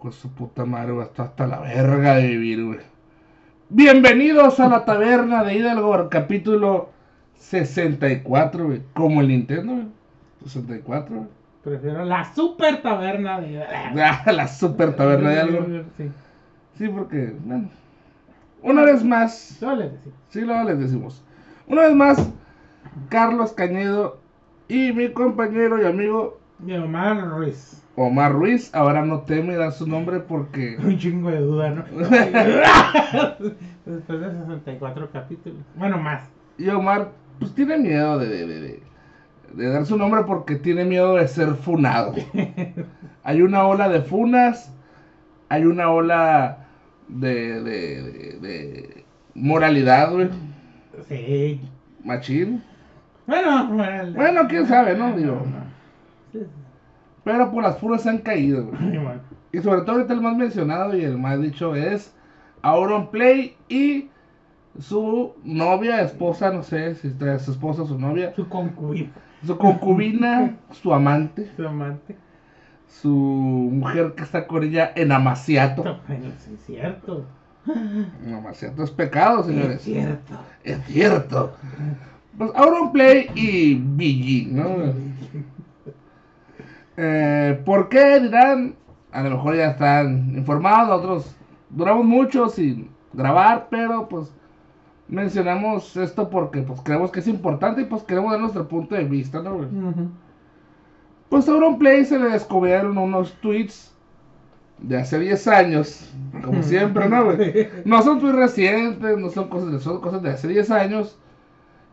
Pues su puta madre, güey. Está hasta la verga de vivir, güey. Bienvenidos a la taberna de Hidalgo, capítulo 64, güey. Como el Nintendo, güey. 64, güey. Prefiero la super taberna de. Ah, la super taberna de algo. Sí. Sí, porque, bueno. Una vez más. Solo les decimos. Sí, luego les decimos. Una vez más, Carlos Cañedo y mi compañero y amigo Mi Omar Ruiz. Omar Ruiz. Ahora no teme dar su nombre porque. Un chingo de duda, ¿no? Después de 64 capítulos. Bueno, más. Y Omar, pues tiene miedo de, de, de- de- de dar su nombre porque tiene miedo de ser funado. Hay una ola de funas, hay una ola de, de, de- de moralidad, güey. Sí. Machín. Bueno, bueno. Bueno, quién sabe, ¿no? Digo. Sí, sí. Pero por las se han caído. Y sobre todo ahorita el más mencionado y el más dicho es Auron Play y su novia, esposa, no sé si es su esposa o su novia, Su concubina. su concubina, su amante, Su amante. su mujer que está con ella en Amaciato. Bueno, sí, es cierto. Amaciato es pecado, Es señores. cierto. Es cierto. Pues Auron Play y BG, ¿no? Eh, ¿Por qué dirán? A lo mejor ya están informados, otros duramos mucho sin grabar, pero pues mencionamos esto porque pues creemos que es importante y pues queremos dar nuestro punto de vista, ¿no? güey? Ujú. Pues a Auronplay se le descubrieron unos tweets de hace 10 años, como siempre, ¿no? güey? No son tweets recientes, no son cosas, de- son cosas de hace 10 años.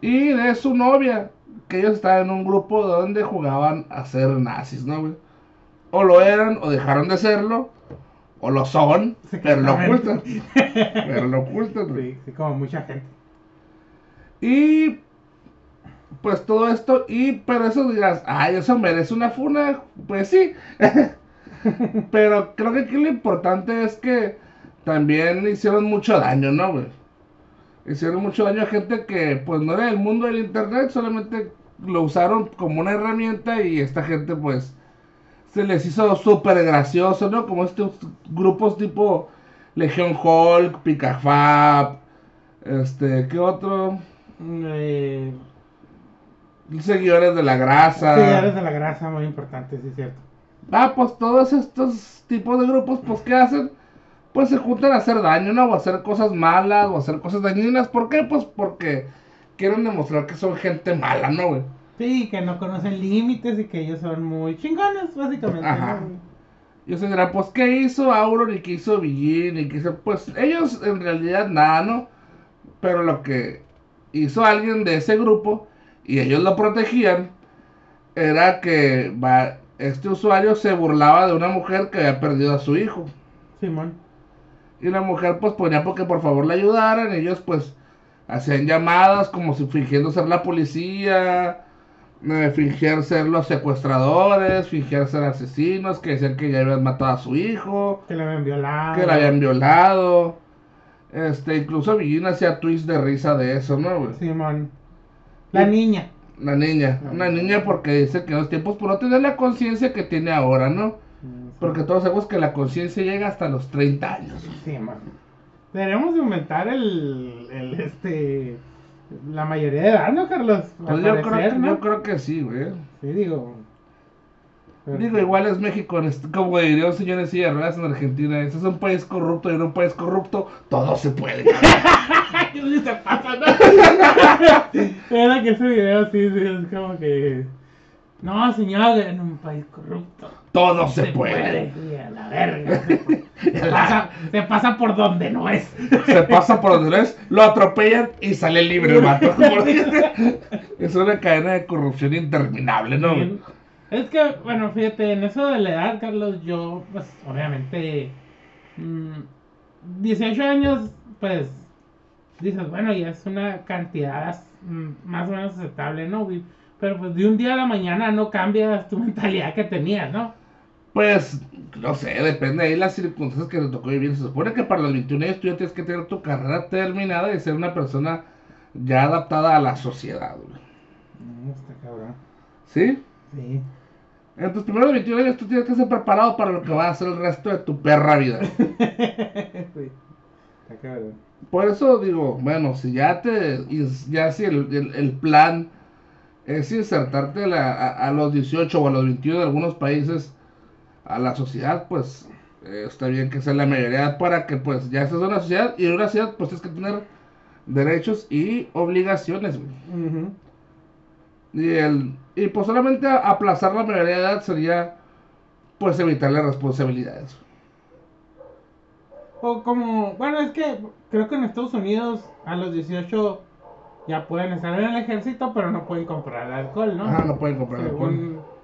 Y de su novia, que ellos estaban en un grupo donde jugaban a ser nazis, ¿no, güey? O lo eran, o dejaron de serlo, o lo son, pero lo ocultan. Pero lo ocultan, güey. Sí, sí, como mucha gente. Y pues todo esto, y pero eso dirás, ay, eso merece una funa, pues sí. pero creo que aquí lo importante es que también hicieron mucho daño, ¿no, güey? Hicieron mucho daño a gente que pues no era del mundo del internet, solamente lo usaron como una herramienta y esta gente pues se les hizo súper gracioso, ¿no? Como estos grupos tipo Legion Hulk, Picafab, este, ¿qué otro? Eh, Seguidores de la grasa. Seguidores de la grasa, muy importante, sí, es cierto. Ah, pues todos estos tipos de grupos, pues, ¿qué hacen? Pues se juntan a hacer daño, ¿no? O a hacer cosas malas, o a hacer cosas dañinas. ¿Por qué? Pues porque quieren demostrar que son gente mala, ¿no, güey? Sí, que no conocen límites y que ellos son muy chingones, básicamente. Ajá. ¿no? Y se dirán, pues, ¿qué hizo Auron y qué hizo Villín? Y qué hizo... Pues ellos en realidad nada, ¿no? Pero lo que hizo alguien de ese grupo, y ellos lo protegían, era que va, este usuario se burlaba de una mujer que había perdido a su hijo. Simón. Y la mujer pues ponía porque por favor le ayudaran. Ellos pues hacían llamadas como si fingiendo ser la policía, eh, fingir ser los secuestradores, fingir ser asesinos, que decían que ya habían matado a su hijo, Que le habían violado. que la habían violado. Este, incluso Villina hacía tweets de risa de eso, ¿no? güey? Simón. La Y- niña. La niña, una niña porque dice que en los tiempos por no tener la conciencia que tiene ahora, ¿no? Porque todos sabemos que la conciencia llega hasta los 30 años. Simón. Deberíamos de aumentar el, el, este, la mayoría de edad, ¿no, Carlos? Pues yo, creo, ¿no? yo creo que sí, güey. Sí, digo. Digo, igual es México, como diría un señor en silla de ruedas en Argentina. Este es un país corrupto y en un país corrupto todo se puede. Sí se pasa, ¿no? Era que ese video sí, sí, es como que. No, señor, en un país corrupto. Todo se puede. A la verga. Se, se pasa, se pasa por donde no es. Se pasa por donde no es, lo atropellan y sale libre el vato. Es una cadena de corrupción interminable, ¿no? Es que, bueno, fíjate, en eso de la edad, Carlos, yo, pues, obviamente, mm, 18 años, pues, dices, bueno, ya es una cantidad mm, más o menos aceptable, ¿no? Pero pues de un día a la mañana no cambias tu mentalidad que tenías, ¿no? Pues, no sé, depende de ahí las circunstancias que te tocó vivir. Se supone que para los 21 años tú ya tienes que tener tu carrera terminada y ser una persona ya adaptada a la sociedad, güey. No, está cabrón. ¿Sí? Sí. En tus primeros 21 años tú tienes que ser preparado para lo que va a ser el resto de tu perra vida. sí. Está cabrón. Por eso digo, bueno, si ya te, ya si el, el- el plan es insertarte a, la- a- a los 18 o a los 21 de algunos países a la sociedad, pues eh, está bien que sea la mayoría para que pues ya estés en una sociedad y en una sociedad pues tienes que tener derechos y obligaciones, güey. Y, el, y pues solamente aplazar la mayoría de edad sería pues evitarle responsabilidades. O como, bueno, es que creo que en Estados Unidos a los 18 ya pueden estar en el ejército, pero no pueden comprar alcohol, ¿no? Ajá, no pueden comprar alcohol. según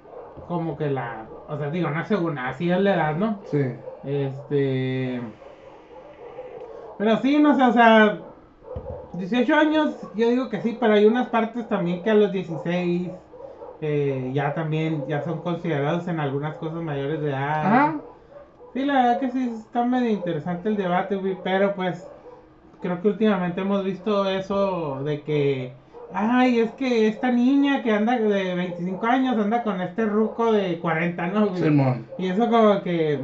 como que la, o sea, digo, no según, así es la edad, ¿no? Sí. Este. Pero sí, no sé, o sea, 18 años, yo digo que sí, pero hay unas partes también que a los 16 eh, ya también ya son considerados en algunas cosas mayores de edad. Ajá. Sí, la verdad que sí está medio interesante el debate, pero pues creo que últimamente hemos visto eso de que, ay, es que esta niña que anda de 25 años anda con este ruco de 40, ¿no? Simón. Y eso como que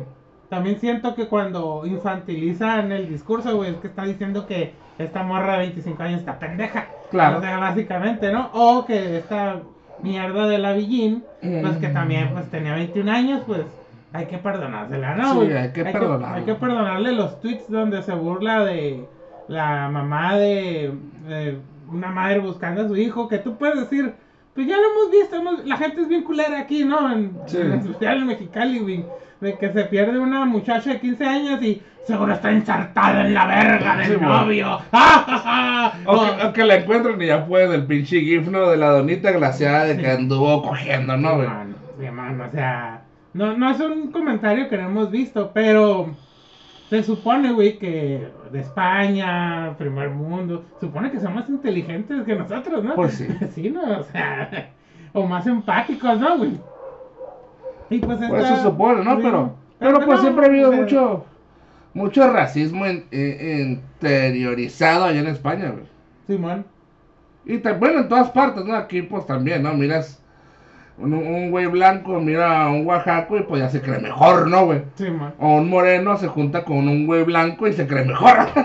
también siento que cuando infantilizan el discurso, güey, es que está diciendo que esta morra de 25 años está pendeja. Claro. O sea, básicamente, ¿no? O que esta mierda de la Villín, pues que también pues tenía 21 años, pues hay que perdonársela, ¿no? Sí, hay que perdonarla. hay que perdonarle los tweets donde se burla de la mamá de, de una madre buscando a su hijo, que tú puedes decir, pues ya lo hemos visto, hemos- la gente es bien culera aquí, ¿no? En, Sí. en especial en Mexicali, güey, de que se pierde una muchacha de 15 años y seguro está ensartada en la verga del Sí, novio. ¡Ah! O que, O- que la encuentren y ya pueden el pinche gif, ¿no? De la donita glaciada de que anduvo cogiendo, ¿no, güey? Sí, o sea, no, no es un comentario que no hemos visto, pero se supone, güey, que de España, primer mundo, supone que son más inteligentes que nosotros, ¿no? Pues sí. Sí, ¿no? O sea, o más empáticos, ¿no, güey? Y pues Pues esta- se supone, ¿no? sí. Pero, pero pues no, siempre ha habido sea, mucho, mucho racismo in- interiorizado allá en España, güey. Simón. Y ta- bueno, en todas partes, ¿no? Aquí pues también, ¿no? Miras un, un güey blanco, mira a un oaxaco y pues ya se cree mejor, ¿no, güey? Simón. O un moreno se junta con un güey blanco y se cree mejor.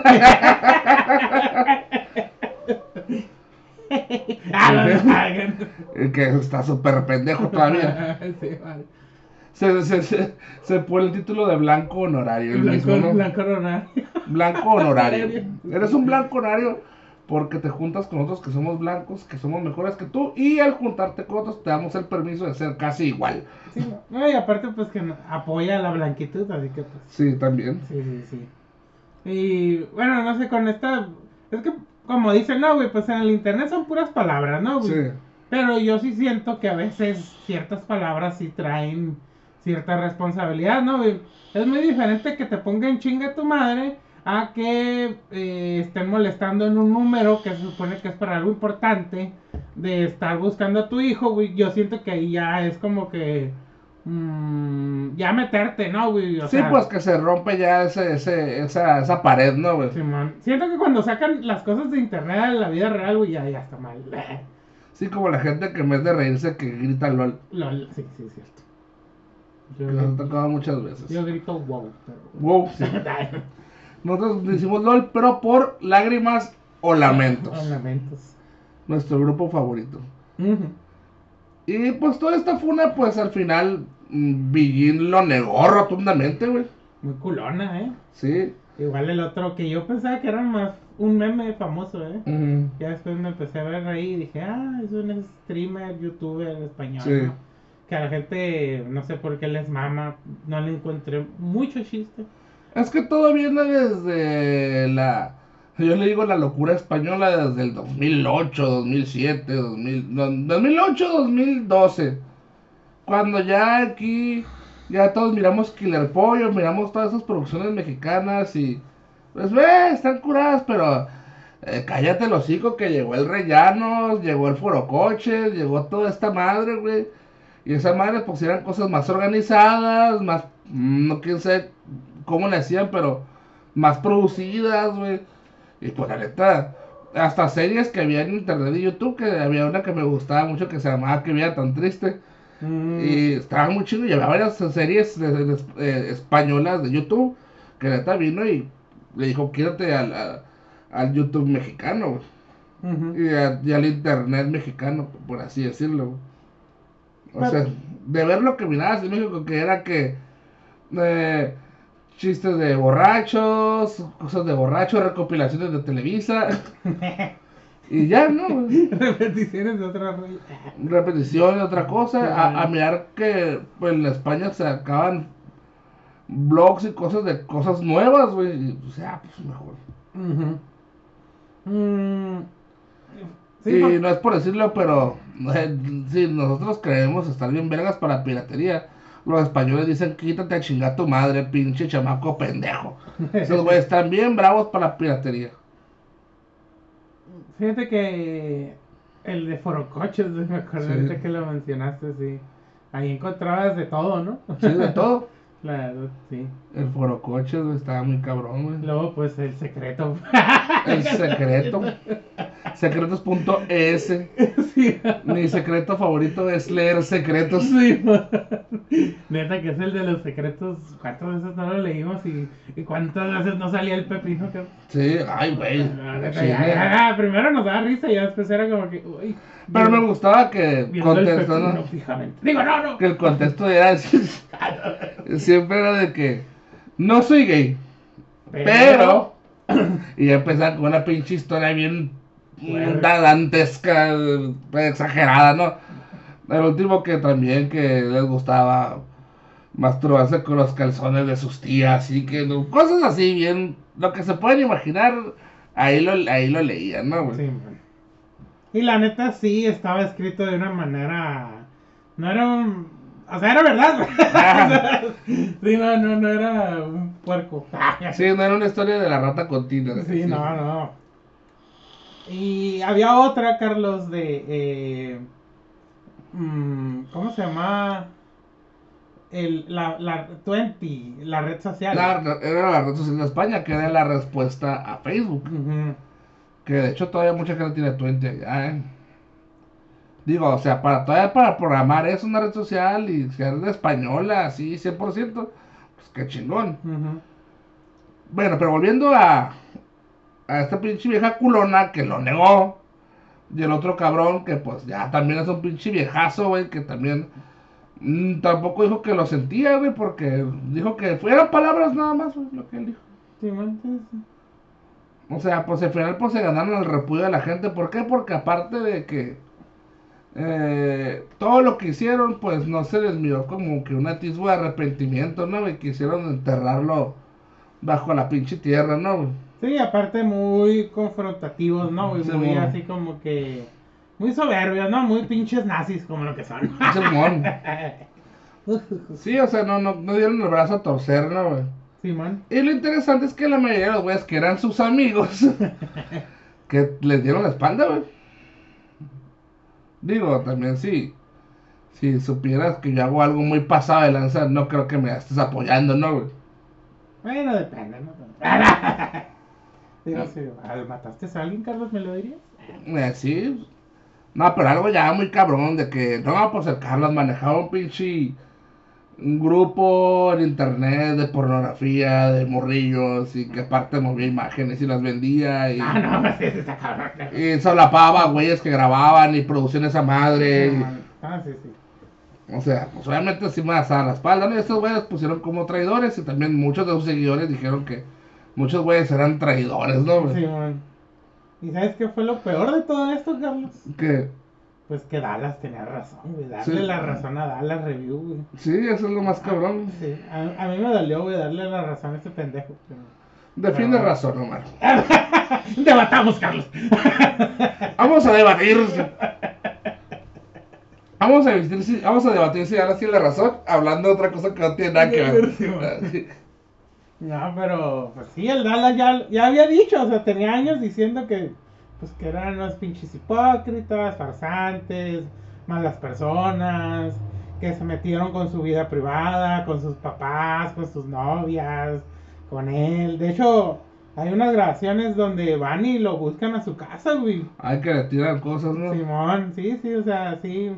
Que está súper pendejo todavía. Sí, vale. Se, se, se, se pone el título de blanco honorario, el Blanco, mismo, ¿no? blanco Ronald. Blanco honorario. Eres un blanco honorario porque te juntas con otros que somos blancos, que somos mejores que tú, y al juntarte con otros te damos el permiso de ser casi igual. Sí, no, y aparte pues que apoya la blanquitud, así que pues Sí, también. sí, sí, sí. Y bueno, no sé, con esta, es que como dicen, no, güey, pues en el internet son puras palabras, ¿no? güey? Sí. Pero yo sí siento que a veces ciertas palabras sí traen cierta responsabilidad, ¿no? güey? Es muy diferente que te pongan chinga tu madre a que eh, estén molestando en un número que se supone que es para algo importante de estar buscando a tu hijo, güey. Yo siento que ahí ya es como que mm, ya meterte, ¿no, güey? O Sí, sea, pues que se rompe ya ese, ese, esa, esa pared, ¿no, güey? Simón. Siento que cuando sacan las cosas de internet a la vida real, güey, ya, ya está mal. Sí, como la gente que en vez de reírse que grita LOL. Lol, sí, sí, es cierto. Yo, Que nos ha tocado muchas veces. yo grito wow, pero... Wow, sí. Nosotros decimos LOL, pero por lágrimas o lamentos. Lamentos. Nuestro grupo favorito. Y pues toda esta funa, pues al final, mm, Billín lo negó rotundamente, güey. Muy culona, ¿eh? Sí. Igual el otro que yo pensaba que era más un meme famoso, ¿eh? Ya después me empecé a ver ahí y dije, ah, es un streamer, youtuber español, Sí. ¿no? Que a la gente, no sé por qué les mama, no le encontré mucho chiste. Es que todo viene desde la. Yo le digo la locura española desde el 2008, 2007, 2000, no, 2008, 2012. Cuando ya aquí, ya todos miramos Killer Pollo, miramos todas esas producciones mexicanas y. Pues ve, están curadas, pero. eh, cállate el hocico que llegó el Rellanos, llegó el Forocoche, llegó toda esta madre, güey. Y esas madres pues eran cosas más organizadas, más, mm, no quién sé cómo le hacían, pero más producidas, güey. Y pues la neta, hasta series que había en internet y YouTube, que había una que me gustaba mucho que se llamaba Que vida tan triste. Mm. Y estaba muy chido. Y había varias series de- de- eh, españolas de YouTube que neta vino y le dijo: Quédate al, a- al YouTube mexicano. Ujú. Y, a- y al internet mexicano, por así decirlo. O Pero- sea, de ver lo que mirabas en México, que era que eh, chistes de borrachos, cosas de borrachos, recopilaciones de Televisa, y ya, ¿no? Repeticiones de otra rey. Repetición, otra cosa, a, a mirar que pues, en España se acaban blogs y cosas de cosas nuevas, güey. y, O sea, pues mejor. Ujú. Mm. Sí, y no es por decirlo, pero eh, si nosotros creemos estar bien vergas para piratería, los españoles dicen quítate a chingar tu madre, pinche chamaco pendejo. Esos güeyes están bien bravos para la piratería. Fíjate que el de Forocoches, me acuerdo Sí. que lo mencionaste, sí. Ahí encontrabas de todo, ¿no? Sí, de todo. La verdad, sí. El forocoches, güey, estaba muy cabrón, güey. Luego, pues, el secreto. El secreto. Secretos.es. sí. Mi secreto favorito es leer secretos. Sí, man. Neta que es el de los secretos. ¿Cuántas veces no lo leímos y, y cuántas veces no salía el pepino? Que... Sí, ay, güey. Sí, primero nos daba risa y después era como que. Uy, Pero me gustaba que fijamente. Digo, no, no. que el contexto era siempre era de que no soy gay, pero y ya empezaban con una pinche historia bien dantesca, exagerada, ¿no? El último que también que les gustaba masturbarse con los calzones de sus tías y que no- cosas así bien, lo que se pueden imaginar, ahí lo, ahí lo leían, ¿no? güey? Sí, man. Y la neta sí estaba escrito de una manera. No era un. O sea, era verdad. sí, no, no, no era un puerco. Sí, no era una historia de la rata continua. Sí, no, no. Y había otra, Carlos, de. eh, mm, ¿Cómo se llama? El, la, la 20, la red social. La- era la red social de España, que era la respuesta a Facebook. Que de hecho todavía mucha gente tiene Twenty allá, ¿eh? Digo, o sea, para todavía para programar es una red social y ser de española, así, 100%, pues qué chingón. Bueno, pero volviendo a, a esta pinche vieja culona que lo negó. Y el otro cabrón que pues ya también es un pinche viejazo, güey, que también mm, tampoco dijo que lo sentía, güey, porque dijo que fueran palabras nada más, güey, lo que él dijo. Sí, man, sí, sí. O sea, pues al final pues se ganaron el repudio de la gente. ¿Por qué? Porque aparte de que eh, todo lo que hicieron, pues no se les miró como que un atisbo de arrepentimiento, ¿no? Y quisieron enterrarlo bajo la pinche tierra, ¿no? Sí, aparte muy confrontativos, ¿no? Sí, muy así como que. Muy soberbios, ¿no? Muy pinches nazis, como lo que son. Sí, o sea, no, no, no dieron el brazo a torcer, ¿no, güey? Y lo interesante es que la mayoría de los güeyes que eran sus amigos, que les dieron la espalda, güey. Digo, también sí. Si supieras que yo hago algo muy pasado de lanza, no creo que me estés apoyando, ¿no, güey? Bueno, depende, ¿no? Digo, si al- mataste a alguien, Carlos, ¿me lo dirías? Eh, sí. No, pero algo ya muy cabrón de que, no, pues el Carlos manejaba un pinche un grupo en internet de pornografía, de morrillos, y que aparte movía imágenes y las vendía, y, Ah, no, pues ese está cabrón. y solapaba güeyes que grababan y producían esa madre. y-. Ah, sí, sí. O sea, pues obviamente sí me a la espalda, ¿no? Y estos güeyes pusieron como traidores y también muchos de sus seguidores dijeron que muchos güeyes eran traidores, ¿no? güey? Simón. ¿Y sabes qué fue lo peor de todo esto, Carlos? Que Pues que Dallas tenía razón, güey. Darle Sí. la razón a Dallas Review, güey. sí, eso es lo más cabrón. Sí, a, a mí me dolió, güey, darle la razón a ese pendejo. pero- Defiende Ah. razón, Omar. Debatamos, Carlos. Vamos a debatir. Vamos a debatir si, vamos a debatir si ahora sí la razón, hablando de otra cosa que no tiene nada que ver. Man. No, pero pues sí, el Dallas ya, ya había dicho, o sea, tenía años diciendo que pues que eran unos pinches hipócritas, farsantes, malas personas, que se metieron con su vida privada, con sus papás, con sus novias, con él. De hecho, hay unas grabaciones donde van y lo buscan a su casa, güey. Hay que le tiran cosas, ¿no? Simón, sí, sí, o sea, sí.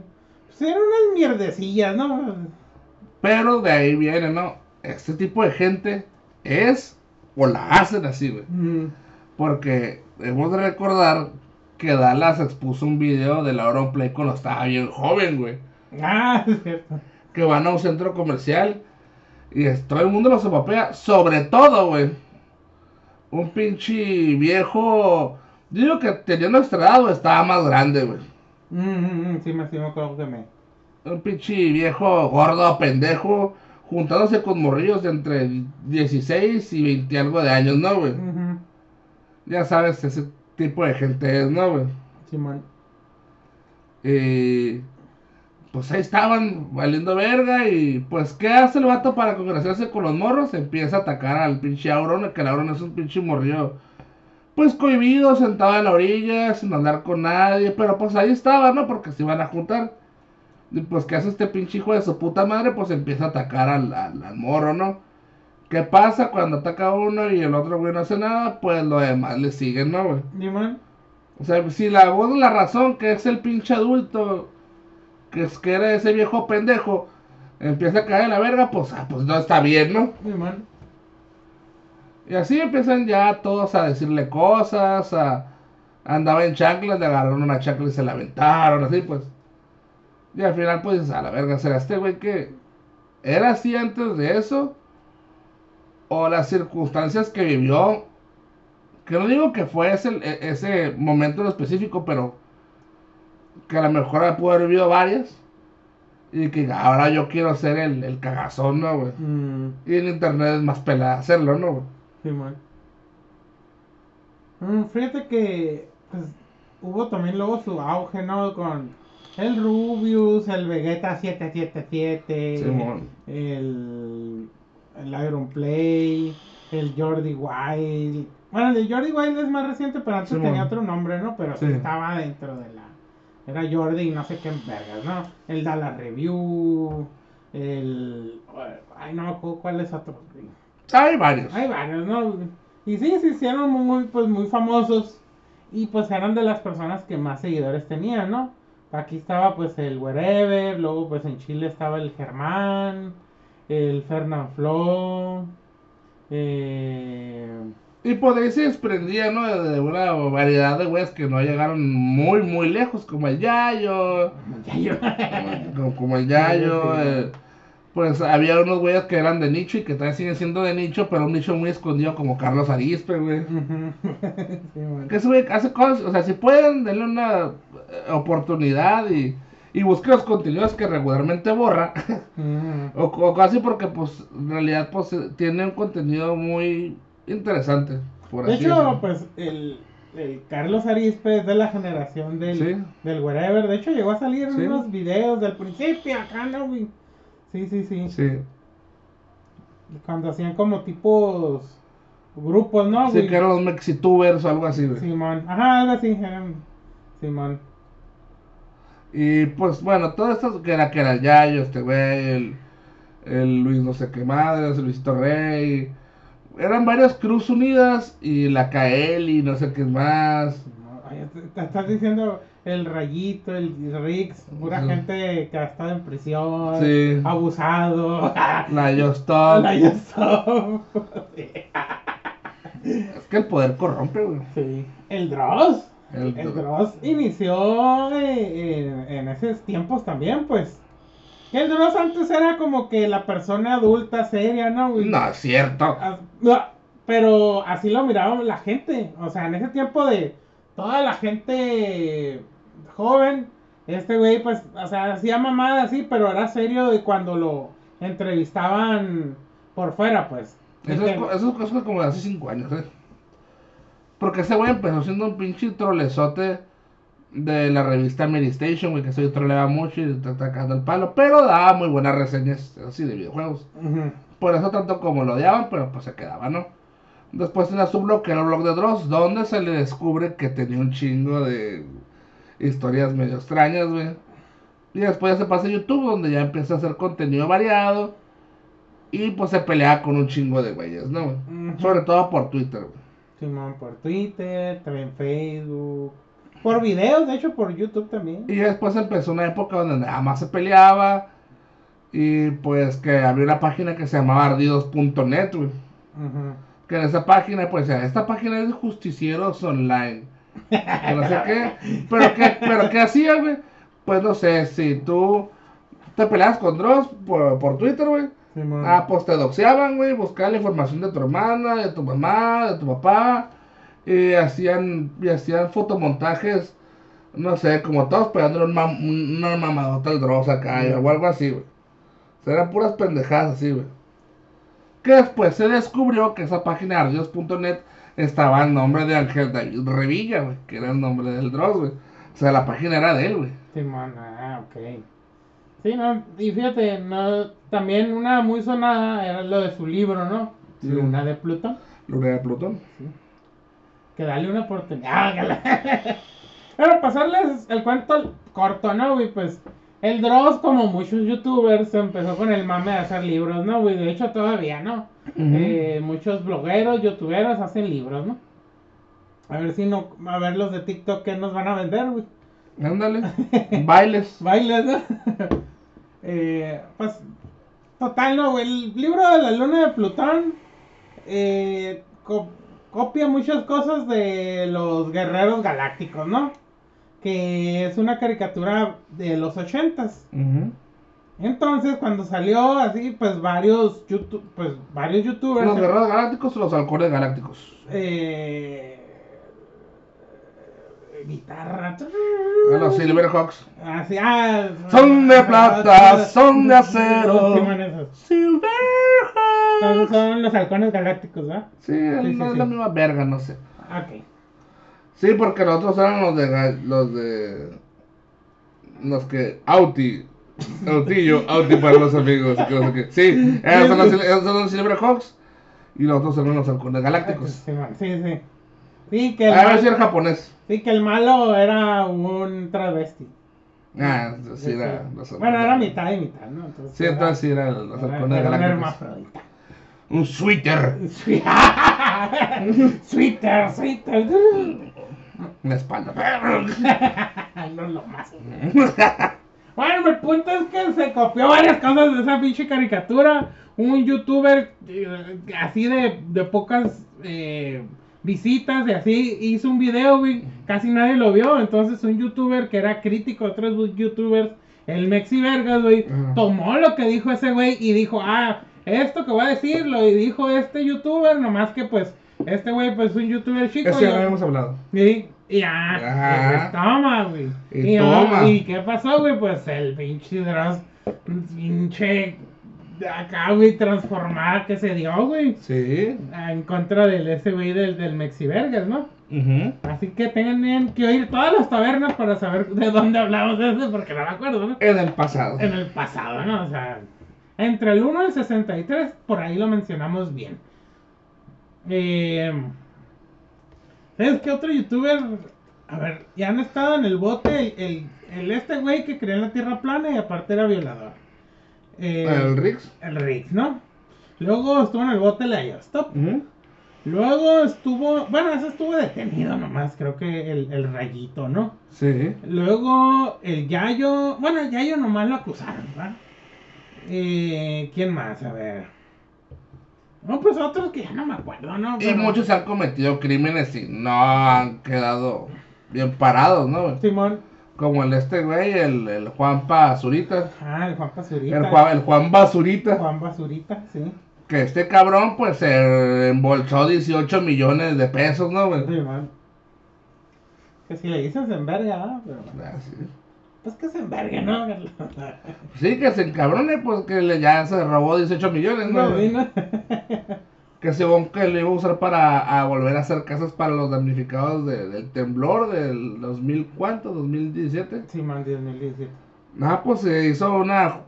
Pues eran unas mierdecillas, ¿no? Pero de ahí viene, ¿no? Este tipo de gente es o la hacen así, güey. Mm. Porque hemos de recordar que Dallas expuso un video de la Play cuando estaba bien joven, güey. Ah, es cierto. Que van a un centro comercial y todo el mundo los papea. Sobre todo, güey. Un pinche viejo. Digo que tenía nuestra edad, güey, estaba más grande, güey. Mm, mm, mm, sí, me, sí me acuerdo que me. Un pinche viejo gordo, pendejo, juntándose con morrillos de entre 16 y 20 y algo de años, ¿no, güey? Ujú. Ya sabes, ese tipo de gente es, ¿no, güey? Simón. Y pues ahí estaban valiendo verga y pues ¿qué hace el vato para congraciarse con los morros? Empieza a atacar al pinche Auron, que el Auron es un pinche morrillo pues cohibido, sentado en la orilla, sin hablar con nadie, pero pues ahí estaba, ¿no? Porque se iban a juntar. Y pues ¿qué hace este pinche hijo de su puta madre? Pues empieza a atacar al, al, al morro, ¿no? ¿Qué pasa cuando ataca uno y el otro güey no hace nada? Pues lo demás le siguen, ¿no, güey? Simón. O sea, si la voz de la razón, que es el pinche adulto, que es que era ese viejo pendejo, empieza a caer en la verga, pues, ah, pues no está bien, ¿no? Simón. Y así empiezan ya todos a decirle cosas, a... Andaba en chanclas, le agarraron una chancla y se la aventaron, así pues. Y al final, pues, a la verga, ¿será este güey que era así antes de eso? O las circunstancias que vivió, que no digo que fue ese, e- ese momento en específico, pero que a lo mejor pudo haber vivido varias. Y que ahora yo quiero ser el, el cagazón, ¿no, güey? Mm, Y en internet es más pelada hacerlo, ¿no, güey? Simón. Mm, fíjate que pues, hubo también luego su auge, ¿no? Con el Rubius, el Vegeta 777, Simón. el, el Iron Play, el Jordi Wild. Bueno, el de Jordi Wild es más reciente, pero antes tenía otro nombre, ¿no? Pero sí estaba dentro de la. Era Jordi y no sé qué vergas, ¿no? El Dallas Review, el. Ay, no me acuerdo cuál es otro. Hay varios. Hay varios, ¿no? Y sí, se hicieron muy, pues, muy famosos. Y pues eran de las personas que más seguidores tenían, ¿no? Aquí estaba pues el Wherever, luego pues en Chile estaba el Germán, el Fernand Flo, eh, Y por ahí se desprendía, ¿no? De, una variedad de güeyes que no llegaron muy, muy lejos, como el Yayo, Yayo. como, como el Yayo. Eh, pues había unos güeyes que eran de nicho y que todavía siguen siendo de nicho, pero un nicho muy escondido como Carlos Arispe, güey. Sí. Que ese güey hace cosas, o sea, si pueden, denle una eh, oportunidad y, y busque los contenidos que regularmente borra. Ujú. O, o casi porque, pues, en realidad, pues, eh, tiene un contenido muy interesante. Por De así hecho, pues el, el Carlos Arispe es de la generación del, Sí. del Wherever. De hecho, llegó a salir en unos videos del principio acá, ¿no? Sí, sí, sí. Sí, Cuando hacían como tipos grupos, ¿no? sí güey? que eran los Mexitubers o algo así, güey. Simón. Ajá, algo así. eran- Simón. Y pues, bueno, todo esto que era, que era el Yayo, este güey, el, el Luis no sé qué madres, el Luisito Rey. Eran varias Cruz Unidas y la Kaeli, no sé qué más. Te estás diciendo el Rayito, el Rix, pura gente que ha estado en prisión, Sí. abusado. La Yostop. La Yosop. Es que el poder corrompe, güey. Sí. El Dross. El El, Dross. Inició eh, en, en esos tiempos también, pues. El Dross antes era como que la persona adulta, seria, ¿no? No, es cierto. Pero así lo miraba la gente. O sea, en ese tiempo de toda la gente joven, este güey, pues, o sea, hacía mamada así, pero era serio de cuando lo entrevistaban por fuera, pues. Eso es, eso es como de hace 5 años, ¿eh? Porque ese güey empezó siendo un pinche trolezote de la revista Mary Station, güey, que se troleaba mucho y cagando el palo, pero daba muy buenas reseñas así de videojuegos. Por eso tanto como lo odiaban, pero pues se quedaba, ¿no? Después tenía su blog, que era el blog de Dross, donde se le descubre que tenía un chingo de historias medio extrañas, güey. Y después ya se pasa a YouTube, donde ya empieza a hacer contenido variado. Y pues se pelea con un chingo de güeyes, ¿no? güey? Sobre todo por Twitter, güey. Simón por Twitter, también Facebook. Por videos, de hecho, por YouTube también. Y después empezó una época donde nada más se peleaba. Y pues que había una página que se llamaba ardidos.net, güey. Ujú. Que en esa página, pues, esta página es de justicieros online. No sé qué. Pero qué, pero qué hacía, güey. Pues no sé, si tú te peleabas con Dross por, por Twitter, güey. Ah, pues te doxeaban, güey, buscaban la información de tu hermana, de tu mamá, de tu papá, y hacían, y hacían fotomontajes, no sé, como todos pegándole un mam- un- una mamadota al Dross acá, o algo así, güey. O sea, eran puras pendejadas así, güey. Que después se descubrió que esa página ardios.net estaba el nombre de Ángel David Revilla, güey, que era el nombre del Dross, güey. O sea, la página era de él, güey. Simón, ah, ok. Sí, no, y fíjate, no, también una muy sonada era lo de su libro, ¿no? Sí. Luna de Plutón. Luna de Plutón. Que dale una oportunidad. Pero pasarles el cuento corto, ¿no, güey? Pues el Dross, como muchos youtubers, empezó con el mame de hacer libros, ¿no, güey? De hecho, todavía, ¿no? Eh, muchos blogueros, youtuberos hacen libros, ¿no? A ver si no, a ver los de TikTok que nos van a vender, güey. Ándale. Bailes. Bailes, ¿no? eh, pues, total, no, güey. El libro de la luna de Plutón eh, co- copia muchas cosas de los guerreros galácticos, ¿no? Que es una caricatura de los ochentas. Ujú. Entonces, cuando salió así, pues varios, YouTube, pues, varios youtubers... ¿Los guerreros galácticos o los halcones galácticos? eh, guitarra... Ah, los Silverhawks. Así, ah, Son de plata, son de acero. Sí, Silverhawks. son los halcones galácticos, ¿verdad? Sí, Sí, sí, no es la misma verga, no sé. Ok. Sí, porque los otros eran los de. Los de. Los que. Auti. Autillo, Auti para los amigos. que no sé qué. Sí, esos son los, esos son los Silverhawks. Y los otros eran los halcones galácticos. Sí, sí, sí. Que el, A ver mal- si era japonés. sí, que el malo era un travesti. Ah, sí, Sí, era. los Bueno, era mitad y mitad, ¿no? Entonces, Sí, entonces sí eran los era- halcones era un galácticos. hermafrodita. Un sweater. Sweeter. En la espalda. no lo más. Bueno, el punto es que se copió varias cosas de esa pinche caricatura. Un youtuber eh, así de, de pocas eh, visitas y así hizo un video, güey. Casi nadie lo vio. Entonces un youtuber que era crítico de otros youtubers, el Mexi Vergas, güey, tomó lo que dijo ese güey y dijo, ah, esto que voy a decir lo dijo este youtuber, nomás que pues este güey pues es un youtuber chico. Eso ya lo habíamos hablado. Sí, y ya, Ajá. pues, toma, güey. Y toma. ¿Y qué pasó, güey? Pues el pinche Dross, pinche acá, güey, transformada que se dio, güey. Sí. En contra del ese güey del, del Mexivergas, ¿no? Ujú. Así que tengan que oír todas las tabernas para saber de dónde hablamos de eso, porque no me acuerdo, ¿no? En el pasado. En el pasado, ¿no? O sea, entre el 1 y el 63, por ahí lo mencionamos bien. Eh, ¿Sabes qué otro youtuber? A ver, ya han estado en el bote el, el, el este güey que creía en la tierra plana y aparte era violador. Eh, El Rix. el Rick, ¿no? Luego estuvo en el bote la Stop. Ujú. Luego estuvo, bueno, ese estuvo detenido nomás, creo que el, el rayito, ¿no? Sí. Luego el Yayo, bueno, el Yayo nomás lo acusaron, ¿verdad? Eh, ¿Quién más? A ver. No, pues otros que ya no me acuerdo, ¿no? Y muchos han cometido crímenes y no han quedado bien parados, ¿no? Simón. Como el este güey, el, el Juan Basurita. Ah, el Juan Basurita. El Juan, el Juan Basurita. Juan Basurita, sí. Que este cabrón, pues, se embolsó 18 millones de pesos, ¿no, güey? Simón. Que si le dices en verga, ¿verdad? Pero Ah, sí. pues que se envergue, ¿no? Sí, que se encabrone, pues, que le, ya se robó 18 millones, ¿no? No, ¿no? Que según que lo iba a usar para a volver a hacer casas para los damnificados de- del temblor del 2000, ¿cuánto? 2017. Simón, 2017. Ah, pues se hizo una.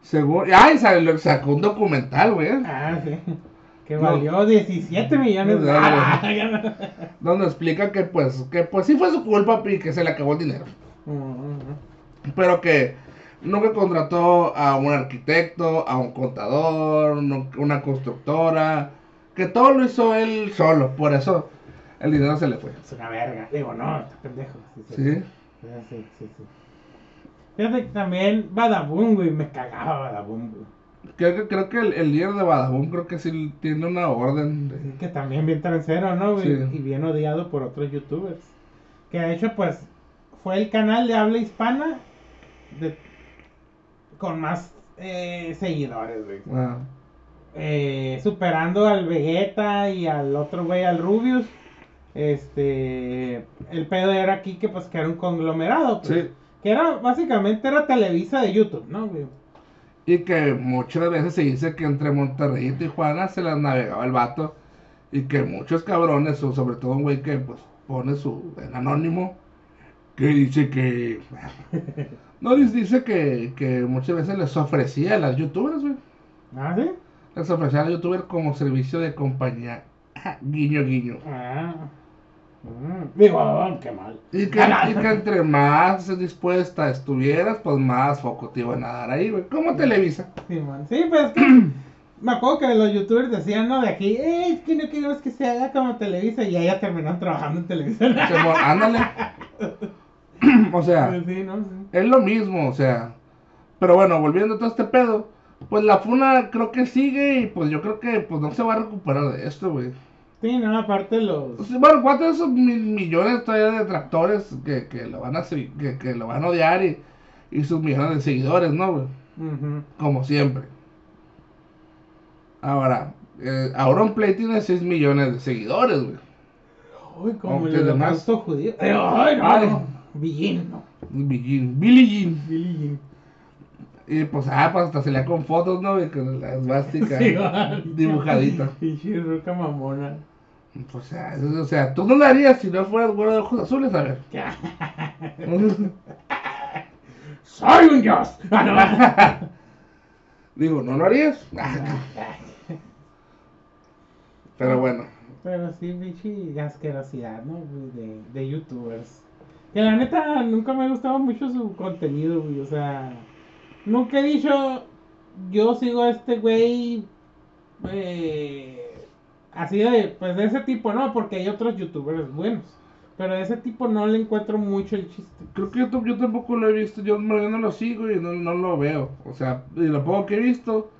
Según. Ay, sacó un documental, güey. Ah, sí. Que No. valió 17 millones de No, no, no. dólares. Donde explica que, pues, que pues sí fue su culpa y que se le acabó el dinero. Pero que nunca contrató a un arquitecto, a un contador, una constructora. Que todo lo hizo él solo. Por eso el dinero se le fue. Es una verga. Digo, no, está pendejo. Sí, sí. Sí. Fíjate que también Badaboom, güey, me cagaba Badaboom, güey. Creo que, creo que el, el líder de Badabun creo que sí tiene una orden de... Que también bien transero, ¿no, güey? Sí. Y bien odiado por otros youtubers. Que de hecho, pues, fue el canal de habla hispana de- con más eh, seguidores, güey. Ah, Eh, superando al Vegeta y al otro güey, al Rubius. Este, el pedo era aquí que pues que era un conglomerado, pues, sí. que era básicamente era Televisa de YouTube, ¿no, güey? Y que muchas veces se dice que entre Monterrey y Tijuana se las navegaba el vato. Y que muchos cabrones, o sobre todo un güey que pues pone su en anónimo, que dice que... No, dice- que, que muchas veces les ofrecía a las youtubers, güey. ¿Ah, sí? Les ofrecía a las youtubers como servicio de compañía. guiño, guiño. Ah. Mm, Digo, oh, qué mal. Y que, y que entre más dispuesta estuvieras, pues más foco te iban a dar ahí, güey. Como Televisa. Sí, man. Sí, pues es que me acuerdo que los youtubers decían, ¿no? De aquí, eh, es que no queremos que se haga como Televisa y ya terminaron trabajando en Televisa. Ándale. o sea, sí, ¿no? Sí. es lo mismo, o sea. Pero bueno, volviendo a todo este pedo, pues la funa creo que sigue y pues yo creo que pues no se va a recuperar de esto, güey. Sí, no, aparte los... Pues, Bueno, ¿cuántos de esos mil millones todavía de detractores que, que lo van a que, que lo van a odiar y, y sus millones de seguidores, ¿no, güey? Como siempre. Ahora, eh, Auronplay tiene 6 millones de seguidores, güey. Uy, como el holocausto judío. Ay, no, Ay. no. Billín, no. Billie Jean, Billie Jean. Billie Jean. Y pues, ah, pues hasta salía con fotos, ¿no? güey? Con la esvástica Sí, va. dibujadita. Pinche ruca mamona. Pues, o sea, eso- o sea, tú no lo harías si no fueras güero de ojos azules, a ver. ¡Soy un dios! Ah, no. Digo, ¿no lo harías? Pero bueno. Pero sí, pinche asquerosidad, ¿no? De, de youtubers. Que la neta nunca me ha gustado mucho su contenido, güey. O sea, nunca he dicho, yo sigo a este güey eh, así de, pues de ese tipo, ¿no? Porque hay otros youtubers buenos. Pero de ese tipo no le encuentro mucho el chiste. Creo que YouTube yo tampoco lo he visto, yo, no- lo sigo y no, no lo veo. O sea, y lo poco que he visto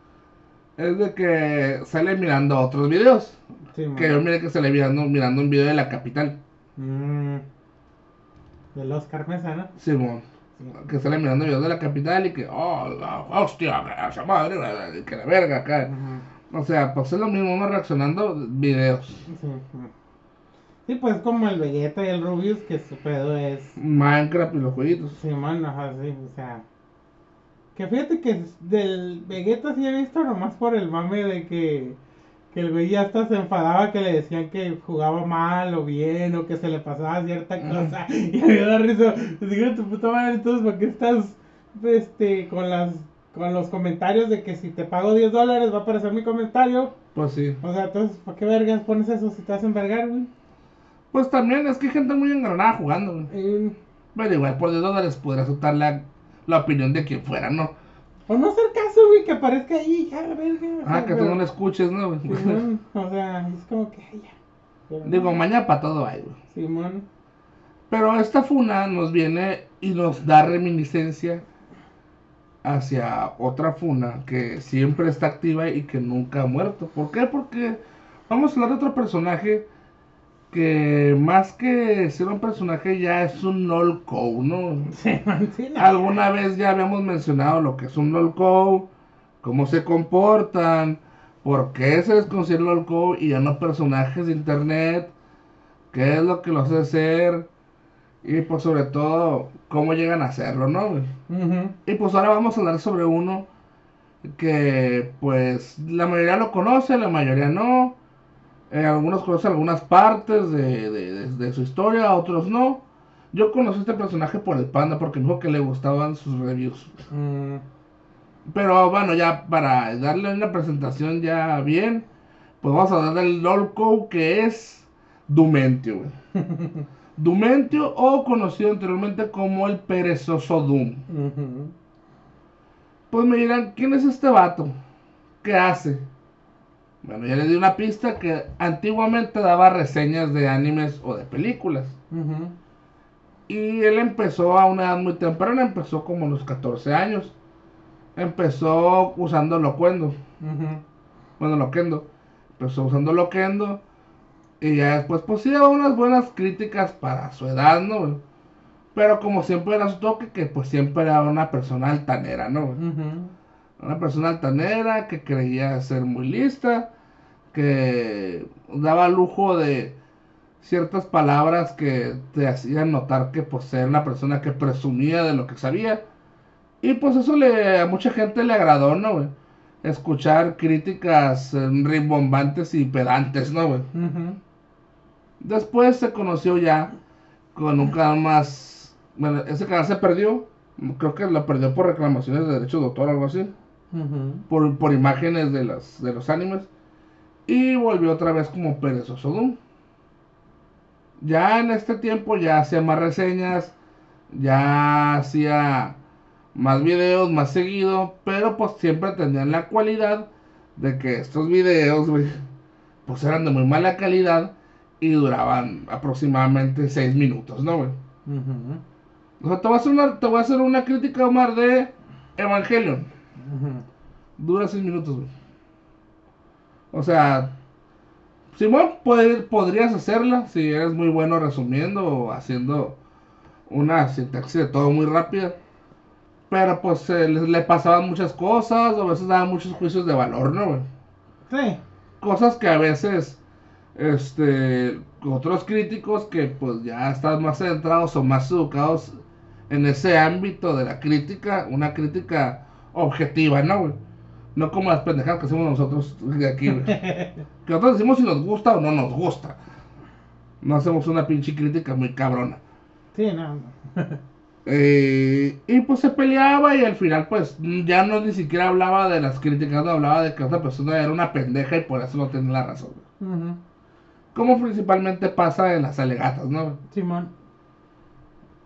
es de que sale mirando otros videos. Sí. Que yo miré que sale mirando, mirando un video de la capital, Mm. Del Oscar Mesa, ¿no? Simón. Que sale mirando videos de la capital y que, oh, la hostia, que esa madre, que la verga acá. Ujú. O sea, pues es lo mismo, uno reaccionando videos. Sí. Sí, pues como el Vegeta y el Rubius, que su pedo es Minecraft y los jueguitos. Sí, mano, ajá, sí, o sea. Que fíjate que del Vegeta sí he visto nomás por el mame de que, que el güey ya hasta se enfadaba que le decían que jugaba mal o bien o que se le pasaba cierta cosa. Y a mí me da risa. Digo, tu puta madre, entonces, ¿por qué estás este, con las con los comentarios de que si te pago 10 dólares va a aparecer mi comentario? Pues sí. O sea, entonces, ¿para qué vergas pones eso si te hacen vergar, güey? Pues también es que hay gente muy engranada jugando, güey. Eh, Pero igual por 10 dólares podrás aceptar la, la opinión de quien fuera, ¿no? O no hacer caso, güey, que aparezca ahí, ya, la verga. Ah, sea, que tú no lo escuches, ¿no? güey? Simón, o sea, es como que ya. Pero Digo, no, mañana para todo hay, güey. Simón, Pero esta funa nos viene y nos da reminiscencia hacia otra funa que siempre está activa y que nunca ha muerto. ¿Por qué? Porque vamos a hablar de otro personaje que más que ser un personaje ya es un lolco, ¿no? Sí, no. Alguna vez ya habíamos mencionado lo que es un lolco, cómo se comportan, por qué se les considera lolco y ya no personajes de internet, qué es lo que los hace ser y pues sobre todo cómo llegan a hacerlo, ¿no? Ujú, Y pues ahora vamos a hablar sobre uno que pues la mayoría lo conoce, la mayoría no. Eh, algunos conocen algunas partes de, de- de- de su historia, otros no. Yo conocí a este personaje por el panda porque me dijo que le gustaban sus reviews. mm, Pero bueno, ya para darle una presentación ya bien, pues vamos a darle el LOLCO que es Dumentio. güey. Dumentio o conocido anteriormente como el perezoso Doom. Pues me dirán, ¿quién es este vato? ¿Qué hace? Bueno, ya le di una pista que antiguamente daba reseñas de animes o de películas. Ujú. Y él empezó a una edad muy temprana, empezó como a los 14 años. Empezó usando Loquendo. Ujú. Bueno, Loquendo. Empezó usando Loquendo. Y ya después, pues sí, daba unas buenas críticas para su edad, ¿no? Pero como siempre era su toque, que pues siempre era una persona altanera, ¿no? Ujú. Una persona altanera que creía ser muy lista, que daba lujo de ciertas palabras que te hacían notar que pues era una persona que presumía de lo que sabía. Y pues eso le, a mucha gente le agradó, ¿no, güey? Escuchar críticas eh, rimbombantes y pedantes, ¿no, güey? Ujú. Después se conoció ya con un canal más... Bueno, ese canal se perdió. Creo que lo perdió por reclamaciones de derechos de autor o algo así Por, por imágenes de, las, de los animes. Y volvió otra vez como perezoso Doom. Ya en este tiempo ya hacía más reseñas, ya hacía más videos, más seguido, pero pues siempre tenían la cualidad de que estos videos, pues eran de muy mala calidad y duraban aproximadamente 6 minutos, ¿no, güey? O sea, te voy a hacer una, te voy a hacer una crítica, Omar, de Evangelion. Dura 6 minutos, güey. O sea, Simón, puede- podrías hacerla si eres muy bueno resumiendo o haciendo una sintaxis de todo muy rápida. Pero pues eh, le, le pasaban muchas cosas, o a veces daban muchos juicios de valor, ¿no, güey? Sí. Cosas que a veces, este, otros críticos que pues ya están más centrados o más educados en ese ámbito de la crítica, una crítica objetiva, ¿no, güey? No como las pendejadas que hacemos nosotros de aquí, güey. Que nosotros decimos si nos gusta o no nos gusta. No hacemos una pinche crítica muy cabrona. Sí, no. Eh, y pues se peleaba y al final pues ya no ni siquiera hablaba de las críticas, no hablaba de que otra persona era una pendeja y por eso no tenía la razón. güey. Como principalmente pasa en las alegatas, ¿no? Simón.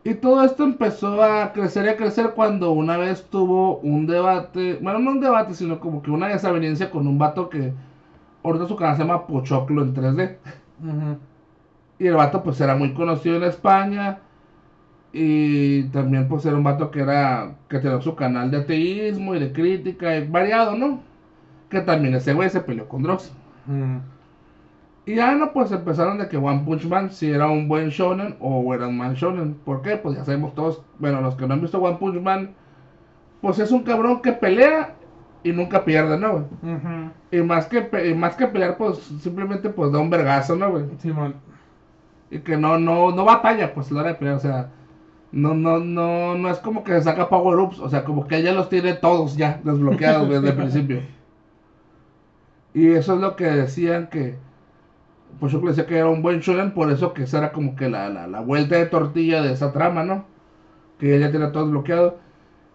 Y todo esto empezó a crecer y a crecer cuando una vez tuvo un debate, bueno, no un debate, sino como que una desaveniencia con un vato que ahorita su canal se llama Pochoclo en 3D. Ujú. Y el vato pues era muy conocido en España. Y también pues era un vato que era, que tenía su canal de ateísmo y de crítica, y variado, ¿no? Que también ese güey se peleó con Dross. Ujú. Y ya no, pues empezaron de que One Punch Man si era un buen shonen o era un mal shonen. ¿Por qué? Pues ya sabemos todos, bueno, los que no han visto One Punch Man, pues es un cabrón que pelea y nunca pierde, ¿no, güey? Ujú. Y más que, y más que pelear, pues simplemente pues da un vergazo, ¿no, güey? Simón. Y que no, no, no batalla, pues a la hora de pelear, o sea, no, no, no, no es como que se saca power ups, o sea, como que ella los tiene todos ya desbloqueados desde el principio. Y eso es lo que decían que, pues yo decía que era un buen shonen, por eso que esa era como que la, la, la vuelta de tortilla de esa trama, ¿no? Que ella tiene todo desbloqueado.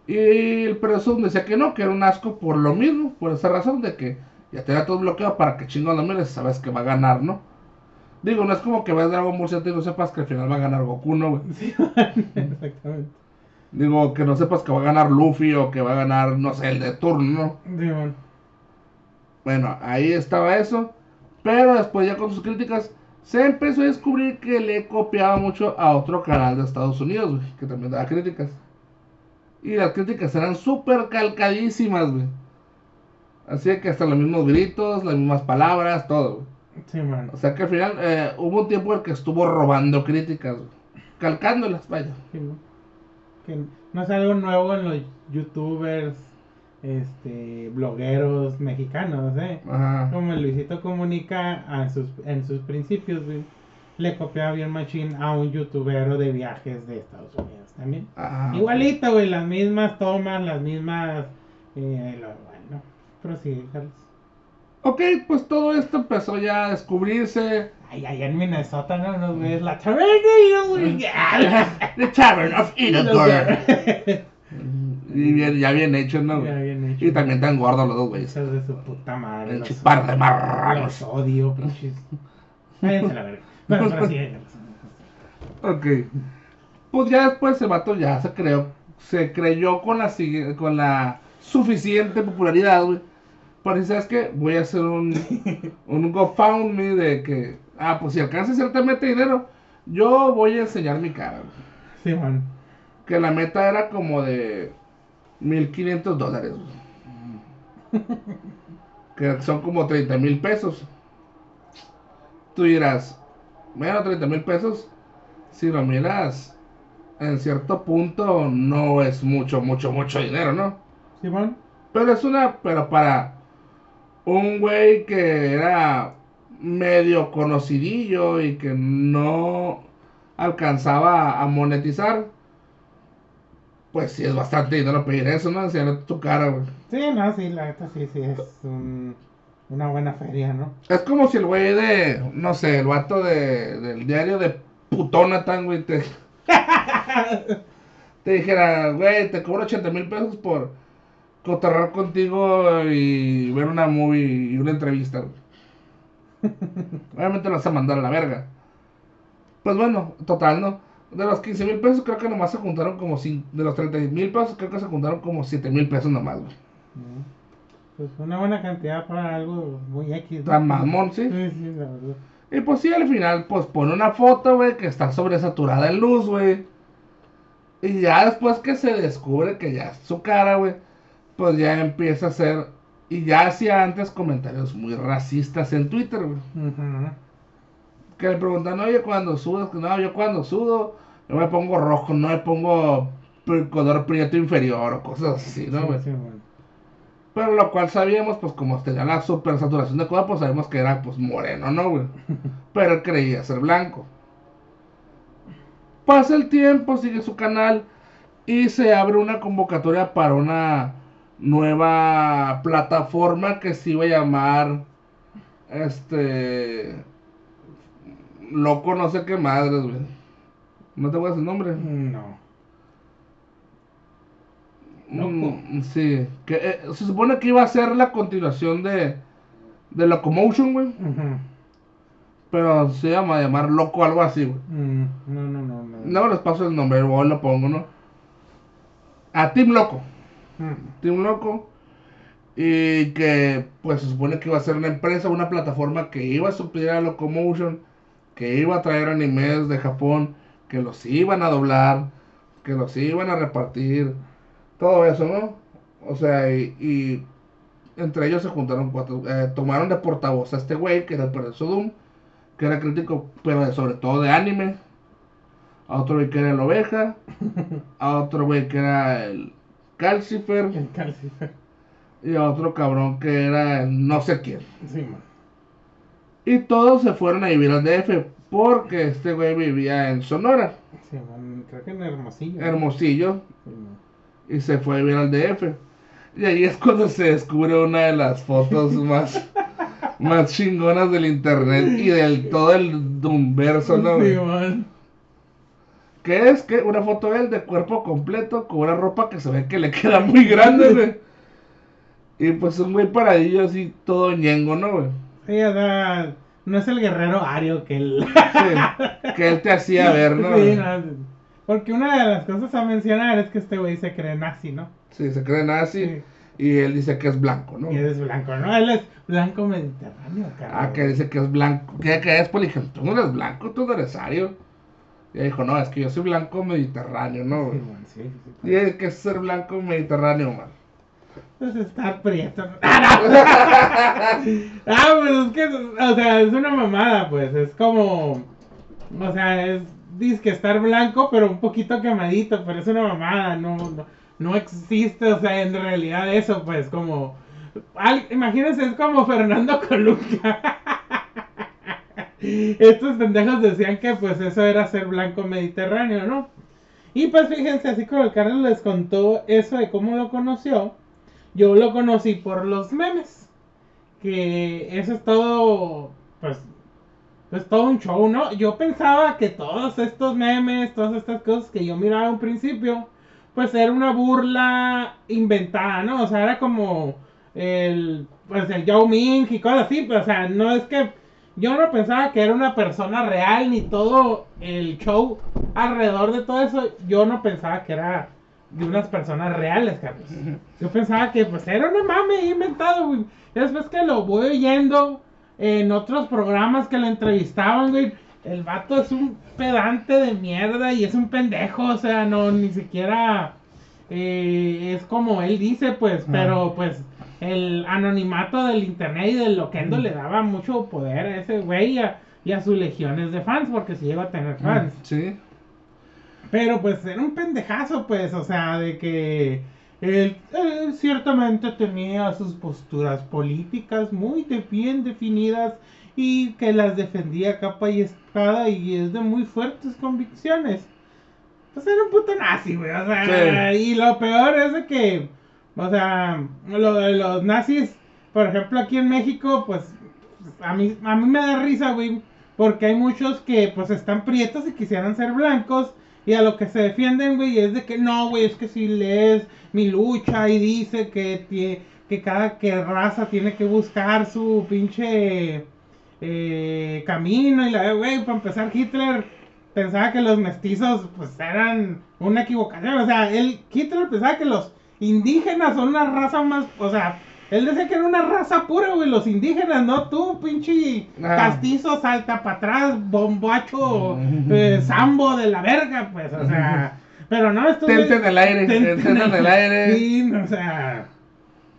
Y el Presum decía que no, que era un asco por lo mismo, por esa razón de que ya tenía todo bloqueado para que chingón lo mires, sabes que va a ganar, ¿no? Digo, no es como que ves Dragon Ball Z y no sepas que al final va a ganar Goku, ¿no, güey? Exactamente. Digo, que no sepas que va a ganar Luffy o que va a ganar, no sé, el de turno, ¿no? Simón. Bueno, ahí estaba eso. Pero después ya con sus críticas se empezó a descubrir que le copiaba mucho a otro canal de Estados Unidos, güey, que también daba críticas. Y las críticas eran súper calcadísimas, güey. Así que hasta los mismos gritos, las mismas palabras, todo, güey. Simón. O sea que al final eh, hubo un tiempo en el que estuvo robando críticas, güey. Calcándolas, vaya. Que no es algo nuevo en los youtubers, este, blogueros mexicanos, ¿eh? Ajá. Como Luisito Comunica a sus, en sus principios, güey, le copiaba bien machine a un youtubero de viajes de Estados Unidos también. Ajá. Igualito, güey, las mismas tomas, las mismas... Eh, lo, bueno, prosigue, Carlos. Ok, pues todo esto empezó ya a descubrirse. Ay, allá en Minnesota, ¿no? Nos ves la taberna, güey. The Tavern of Edinburgh. Y bien, ya bien hecho, ¿no? Ya bien hecho. Y también tan gordos los dos güeyes. Hijos de su puta madre. Los- par de marranos. Los odio, pinches. Váyanse la verga. Bueno, prosigue, Carlos. Ok. Pues ya después el vato ya se creó, se creyó con la, con la suficiente popularidad, güey, Pero ¿sabes qué? Voy a hacer un, un GoFundMe de que, ah, pues si alcanza ciertamente dinero, yo voy a enseñar mi cara. güey. Sí, man. Que la meta era como de 1500 dólares. Que son como 30 mil pesos. Tú dirás, bueno, 30 mil pesos, si lo miras en cierto punto, no es mucho, mucho, mucho dinero, ¿no? Sí, man. Pero es una, pero para un güey que era medio conocidillo y que no alcanzaba a monetizar, pues sí es bastante dinero pedir eso, ¿no? Enseñarle tu cara, güey. Sí, no, sí, la neta sí, sí, es un- una buena feria, ¿no? Es como si el güey de, no sé, el vato de, del diario de Putonatan, güey, te, te dijera, güey, te cobro 80 mil pesos por cotorrear contigo y ver una movie y una entrevista, güey. Obviamente lo vas a mandar a la verga. Pues bueno, total, ¿no? De los 15 mil pesos creo que nomás se juntaron como, cin- de los 30 mil pesos creo que se juntaron como 7 mil pesos nomás, güey. Mm. Pues una buena cantidad para algo muy X. ¿no? Tan mamón, ¿sí? Sí, sí, la verdad. Y pues sí, al final, pues pone una foto, güey, que está sobresaturada en luz, güey. Y ya después que se descubre que ya es su cara, güey, pues ya empieza a hacer. Y ya hacía antes comentarios muy racistas en Twitter, güey. Ujú. Que le preguntan, oye, cuando sudas, que no, yo cuando sudo, yo me pongo rojo, no me pongo color prieto inferior o cosas así, ¿no, Sí, sí. Pero lo cual sabíamos, pues como tenía la super saturación de color, pues sabemos que era pues moreno, ¿no, güey? Pero él creía ser blanco. Pasa el tiempo, sigue su canal y se abre una convocatoria para una nueva plataforma que se iba a llamar este loco no sé qué madres, güey. No te voy a decir el nombre. No. Loco. Mm, sí, que eh, se supone que iba a ser la continuación de de Locomotion, güey, pero se llama a llamar Loco algo así, güey. Mm, No, no, no, no. No les paso el nombre, o lo pongo, ¿no? A Team Loco. Mm. Team Loco. Y que pues se supone que iba a ser una empresa, una plataforma que iba a suplir a Locomotion, que iba a traer animes de Japón, que los iban a doblar, que los iban a repartir, todo eso, ¿no? O sea, y, y entre ellos se juntaron cuatro, eh, tomaron de portavoz a este güey, que era el profesor Doom, que era crítico, pero sobre todo de anime, a otro güey que era el oveja, a otro güey que era el Calcifer, El calcifer. y a otro cabrón que era el no sé quién. Sí, man. Y todos se fueron a vivir al DF porque este güey vivía en Sonora, Sí. Creo que en Hermosillo. Hermosillo, Sí, y se fue a vivir al DF. Y ahí es cuando se descubre una de las fotos más, más chingonas del internet y del todo el Dumverso, ¿no? Sí, man. Que es que una foto de él de cuerpo completo con una ropa que se ve que le queda muy grande, güey. Y pues un güey paradillo así, todo ñengo, ¿no, güey? Sí, o sea, no es el guerrero Ario que él. Sí, que él te hacía ver, ¿no? Sí, no, Porque una de las cosas a mencionar es que este güey se cree nazi, ¿no? Sí, se cree nazi Sí. y él dice que es blanco, ¿no? Y él es blanco, ¿no? Él es blanco mediterráneo, cabrón. Ah, que dice que es blanco. Que, que después le dije, tú no eres blanco, tú no eres ario. Y ella dijo, no, es que yo soy blanco mediterráneo, ¿no? Sí. Y es que es ser blanco mediterráneo, man. Pues estar prieto. Ah, no. Ah, pues es que, o sea, es una mamada, pues. Es como. O sea, es. Dice que estar blanco, pero un poquito quemadito, pero es una mamada. No, no, no existe, o sea, en realidad eso, pues, como. imagínense, es como Fernando Colunga. Estos pendejos decían que, pues, eso era ser blanco mediterráneo, ¿no? Y pues fíjense, así como el Carlos les contó eso de cómo lo conoció, yo lo conocí por los memes. Que eso es todo, pues, pues todo un show, ¿no? Yo pensaba que todos estos memes, todas estas cosas que yo miraba a un principio, pues era una burla inventada, ¿no? O sea, era como el, pues el Yao Ming y cosas así, pero, o sea, no es que yo no pensaba que era una persona real ni todo el show alrededor de todo eso, yo no pensaba que era de unas personas reales, Carlos. Yo pensaba que pues era una mame inventado, güey. Después que lo voy oyendo en otros programas que lo entrevistaban, güey. El vato es un pedante de mierda y es un pendejo, o sea, no, ni siquiera eh, es como él dice, pues, pero pues el anonimato del internet y del loquendo le daba mucho poder a ese güey y a, y a sus legiones de fans, porque si llegó a tener fans. Sí. Pero pues era un pendejazo, pues, o sea, de que él, él ciertamente tenía sus posturas políticas muy de- bien definidas y que las defendía capa y espada y es de muy fuertes convicciones. Pues era un puto nazi, güey, o sea, y lo peor es de que, o sea, lo de los nazis, por ejemplo, aquí en México, pues, a mí, a mí me da risa, güey, porque hay muchos que, pues, están prietos y quisieran ser blancos, y a lo que se defienden, güey, es de que no, güey, es que si lees mi lucha y dice que, que cada que raza tiene que buscar su pinche eh, camino, y la, güey, para empezar, Hitler pensaba que los mestizos, pues, eran una equivocación, o sea, él, Hitler pensaba que los indígenas son una raza más, o sea, él decía que era una raza pura, güey, los indígenas, no tú, pinche Ah. castizo, salta para atrás, bombacho, eh, sambo de la verga, pues, o sea, pero no, estos Tente en el aire, tente en el aire. Sí, o sea,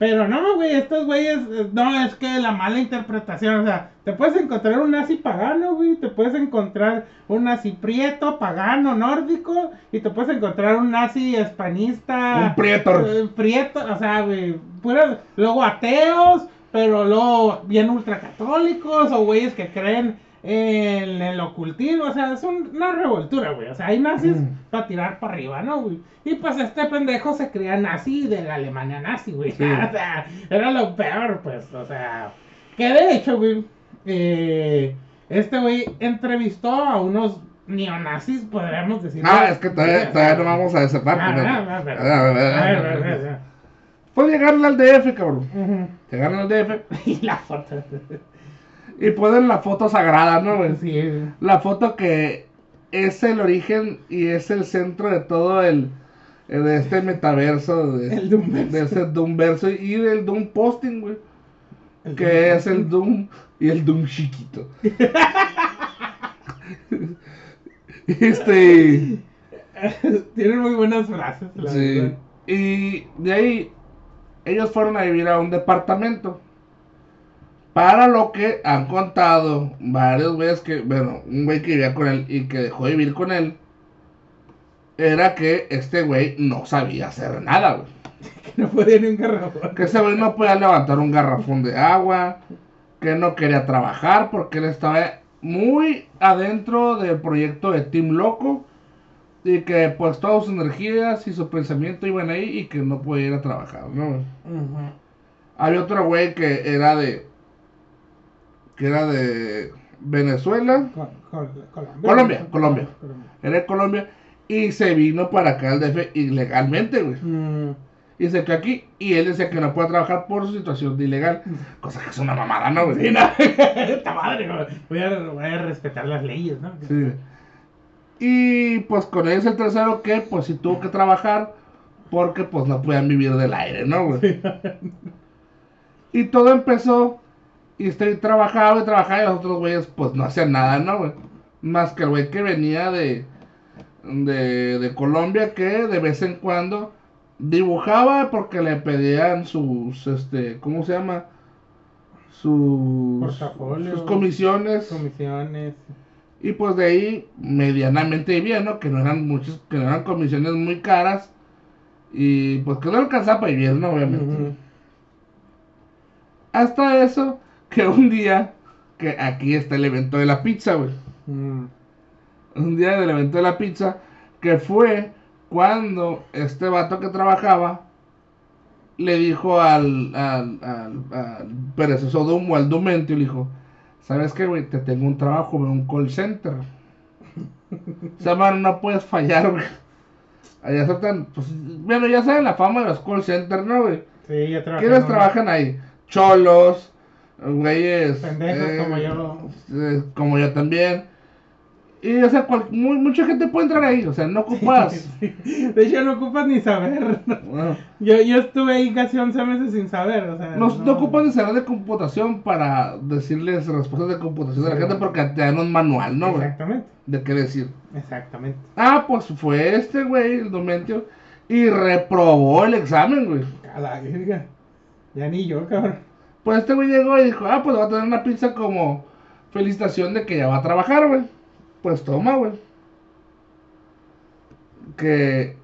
pero no, güey, estos güeyes, eh, no, es que la mala interpretación, o sea, te puedes encontrar un nazi pagano, güey, te puedes encontrar un nazi prieto, pagano, nórdico, y te puedes encontrar un nazi hispanista. Un prietor. eh, prieto, o sea, güey, puras, luego ateos, pero luego bien ultracatólicos, o güeyes que creen en el ocultismo, o sea, es un- una revoltura, güey, o sea, hay nazis Mm. para tirar para arriba, ¿no, güey? Y pues este pendejo se creía nazi de la Alemania nazi, güey, Sí. o sea, era lo peor, pues, o sea, que de hecho, güey, eh, este güey entrevistó a unos neonazis, podríamos decir. Ah, es que todavía, todavía no vamos a esa parte. Pues llegarle al DF, cabrón. Ujú. Llegarle al DF Y la foto. Y ponen la foto sagrada, ¿no, güey? Sí, La foto que es el origen y es el centro de todo el eh, de este metaverso, de, El Doomverso. de este Doomverso y del Doom posting, güey, el que es el Doom y el Doom chiquito. este, Tienen muy buenas frases, la sí. verdad. Y de ahí ellos fueron a vivir a un departamento. Para lo que han contado varios güeyes que, bueno, un güey que vivía con él y que dejó de vivir con él, era que este güey no sabía hacer nada, güey. Que no podía ni un garrafón. Que ese güey no podía levantar un garrafón de agua, que no quería trabajar porque él estaba muy adentro del proyecto de Team Loco y que pues todas sus energías y su pensamiento iban ahí y que no podía ir a trabajar, ¿no? Ujú. Había otro güey que era de. Que era de Venezuela, Col- col- Colombia, Colombia. Colombia. era de Colombia, y se vino para acá al DF ilegalmente, güey. Mm. Y se quedó aquí, y él decía que no puede trabajar por su situación de ilegal, cosa que es una mamada, ¿no, güey? Sí, no. Esta madre, güey. voy a, voy a respetar las leyes, ¿no? Sí. Y pues con ellos el tercero que pues sí tuvo que trabajar porque pues no podían vivir del aire, ¿no, güey? Y todo empezó y este trabajaba y trabajaba y los otros güeyes pues no hacían nada, ¿no, güey? Más que el güey que venía de, de, de Colombia que de vez en cuando dibujaba porque le pedían sus, este, ¿cómo se llama? Sus, sus comisiones. Comisiones. Y pues de ahí medianamente vivía, ¿no? Que no eran muchas, que no eran comisiones muy caras. Y pues que no alcanzaba para vivir, ¿no? Obviamente. Hasta eso, que un día, que aquí está el evento de la pizza, güey. Mm. Un día del evento de la pizza, que fue cuando este vato que trabajaba le dijo al, al, al, al perezoso Doom o al Dumento, y le dijo, ¿sabes qué, güey? Te tengo un trabajo en un call center. O sea, mano, no puedes fallar, güey. Allá aceptan, pues, bueno, ya saben la fama de los call centers, ¿no, güey? Sí, ya trabajé. ¿Quiénes trabajan ahí? Cholos, güeyes. Pendejos como yo. eh, como yo también. Y, o sea, cual- mu- mucha gente puede entrar ahí, o sea, no ocupas. De hecho, no ocupas ni saber. Bueno, Yo, yo estuve ahí casi 11 meses sin saber, o sea. no, no ocupas ni saber de computación para decirles respuestas de computación de la Sí, gente porque te dan un manual, ¿no, güey? Exactamente, De qué decir. exactamente. Ah, pues fue este, güey, el Domentio, y reprobó el examen, güey. A la verga. Ya ni yo, cabrón. Pues este güey llegó y dijo, ah, pues va a tener una pizza como felicitación de que ya va a trabajar, güey. Pues toma, güey. Que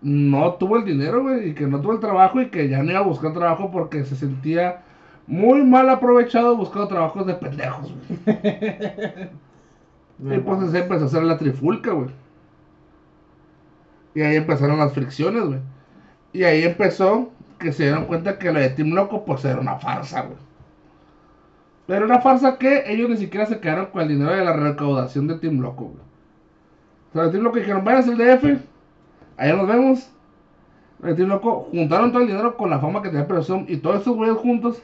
no tuvo el dinero, güey, y que no tuvo el trabajo y que ya no iba a buscar trabajo porque se sentía muy mal aprovechado buscando trabajos de pendejos, güey. Y pues así empezó a hacer la trifulca, güey. Y ahí empezaron las fricciones, güey. Y ahí empezó que se dieron cuenta que lo de Team Loco, pues era una farsa, güey. Pero una farsa que ellos ni siquiera se quedaron con el dinero de la recaudación de Team Loco, güey. O sea, el Team Loco dijeron, váyanse al DF, allá nos vemos. El Team Loco juntaron todo el dinero con la fama que tenía Person y todos esos güeyes juntos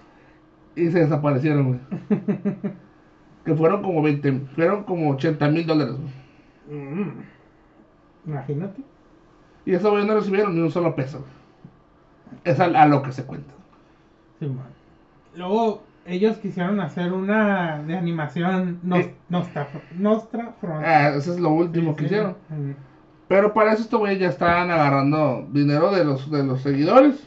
y se desaparecieron, güey. que fueron como 20, fueron como 80 mil dólares, güey. Mm. Imagínate. Y esos güeyes no recibieron ni un solo peso, güey. Es a, a lo que se cuenta. Sí, man. Luego, ellos quisieron hacer una de animación nos, Eh. Nostra, Nostra Front. Ah, eso es lo último Sí, que sí. hicieron. Pero para eso estos güeyes ya estaban agarrando dinero de los, de los seguidores.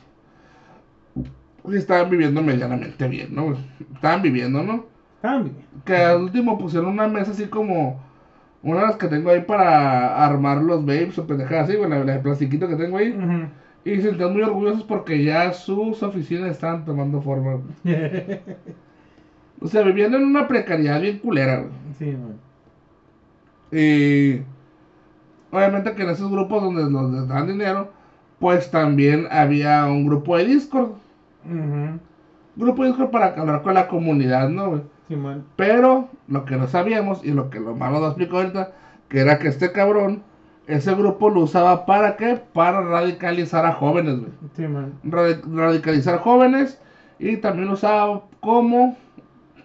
Y estaban viviendo medianamente bien, ¿no? Estaban viviendo, ¿no? Estaban bien. Que al último pusieron una mesa así como una de las que tengo ahí para armar los babes o pendejadas así, la de plastiquito que tengo ahí. Ujú. Y se sentían muy orgullosos porque ya sus oficinas estaban tomando forma. güey. O sea, vivían en una precariedad bien culera, güey. sí, man. Y obviamente que en esos grupos donde les dan dinero, pues también había un grupo de Discord. Ujú. Grupo de Discord para hablar con la comunidad, ¿no? güey? Sí, man. Pero lo que no sabíamos y lo que lo malo nos explicó ahorita, que era que este cabrón, ese grupo lo usaba para qué? Para radicalizar a jóvenes, güey. Sí, man. Radi- radicalizar jóvenes y también lo usaba como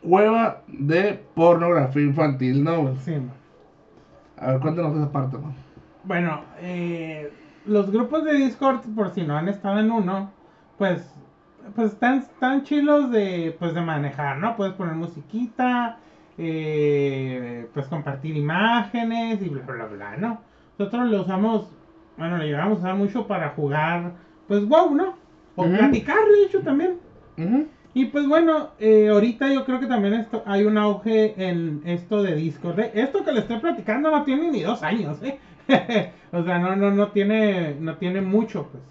cueva de pornografía infantil, ¿no? güey? Sí, man. A ver, cuéntanos esa parte, man. Bueno, eh, los grupos de Discord, por si no han estado en uno, pues, pues están, están chilos de, pues, de manejar, ¿no? Puedes poner musiquita, eh, pues compartir imágenes y bla, bla, bla, ¿no? Nosotros lo usamos, bueno, lo llevamos a usar mucho para jugar, pues, WoW, ¿no? O platicar, de hecho, también. Y pues bueno, eh, ahorita yo creo que también esto, hay un auge en esto de Discord. ¿eh? Esto que le estoy platicando no tiene ni dos años, ¿eh? o sea, no, no, no tiene, no tiene mucho, pues.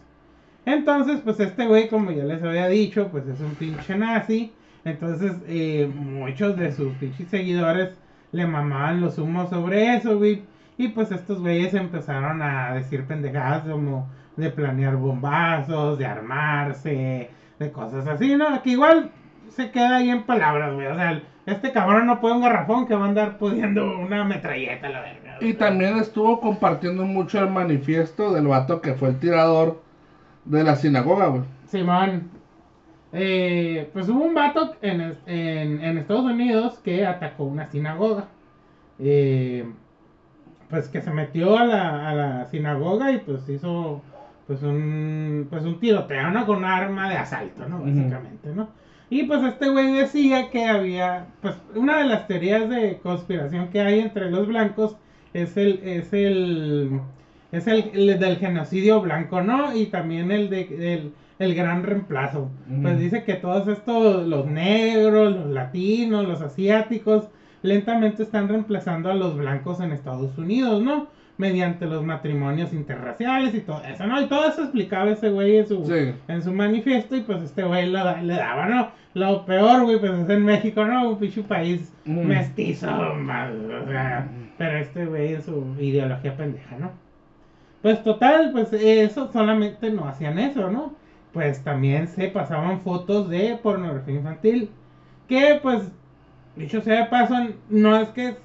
Entonces, pues este güey, como ya les había dicho, pues es un pinche nazi. Entonces, eh, muchos de sus pinches seguidores le mamaban los humos sobre eso, güey. Y pues estos güeyes empezaron a decir pendejadas como de planear bombazos, de armarse, de cosas así, ¿no? Que igual se queda ahí en palabras, güey. O sea, este cabrón no puede un garrafón que va a andar pudiendo una metralleta, la verga. Y también estuvo compartiendo mucho el manifiesto del vato que fue el tirador de la sinagoga, güey. Simón. Eh, pues hubo un vato en, en, en Estados Unidos que atacó una sinagoga. Eh, pues que se metió a la, a la sinagoga y pues hizo pues un pues un tiroteo, ¿no? Con un arma de asalto, ¿no? Básicamente, ¿no? Y pues este güey decía que había, pues una de las teorías de conspiración que hay entre los blancos es el, es el, es el, el del genocidio blanco, ¿no? Y también el de, el, el gran reemplazo. Ujú. Pues dice que todos estos, los negros, los latinos, los asiáticos, lentamente están reemplazando a los blancos en Estados Unidos, ¿no? Mediante los matrimonios interraciales y todo eso, ¿no? Y todo eso explicaba ese güey en su, Sí. en su manifiesto y pues este güey le daba, ¿no? Lo peor, güey, pues es en México, ¿no? Un pinche país Mm. mestizo, más, o sea, pero este güey en su ideología pendeja, ¿no? Pues total, pues eso solamente no hacían eso, ¿no? Pues también se pasaban fotos de pornografía infantil, que pues, dicho sea de paso, no es que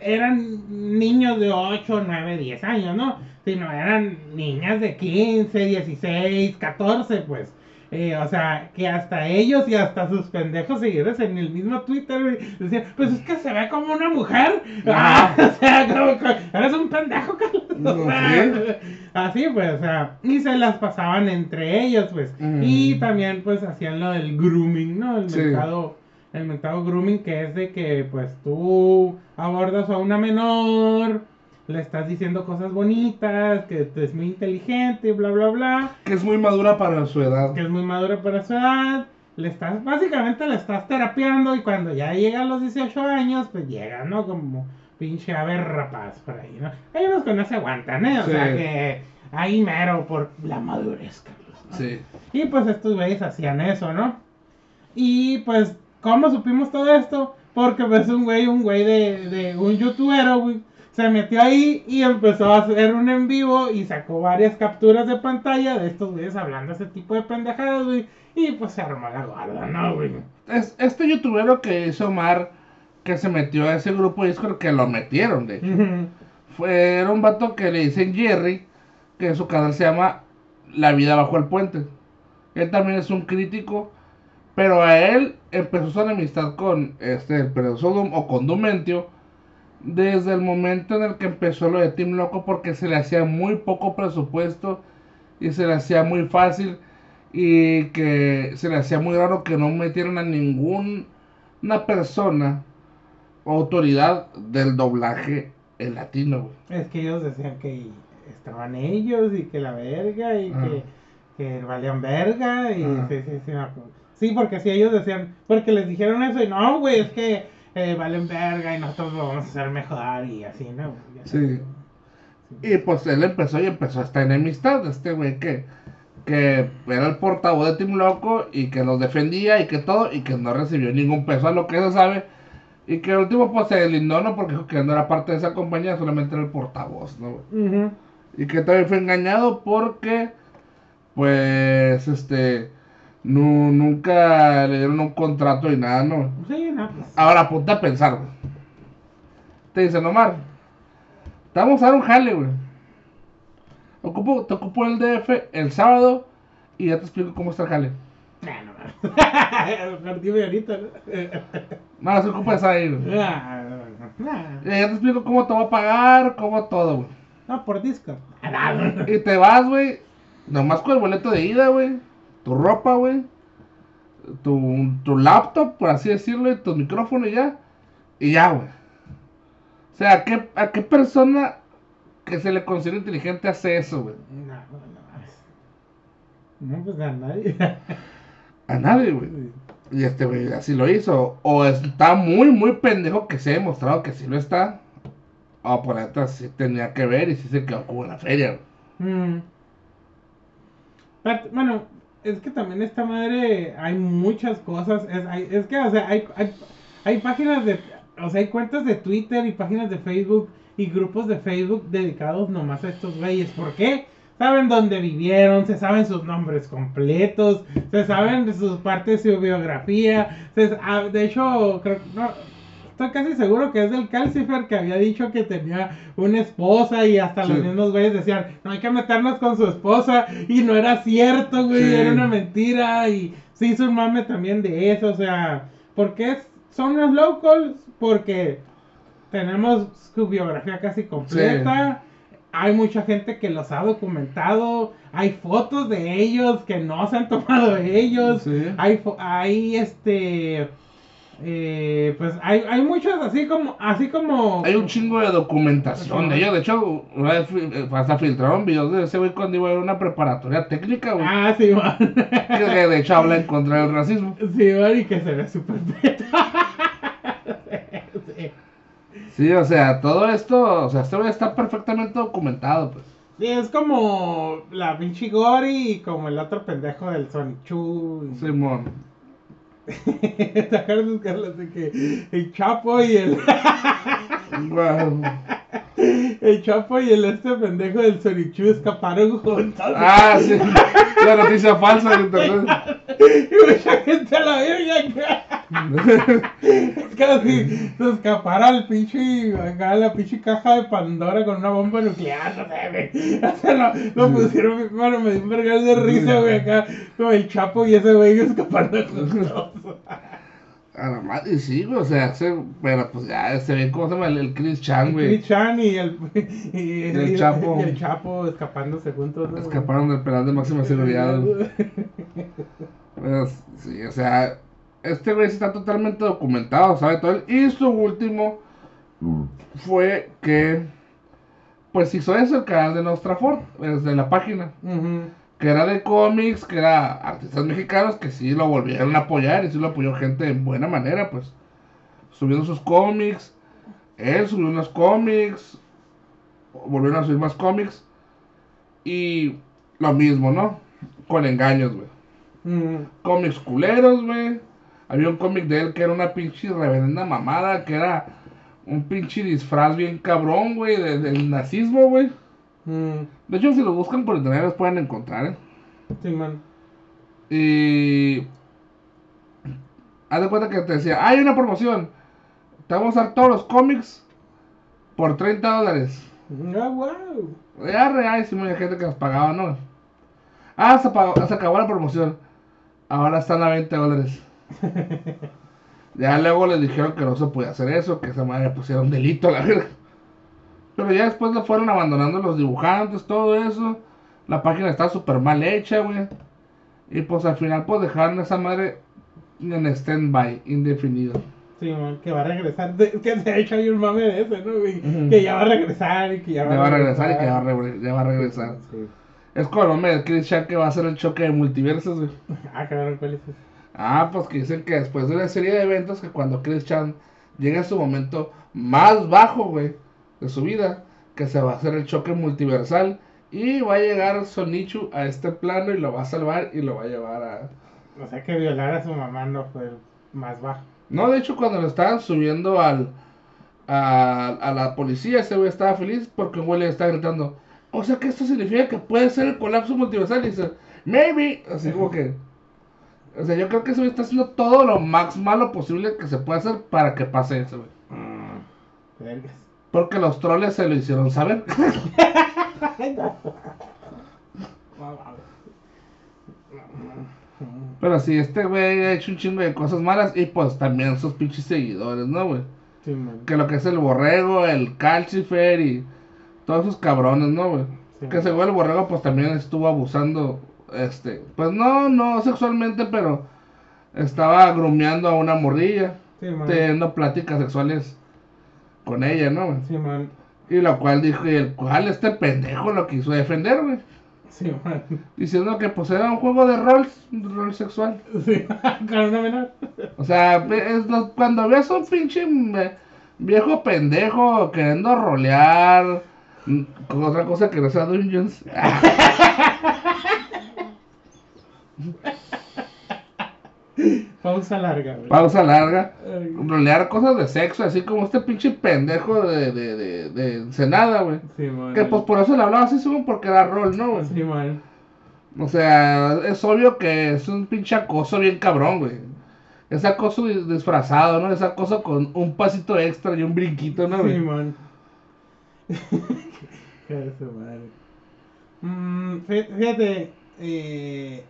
eran niños de 8, 9, 10 años, ¿no? Sino eran niñas de 15, 16, 14, pues. eh, o sea, que hasta ellos y hasta sus pendejos seguidores en el mismo Twitter decían, pues es que se ve como una mujer. Ah, o sea, como que eres un pendejo, Carlos. O sea, así pues, o sea, y se las pasaban entre ellos, pues. Mm. Y también pues hacían lo del grooming, ¿no? El Sí. mercado, el mercado grooming que es de que pues tú abordas a una menor, le estás diciendo cosas bonitas, que es muy inteligente, bla, bla, bla Que es muy madura para su edad. que es muy madura para su edad. Le estás, básicamente le estás terapiando y cuando ya llega a los 18 años, pues llega, ¿no? Como pinche ave rapaz por ahí, ¿no? Hay unos que no se aguantan, ¿eh? O Sí. sea que ahí mero por la madurez, Carlos. ¿no? Sí. Y pues estos güeyes hacían eso, ¿no? Y pues, ¿cómo supimos todo esto? Porque pues un güey, un güey de, de un youtuber, güey, se metió ahí y empezó a hacer un en vivo y sacó varias capturas de pantalla de estos güeyes hablando ese tipo de pendejadas, güey. Y pues se armó la guarda, ¿no, güey? Es, este youtubero que hizo Omar, que se metió a ese grupo de Discord, que lo metieron, de hecho. Fue, era un vato que le dicen Jerry, que su canal se llama La vida bajo el puente. Él también es un crítico, pero a él empezó su enemistad con este, el Sodom o con Dumentio desde el momento en el que empezó lo de Team Loco porque se le hacía muy poco presupuesto y se le hacía muy fácil y que se le hacía muy raro que no metieran a ninguna persona o autoridad del doblaje en latino, güey. Es que ellos decían que estaban ellos y que la verga y Ah. que, que valían verga y Ah. sí, sí, sí, me acuerdo. Sí, porque si ellos decían, porque les dijeron eso y no, güey, es que eh, valen verga y nosotros lo vamos a hacer mejor y así, ¿no? Sí. Y pues él empezó y empezó esta enemistad, este güey que, que era el portavoz de Team Loco y que los defendía y que todo y que no recibió ningún peso a lo que se sabe. Y que el último pues se lindó, ¿no? Porque dijo que no era parte de esa compañía, solamente era el portavoz, ¿no? Ujú. Y que también fue engañado porque, pues, este, nu- nunca le dieron un contrato y nada, ¿no? Sí, no, pues. Ahora ponte a pensar, güey. Te dicen, Omar, te vamos a dar un jale, güey. Ocupo, te ocupo el DF el sábado y ya te explico cómo está el jale. No, no. Dime ahorita, ¿no? No, se ocupa esa ahí, güey. Nah, no, no, nah. Y ya te explico cómo te va a pagar, cómo todo, güey. No, por disco. Ah, no, no. Y te vas, güey, nomás con el boleto de ida, güey. Tu ropa, güey. Tu, tu laptop, por así decirlo, y tu micrófono y ya. Y ya, güey. O sea, ¿a qué, ¿a qué persona que se le considera inteligente hace eso, güey? No, no, no. No, pues a nadie. A nadie, güey. Y este güey así lo hizo. O está muy, muy pendejo que se ha demostrado que sí lo está. O por atrás sí tenía que ver y sí se quedó como en la feria, güey. Mm. Pero, bueno, es que también esta madre hay muchas cosas. Es, hay- es que, o sea, hay, hay, hay páginas de. O sea, hay cuentas de Twitter y páginas de Facebook y grupos de Facebook dedicados nomás a estos güeyes. ¿Por qué? Saben dónde vivieron, se saben sus nombres completos, se saben sus partes de su biografía. se- ah, de hecho, creo no, estoy casi seguro que es del Calcifer que había dicho que tenía una esposa y hasta los mismos güeyes decían, no hay que meternos con su esposa y no era cierto, güey, Sí. era una mentira y se hizo un mame también de eso, o sea, ¿por qué son los locals? Porque tenemos su biografía casi completa. Hay mucha gente que los ha documentado. Hay fotos de ellos que no se han tomado ellos. Sí. Hay, hay este. Eh, pues hay, hay muchos así como. Así como. Hay un chingo de documentación de ellos. De hecho, eh, hasta filtraron videos de ese güey cuando iba a una preparatoria técnica, güey. Ah, sí, man. Que de hecho habla en contra del racismo. Sí, man, y que se ve súper. Sí. Sí, o sea, todo esto, o sea, este güey está perfectamente documentado, pues. Sí, es como la pinche Gori y como el otro pendejo del Sonic Chu. Simón. ¿Te acuerdas, Carlos, de que el Chapo y el, el Chapo y el este pendejo del Sonic Chu escaparon juntos? Ah, sí. La noticia falsa en internet. Y mucha gente la verga. Es como si se escapara el pinche, acá la pinche caja de Pandora con una bomba nuclear, no sé, güey. O sea, lo, lo pusieron, bueno, me dio un vergal de risa, güey, acá, como el Chapo y ese güey escapando juntos. A la madre, sí, güey, o sea, se- pero pues ya se ve cómo se llama el, el Chris Chan, güey. Chris Chan y el, y, el Chapo. y el Chapo escapándose juntos. ¿no? Escaparon del penal de máxima seguridad, güey. Pues, sí, o sea, este güey está totalmente documentado, sabe todo. Y su último fue que, pues hizo eso, el canal de Nostra Ford, desde la página. Ujú. Que era de cómics, que era artistas mexicanos que sí lo volvieron a apoyar y sí lo apoyó gente en buena manera, pues. Subiendo sus cómics, él subió unos cómics, volvieron a subir más cómics. Y lo mismo, ¿no? Con engaños, güey. Ujú. Cómics culeros, güey. Había un cómic de él que era una pinche reverenda mamada, que era un pinche disfraz bien cabrón, güey, de- del nazismo, güey. Ujú. De hecho, si lo buscan por internet, los pueden encontrar, ¿eh? Sí, man. Y. Haz de cuenta que te decía: hay una promoción. Te vamos a dar todos los cómics por 30 dólares. Ah, wow. Ya real, sí, mucha gente que nos pagaba, ¿no? Ah, se, pagó- se acabó la promoción. Ahora están a 20 dólares. ya luego les dijeron que no se podía hacer eso, que esa madre pusieron delito a la verga. Pero ya después lo fueron abandonando los dibujantes, todo eso. La página está súper mal hecha, güey. Y pues al final pues dejaron esa madre en stand-by, indefinido. Sí, man, que va a regresar. De- Es que se ha hecho ahí un mame de ese, ¿no? güey? Que ya va a regresar y que ya va, Ya va a regresar y que ya va a, re- ya va a regresar. Sí. Es como el mame de Chris Chan que va a hacer el choque de multiversos, güey. Ah, cabrón, ¿cuál es ese? Ah, pues que dicen que después de una serie de eventos, que cuando Chris Chan llegue a su momento más bajo, güey, de su vida, que se va a hacer el choque multiversal y va a llegar Sonichu a este plano y lo va a salvar y lo va a llevar a... O sea, que violar a su mamá no fue más bajo. No, de hecho, cuando lo estaban subiendo al... A, a la policía, ese güey estaba feliz porque un güey le estaba gritando. O sea que esto significa que puede ser el colapso multiversal. Y dice, maybe. Así como que. O sea, yo creo que ese güey está haciendo todo lo más malo posible que se puede hacer para que pase eso, güey. Vergas. Porque los troles se lo hicieron saber. Pero sí, este güey ha hecho un chingo de cosas malas. Y pues también sus pinches seguidores, ¿no, güey? Sí. Que lo que es el borrego, el calcifer y todos esos cabrones, ¿no, güey? Sí. Que según el borrego, pues también estuvo abusando, este, pues no, no sexualmente, pero estaba grumeando a una morrilla, Sí, teniendo pláticas sexuales con ella, ¿no, güey? Sí, man. Y lo cual dijo, y el cual este pendejo lo quiso defender, güey. Sí, man. Diciendo que pues era un juego de rol, un rol sexual. Sí, con una menor. O sea, ve- es lo- cuando ves a un pinche eh, viejo pendejo queriendo rolear mm, con otra cosa que no sea Dungeons. Pausa larga, güey. Pausa larga. Rolear cosas de sexo, así como este pinche pendejo de, de, de, de Ensenada, güey. Sí, man. Que pues por eso le hablaba así, según porque era rol, ¿no, güey? Sí, man. O sea, es obvio que es un pinche acoso bien cabrón, güey. Es acoso dis- disfrazado, ¿no? Es acoso con un pasito extra y un brinquito, ¿no, Sí, güey? man. Qué madre. Mm, fí- fíjate, eh,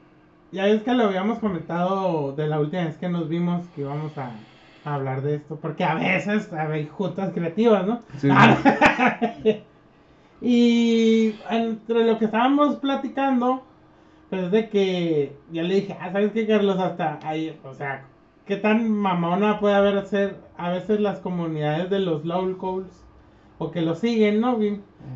ya ves que lo habíamos comentado de la última vez que nos vimos que íbamos a, a hablar de esto, porque a veces hay juntas creativas, ¿no? Sí. Ah, y entre lo que estábamos platicando, pues de que ya le dije, ah, ¿sabes qué, Carlos? Hasta ahí, o sea, ¿qué tan mamona puede haber ser a veces las comunidades de los lolcows? O que lo siguen, ¿no?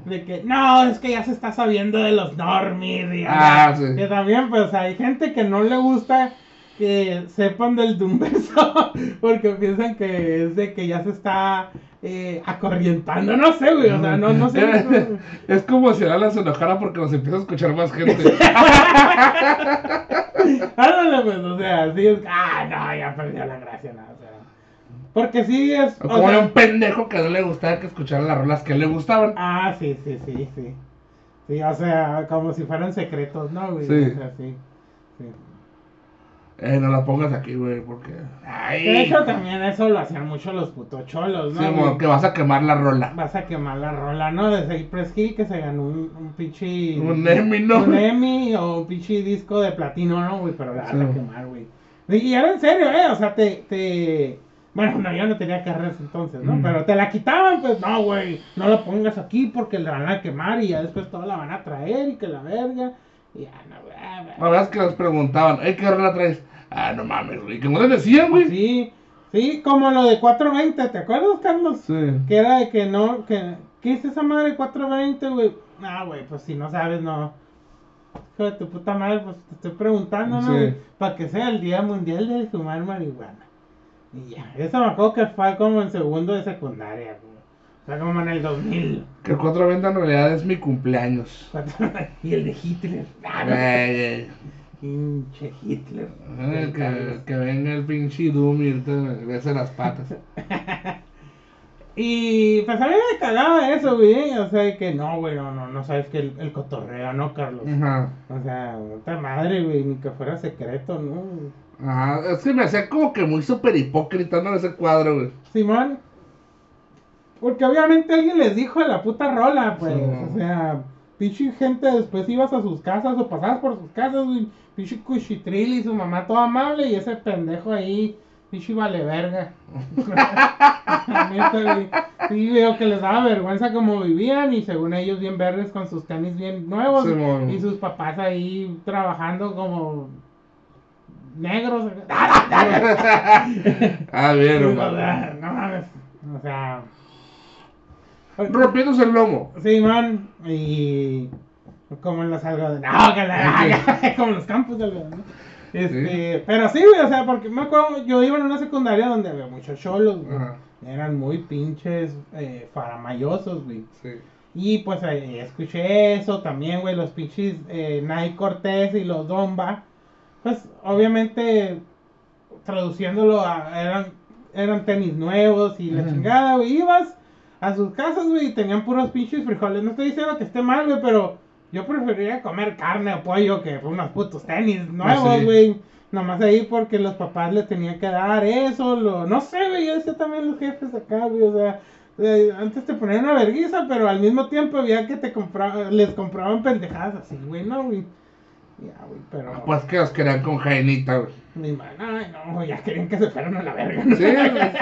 De que, no, es que ya se está sabiendo de los normies. y, Ah, sí. Que también, pues, hay gente que no le gusta que sepan del Dumbeso porque piensan que es de que ya se está eh, acorrientando, no sé, güey, o sea, no, no sé. Es como si Alan se enojara porque nos empieza a escuchar más gente. Ándale, pues, o sea, sí es, ah, no, ya perdió la gracia, sea. Porque sí es, O o como sea- era un pendejo que no le gustaba que escuchara las rolas que le gustaban. Ah, sí, sí, sí, sí. Sí, o sea, como si fueran secretos, ¿no, güey? Sí. O sea, sí. sí. eh, no la pongas aquí, güey, porque. Ay, De hecho, también eso lo hacían mucho los putos cholos, ¿no? sí, güey? mo, que vas a quemar la rola. Vas a quemar la rola, ¿no? De Cypress Hill que se ganó un, un pinche. Un Emmy, ¿no? Un Emmy o un pinche disco de platino, ¿no, güey? Pero la vas a quemar, güey. Y era en serio, ¿eh? O sea, te. te... Bueno, no, yo no tenía carreras entonces, ¿no? Mm. Pero te la quitaban, pues no, güey. No la pongas aquí porque la van a quemar y ya después toda la van a traer y que la verga. Y ya, no, güey. La verdad es que les preguntaban, ¿eh, qué rola traes? Ah, no mames, güey, que no les decían, güey. Sí, sí, como lo de 420, ¿te acuerdas, Carlos? Sí. Que era de que no, que, ¿qué es esa madre 420, güey? Ah, güey, pues si no sabes, no. Hijo de tu puta madre, pues te estoy preguntando, ¿no? Sí. Para que sea el Día Mundial de Fumar Marihuana. Y ya, eso me acuerdo que fue como en segundo de secundaria, güey. O sea, como en el 2000. Que el 420 en realidad es mi cumpleaños. y el de Hitler. Ah, no, Güey, Pinche Hitler. eh, que, que venga el pinche Doom y me bese las patas. Y pues a mí me cagaba eso, güey. O sea, que no, güey, no, no, no sabes que el, el cotorreo, ¿no, Carlos? Ajá. O sea, puta madre, güey, ni que fuera secreto, ¿no? Ajá. Es que me hacía como que muy súper hipócrita, ¿no? Ese cuadro, güey. Simón. Porque obviamente alguien les dijo de la puta rola, pues. Sí. O sea, pinche gente después ibas a sus casas o pasabas por sus casas, güey. Pinche cuchitril y su mamá toda amable y ese pendejo ahí, pinche vale verga. Sí, veo que les daba vergüenza como vivían y según ellos bien verdes con sus tenis bien nuevos y sus papás ahí trabajando como negros. ah, bien, O hermano. sea, no mames. O sea. Rompiéndose el lomo. Sí, man. Y. Como en los algodones. No, que la. como en los campos de. Este, Pero sí, güey, o sea, porque me acuerdo, yo iba en una secundaria donde había muchos cholos, güey. Ajá. Eran muy pinches eh, faramayosos, güey. Sí. Y pues eh, escuché eso también, güey, los pinches eh, Nike Cortés y los Domba. Pues obviamente traduciéndolo a, eran, eran tenis nuevos y la chingada, güey. Ibas a sus casas, güey, y tenían puros pinches frijoles. No estoy diciendo que esté mal, güey, pero yo preferiría comer carne o pollo que unos putos tenis nuevos, sí. güey. Nomás ahí porque los papás les tenían que dar eso, lo, no sé, güey, yo decía también los jefes acá, güey, o sea, eh, antes te ponían una vergüenza, pero al mismo tiempo había que te compraba, les compraban pendejadas así, güey, no, güey. Ya, güey, pero. Pues que los querían con jainita, güey. Mi ay, no, ya querían que se fueran a la verga. Sí, güey.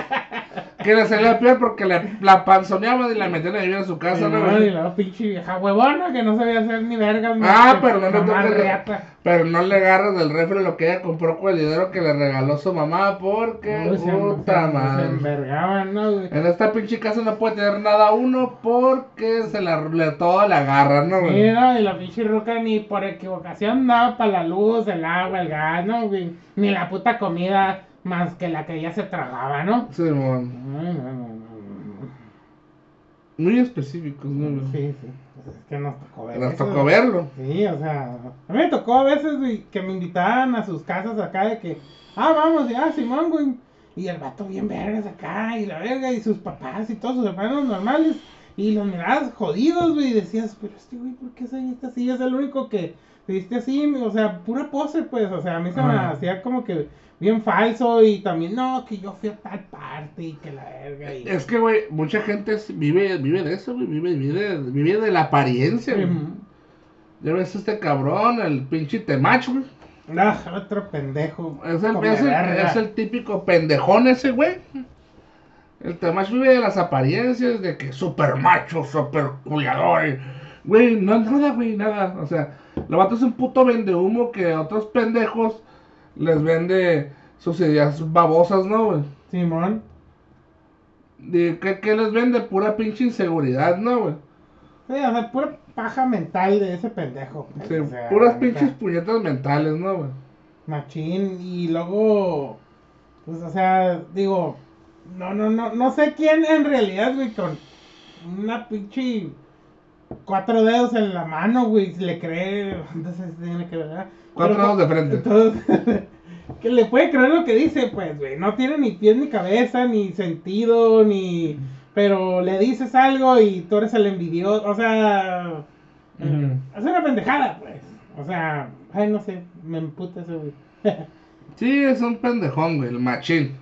Que le salía peor porque la, la panzoneaban y la metían a vivir en su casa, ¿no? y luego pinche vieja huevona que no sabía hacer ni vergas. Ah, pero no reata. Pero no le agarras del refri lo que ella compró con el dinero que le regaló su mamá porque Uy, se- puta se- Se madre. envergaban, ¿no? En esta pinche casa no puede tener nada uno porque se la le, todo le agarran, ¿no, güey? Sí, ¿no? Y la pinche ruca ni por equivocación daba para la luz, el agua, el gas, ¿no, güey? Ni la puta comida más que la que ella se tragaba, ¿no? No, Muy específicos, ¿no? Sí, sí. Es que nos tocó ver Nos tocó verlo. Sí, o sea, a mí me tocó a veces, güey, que me invitaban a sus casas acá de que, ah, vamos, ya, Simón, güey. Y el vato bien vergas acá, y la verga, y sus papás y todos sus hermanos normales. Y los mirabas jodidos, güey, y decías, pero este güey, ¿por qué se viste así? Es el único que viste así, o sea, pura pose, pues, o sea, a mí se me hacía como que bien falso, y también, no, que yo fui a tal parte, y que la verga, y... Es que, güey, mucha gente vive, vive de eso, güey. Vive, vive, vive de la apariencia, güey. Ya ves este cabrón, el pinche temacho, güey. Ah, otro pendejo. Es el, es, el, verga. es el típico pendejón ese, güey. El Temash vive de las apariencias, de que super macho, super culiador. Güey, no nada, güey, nada. O sea, el vato es un puto vende humo que a otros pendejos les vende sus ideas babosas, ¿no, güey? Simón. De- ¿Qué, qué les vende? Pura pinche inseguridad, ¿no, güey? Sí, o sea, pura paja mental de ese pendejo. Sí, O sea, puras pinches puñetas mentales, ¿no, güey? Machín. Y luego, pues, o sea, digo, no, no, no, no sé quién en realidad, güey, con una pinche cuatro dedos en la mano, güey, si le cree, entonces tiene que ver. Cuatro Pero, dedos de frente. entonces, que le puede creer lo que dice, pues, güey, no tiene ni pies ni cabeza, ni sentido, ni... Pero le dices algo y tú eres el envidioso, o sea... Es una pendejada, pues. O sea, ay, no sé, me emputa ese güey. Sí, es un pendejón, güey, el machín.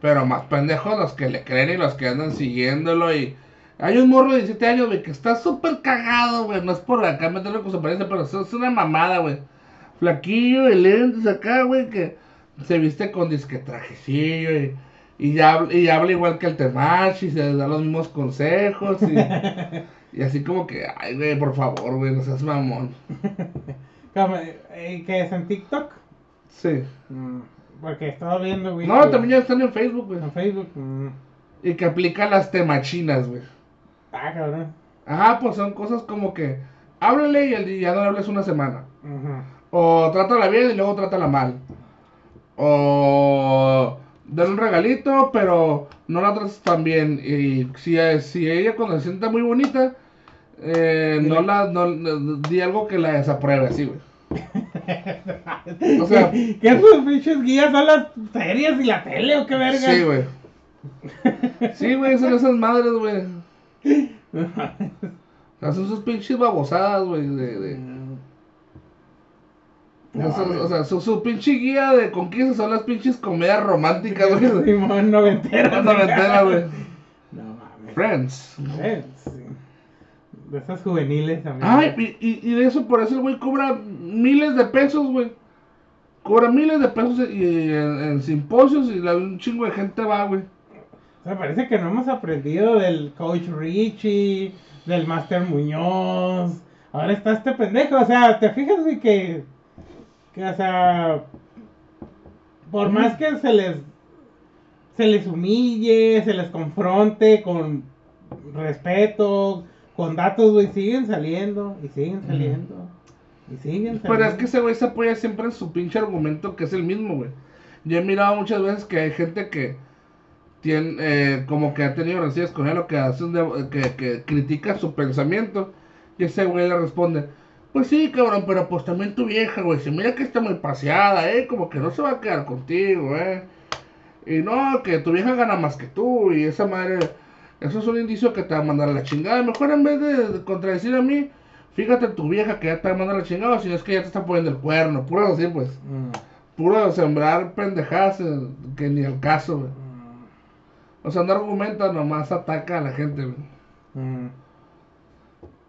Pero más pendejos los que le creen y los que andan siguiéndolo y... Hay un morro de 17 años, güey, que está súper cagado, güey. No es por acá meterlo con su apariencia, pero es una mamada, güey. Flaquillo de lentes acá, güey, que se viste con disque trajecillo y, y, ya, habla- y habla igual que el Temach y se da los mismos consejos y, y así como que, ay, güey, por favor, güey, no seas mamón. Eh, ¿Qué es en TikTok? Sí. Mm, Porque estaba viendo, güey. No, también ya están en Facebook, güey. En Facebook. mm, Y que aplica las temachinas, güey. Ah, cabrón. Ajá, pues son cosas como que háblale y el día no le hables una semana. O trátala bien y luego trátala mal. O dale un regalito, pero no la trates tan bien. Y si, si ella cuando se sienta muy bonita, eh, no la no, no- di algo que la desapruebe, así, güey. O sea- ¿Qué ¿qué sus pinches guías son las series y la tele o qué verga? Sí, güey. Sí, güey, son esas madres, güey. Hacen sus pinches babosadas, güey. De, de- No, esos- mames. o sea, su, su pinche guía de conquista son las pinches comedias románticas, güey. Simón noventera. Las noventeras, güey. No mames. Friends. Sí. De esas juveniles también. Ay, y, y, y de eso, por eso el güey cobra miles de pesos, güey. Cobra miles de pesos y, en, en simposios y la, un chingo de gente va, güey. Sea, parece que no hemos aprendido del coach Richie, del Master Muñoz. Ahora está este pendejo. O sea, te fijas, güey, que. Que, o sea. Por más que se les. Se les humille, se les confronte con respeto, con datos, güey, siguen saliendo y siguen saliendo. Y siguen saliendo. Pero es que ese güey se apoya siempre en su pinche argumento que es el mismo, güey. Yo he mirado muchas veces que hay gente que tiene, eh, como que ha tenido rencillas con él o que, hace un que, que critica su pensamiento. Y ese güey le responde, pues sí, cabrón, pero pues también tu vieja, güey, se mira que está muy paseada, eh, como que no se va a quedar contigo, eh. Y no, que tu vieja gana más que tú y esa madre, eso es un indicio que te va a mandar a la chingada. Mejor en vez de, de contradecir a mí, fíjate en tu vieja que ya te va a mandar a la chingada, si no es que ya te está poniendo el cuerno, puro así, pues. Mm, Puro sembrar pendejadas eh, que ni el caso, güey. O sea, no argumenta, nomás ataca a la gente, güey. mm.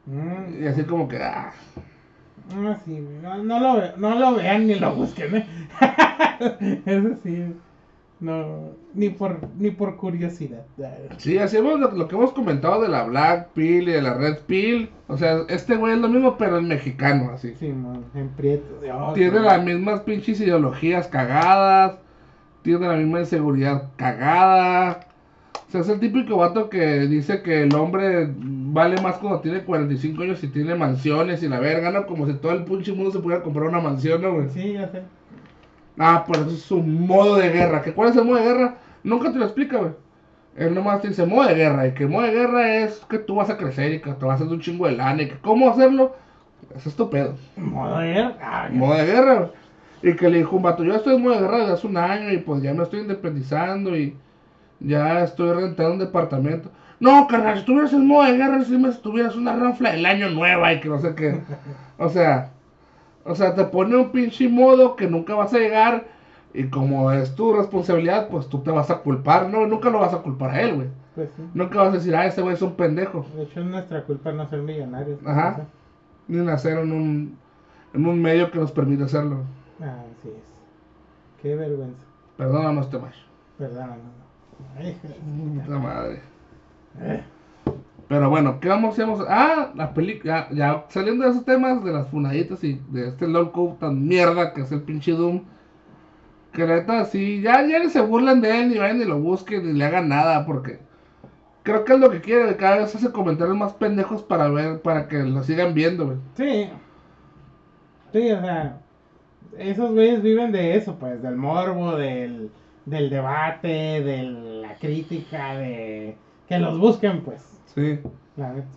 Mm, Y así como que, ah. No, sí, güey, no, no lo, ve- no lo vean ni lo busquen, ¿eh? Eso sí, no, ni por, ni por curiosidad. Sí, así hemos, lo, lo que hemos comentado de la Black Pill y de la Red Pill. O sea, este güey es lo mismo, pero en mexicano, así. Sí, man, en prieto. otro. Tiene las mismas pinches ideologías cagadas. Tiene la misma inseguridad cagada. O sea, es el típico vato que dice que el hombre vale más cuando tiene 45 años y tiene mansiones y la verga, ¿no? Como si todo el pinche mundo se pudiera comprar una mansión, ¿no, güey? Sí, ya sé. Ah, por eso es su modo de guerra. ¿Que ¿Cuál es el modo de guerra? Nunca te lo explica, güey. Él nomás te dice modo de guerra. Y que modo de guerra es que tú vas a crecer y que te vas a hacer un chingo de lana. Y que cómo hacerlo, eso es tu pedo. Modo de guerra. Ah. Modo de guerra, güey. Y que le dijo un vato, yo estoy en modo de guerra desde hace un año y pues ya me estoy independizando y ya estoy rentando un departamento. No, carnal, si estuvieras en modo de guerra, si me estuvieras una ranfla del año nueva y que no sé qué. O sea, o sea, te pone un pinche modo que nunca vas a llegar y como es tu responsabilidad, pues tú te vas a culpar, ¿no? Nunca lo vas a culpar a él, güey. Pues sí. Nunca vas a decir, ah, ese güey es un pendejo. De hecho, es nuestra culpa no ser millonarios. Ajá. Ni nacer en un, en un medio que nos permite hacerlo. Ah, así es. Qué vergüenza. Perdónanos, Temash. Perdón, Puta madre. Eh, Pero bueno, ¿qué vamos a hacer? Ah, la película. Ya, ya saliendo de esos temas, de las funaditas y de este Cube tan mierda que es el pinche Doom. Que la neta, sí, ya, ya ni se burlen de él, ni vayan ni lo busquen, ni le hagan nada, porque creo que es lo que quiere. Cada vez hace comentarios más pendejos para ver, para que lo sigan viendo, güey. Sí. Sí, o sea, esos güeyes viven de eso, pues, del morbo, del, del debate, de la crítica, de que los busquen, pues, Sí. la neta.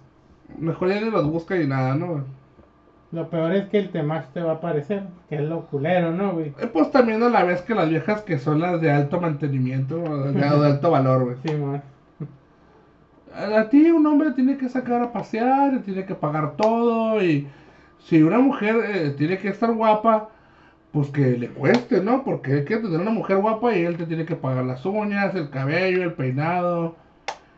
Mejor ya ni los busca ni nada, ¿no, güey? Lo peor es que el Temax te va a aparecer, que es lo culero, ¿no, güey? Eh, Pues también a la vez que las viejas que son las de alto mantenimiento, de, de alto valor, güey. Sí, man. A ti un hombre tiene que sacar a pasear, y tiene que pagar todo y si una mujer eh, tiene que estar guapa, pues que le cueste, ¿no? Porque él quiere tener una mujer guapa y él te tiene que pagar las uñas, el cabello, el peinado.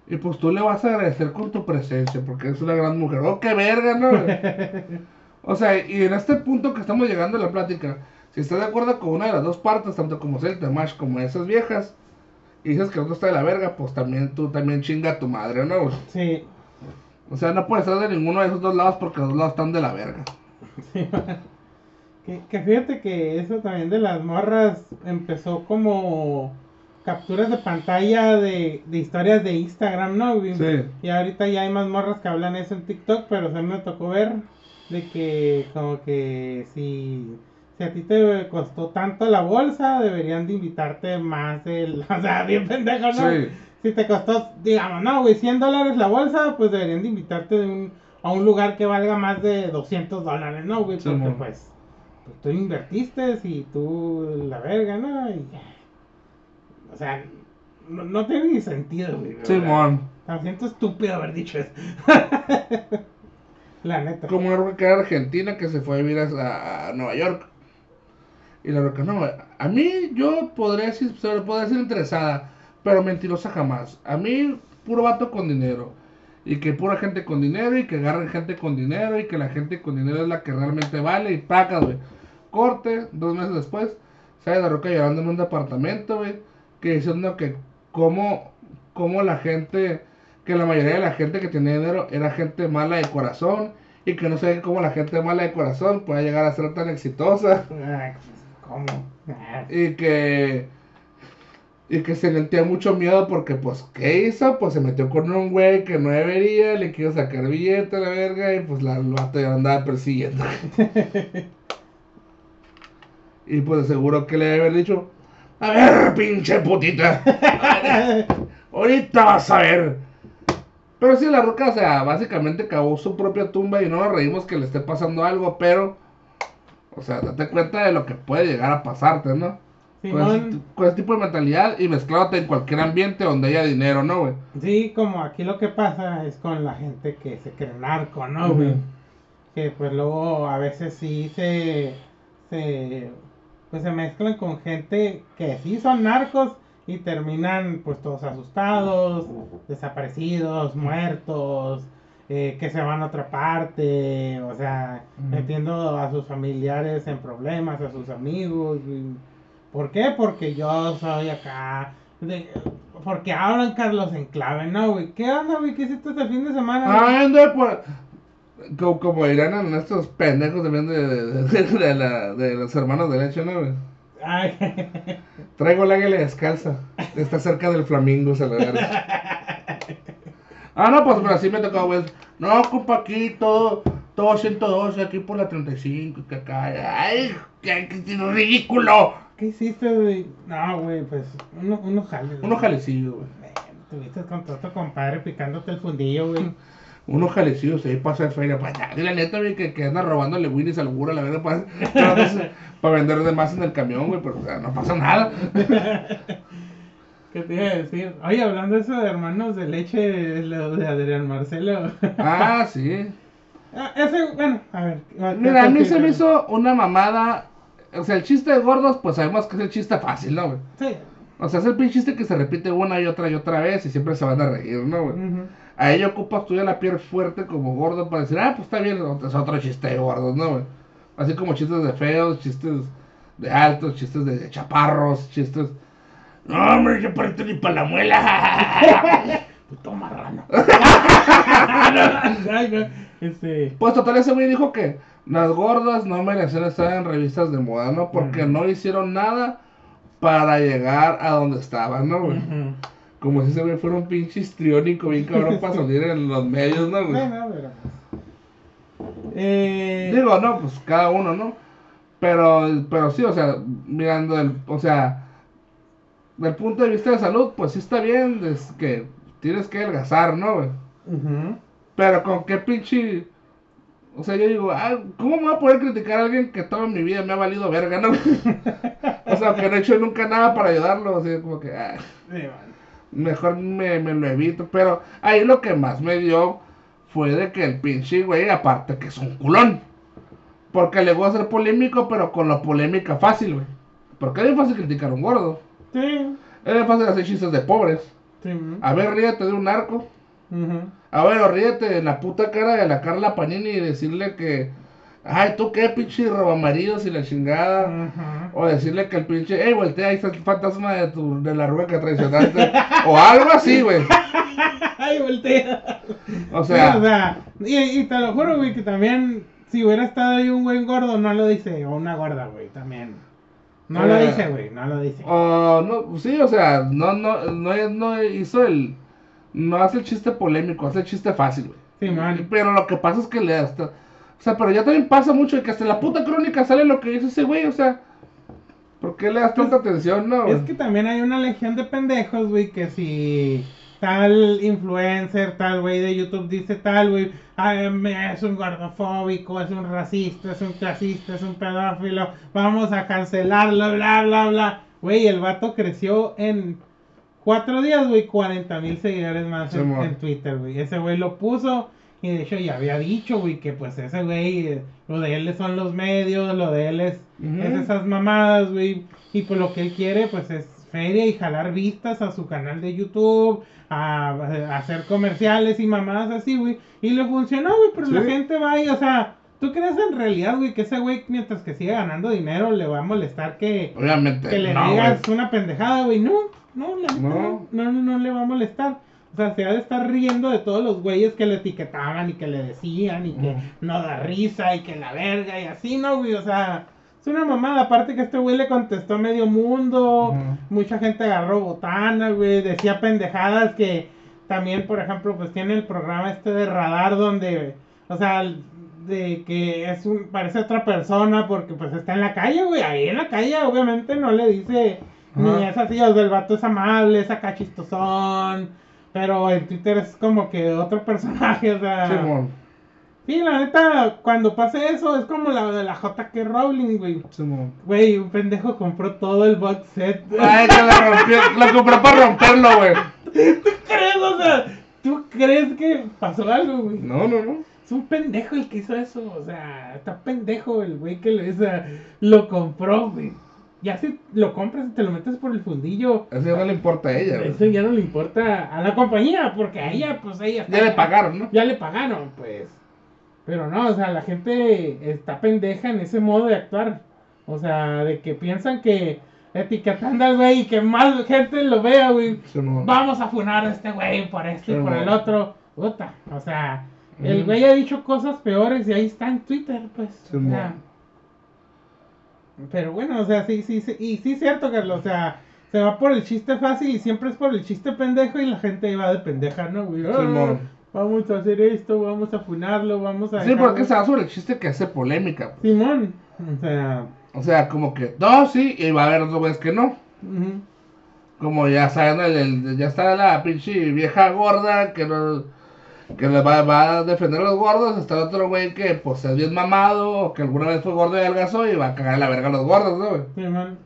Y pues tú le vas a agradecer con tu presencia, porque es una gran mujer. ¡Oh, qué verga, no! o sea, y en este punto que estamos llegando a la plática, si estás de acuerdo con una de las dos partes, tanto como el Tamash como esas viejas, y dices que el otro está de la verga, pues también tú también chinga a tu madre, ¿no? Sí. O sea, no puedes estar de ninguno de esos dos lados porque los dos lados están de la verga. Sí, que, que fíjate que eso también de las morras empezó como capturas de pantalla de, de historias de Instagram, ¿no? Y, Sí. y ahorita ya hay más morras que hablan eso en TikTok, pero se me tocó ver de que como que si, si a ti te costó tanto la bolsa, deberían de invitarte más del... O sea, bien pendejo, ¿no? Sí. Si te costó, digamos, no, güey, 100 dólares la bolsa, pues deberían de invitarte de un, a un lugar que valga más de 200 dólares, ¿no, güey? Porque pues, pues tú invertiste y tú la verga, ¿no? Y, o sea, no, no tiene ni sentido, güey. Simón. Me siento estúpido haber dicho eso. la neta. Como una era argentina que se fue a vivir a, a Nueva York. Y la roca, no, a mí yo podría decir, podría decir interesada, pero mentirosa jamás. A mí, puro vato con dinero. Y que pura gente con dinero y que agarren gente con dinero y que la gente con dinero es la que realmente vale y paga, güey. Corte, dos meses después, sale la roca llorando en un departamento, güey. Que diciendo que cómo, cómo la gente, que la mayoría de la gente que tenía dinero era gente mala de corazón y que no sé cómo la gente mala de corazón puede llegar a ser tan exitosa Ah, ¿Cómo? Ah, y que y que se sentía mucho miedo porque pues ¿qué hizo? Pues se metió con un güey que no debería, le quiso sacar billete a la verga y pues la el vato ya andaba persiguiendo. y pues seguro que le debe haber dicho, a ver, pinche putita, ahorita vas a ver. Pero sí, la roca, o sea, básicamente cavó su propia tumba y no nos reímos que le esté pasando algo, pero, o sea, date cuenta de lo que puede llegar a pasarte, ¿no? Con ese, Simón, con ese tipo de mentalidad y mezclándote en cualquier ambiente donde haya dinero, ¿no, güey? sí, como aquí lo que pasa es con la gente que se cree narco, ¿no, güey? Que pues luego a veces sí se, se pues se mezclan con gente que sí son narcos y terminan pues todos asustados, desaparecidos, muertos, eh, que se van a otra parte, o sea, metiendo a sus familiares en problemas, a sus amigos. ¿Por qué? Porque yo soy acá. de- porque hablan Carlos en clave, ¿no, güey? ¿Qué onda, güey? ¿Qué hiciste este fin de semana? anda, pues. Como, como en estos pendejos también de, de, la- de los hermanos de leche, ¿no, güey? Ay, Traigo el águila descalza. Está cerca del flamingo, se lo verga. Ah, no, pues pero así me tocó, güey. No, compa, aquí todo, todo 112, aquí por la 35, que acá. ¡Ay, qué, qué ridículo! ¿Qué hiciste, güey? No, güey, pues uno, unos jales. Unos jalecillos, güey. Tuviste con tu otro compadre picándote el fundillo, güey. Unos jalecillos ahí para hacer feria. Pues ya, la neta, güey, que, que anda robándole Winnie's al gura, la verdad, para, para vender de más en el camión, güey, pero o sea, no pasa nada. ¿Qué te iba a decir? Oye, hablando de eso de hermanos de leche, lo de Adrián Marcelo. Ah, sí. Ah, ese, bueno, a ver. ¿qué- Mira, a mí se me hizo una mamada. O sea, el chiste de gordos, pues sabemos que es el chiste fácil, ¿no, güey? Sí. O sea, es el pinche chiste que se repite una y otra y otra vez y siempre se van a reír, ¿no, güey? A ella ocupas tú ya la piel fuerte como gordo para decir, ah, pues está bien, es otro chiste de gordos, ¿no, güey? Así como chistes de feos, chistes de altos, chistes de chaparros, chistes... No, hombre, yo parezco ni para la muela. Puto marrano. Este. Pues total, ese güey dijo que las gordas no merecían estar en revistas de moda, ¿no? Porque no hicieron nada para llegar a donde estaban, ¿no, güey? Como si ese güey fuera un pinche histriónico bien cabrón para salir en los medios, ¿no, güey? Bueno, pero. pues, Eh. Digo, no, pues cada uno, ¿no? Pero, pero sí, o sea, mirando el, o sea, del punto de vista de salud, pues sí está bien, es que tienes que adelgazar, ¿no, güey? Pero con qué pinche, o sea, yo digo, ah, ¿cómo me voy a poder criticar a alguien que toda mi vida me ha valido verga, no? o sea, que no he hecho nunca nada para ayudarlo, así como que, ah, mejor me, me lo evito. Pero ahí lo que más me dio fue de que el pinche güey, aparte que es un culón. Porque le gusta ser polémico, pero con la polémica fácil, güey. Porque es fácil criticar a un gordo. Sí. Es fácil hacer chistes de pobres. Sí. A ver, ríete de un A ver, o ríete en la puta cara de la Carla Panini y decirle que. Ay, tú qué pinche robamaridos y la chingada. O decirle que el pinche. Ey, voltea, ahí está el fantasma de, tu, de la rueda que traicionaste. o algo así, güey. Ay, voltea. O sea, y, y te lo juro, güey, que también, si hubiera estado ahí un güey gordo, no lo dice, o una gorda, güey, también. No lo Eh. dice, güey, no lo dice. o no, sí, o sea, no, no, no, no hizo el. No hace el chiste polémico, hace el chiste fácil, güey. Sí, man. Pero lo que pasa es que le hasta. O sea, pero ya también pasa mucho de que hasta en la puta crónica sale lo que dice ese güey, o sea. ¿Por qué le das tanta atención, no? Es que también hay una legión de pendejos, güey, que si tal influencer, tal güey de YouTube dice tal, güey, es un gordofóbico, es un racista, es un clasista, es un pedófilo, vamos a cancelarlo, bla, bla, bla. Güey, el vato creció en cuatro días, güey, 40 mil seguidores más Sí, en, Twitter, güey. Ese güey lo puso y de hecho ya había dicho, güey, que pues ese güey, eh, lo de él son los medios, lo de él es esas mamadas, güey. Y pues lo que él quiere, pues es feria y jalar vistas a su canal de YouTube, a, a hacer comerciales y mamadas así, güey. Y le funcionó, güey, pero la gente va y, o sea, ¿tú crees en realidad, güey, que ese güey, mientras que siga ganando dinero, le va a molestar que, Obviamente. que le no, digas una pendejada, güey? No, no, la No. no, no, no, le va a molestar. O sea, se ha de estar riendo de todos los güeyes que le etiquetaban y que le decían y que no da risa y que la verga y así, ¿no, güey? O sea, es una mamada. Aparte que este güey le contestó a medio mundo, mucha gente agarró botana, güey, decía pendejadas que también, por ejemplo, pues tiene el programa este de radar donde, o sea, de que es un, parece otra persona porque pues está en la calle, güey, ahí en la calle obviamente no le dice ni es así, o sea, el vato es amable, es acá chistosón, pero en Twitter es como que otro personaje, o sea... Sí, la neta, cuando pase eso, es como la de la JK Rowling, güey. Güey, un pendejo compró todo el box set. Ay, que lo rompió, lo compró para romperlo, güey. ¿Tú crees? O sea, ¿tú crees que pasó algo, güey? No, no, no. Es un pendejo el que hizo eso. O sea, está pendejo el güey que lo, o sea, lo compró, güey. Ya si lo compras y te lo metes por el fundillo, Eso ya no le importa a ella, eso ya no le importa a la compañía, porque a ella, pues ella Ya le pagaron, ¿no? ya le pagaron, pues. Pero no, o sea, la gente está pendeja en ese modo de actuar. O sea, de que piensan que etiquetando al güey y que más gente lo vea, güey. Vamos a funar a este güey por esto y Sí, por el otro. Puta, o sea, el güey ha dicho cosas peores y ahí está en Twitter, pues. Sí, o mo. sea, pero bueno, o sea, sí, sí, sí, y sí es cierto, Carlos, o sea, se va por el chiste fácil y siempre es por el chiste pendejo y la gente va de pendeja, ¿no, güey? Ah, vamos a hacer esto, vamos a funarlo, vamos a... Sí, dejarlo- porque se va sobre el chiste que hace polémica. pues. Simón, o sea... O sea, como que, no, sí, y va a haber otros güeyes que no. Como ya saben, el, el- ya está la pinche vieja gorda que no, que le va, va a defender a los gordos. Está el otro güey que pues es bien mamado, o que alguna vez fue gordo y adelgazó y va a cagar la verga a los gordos, ¿no, güey? Simón,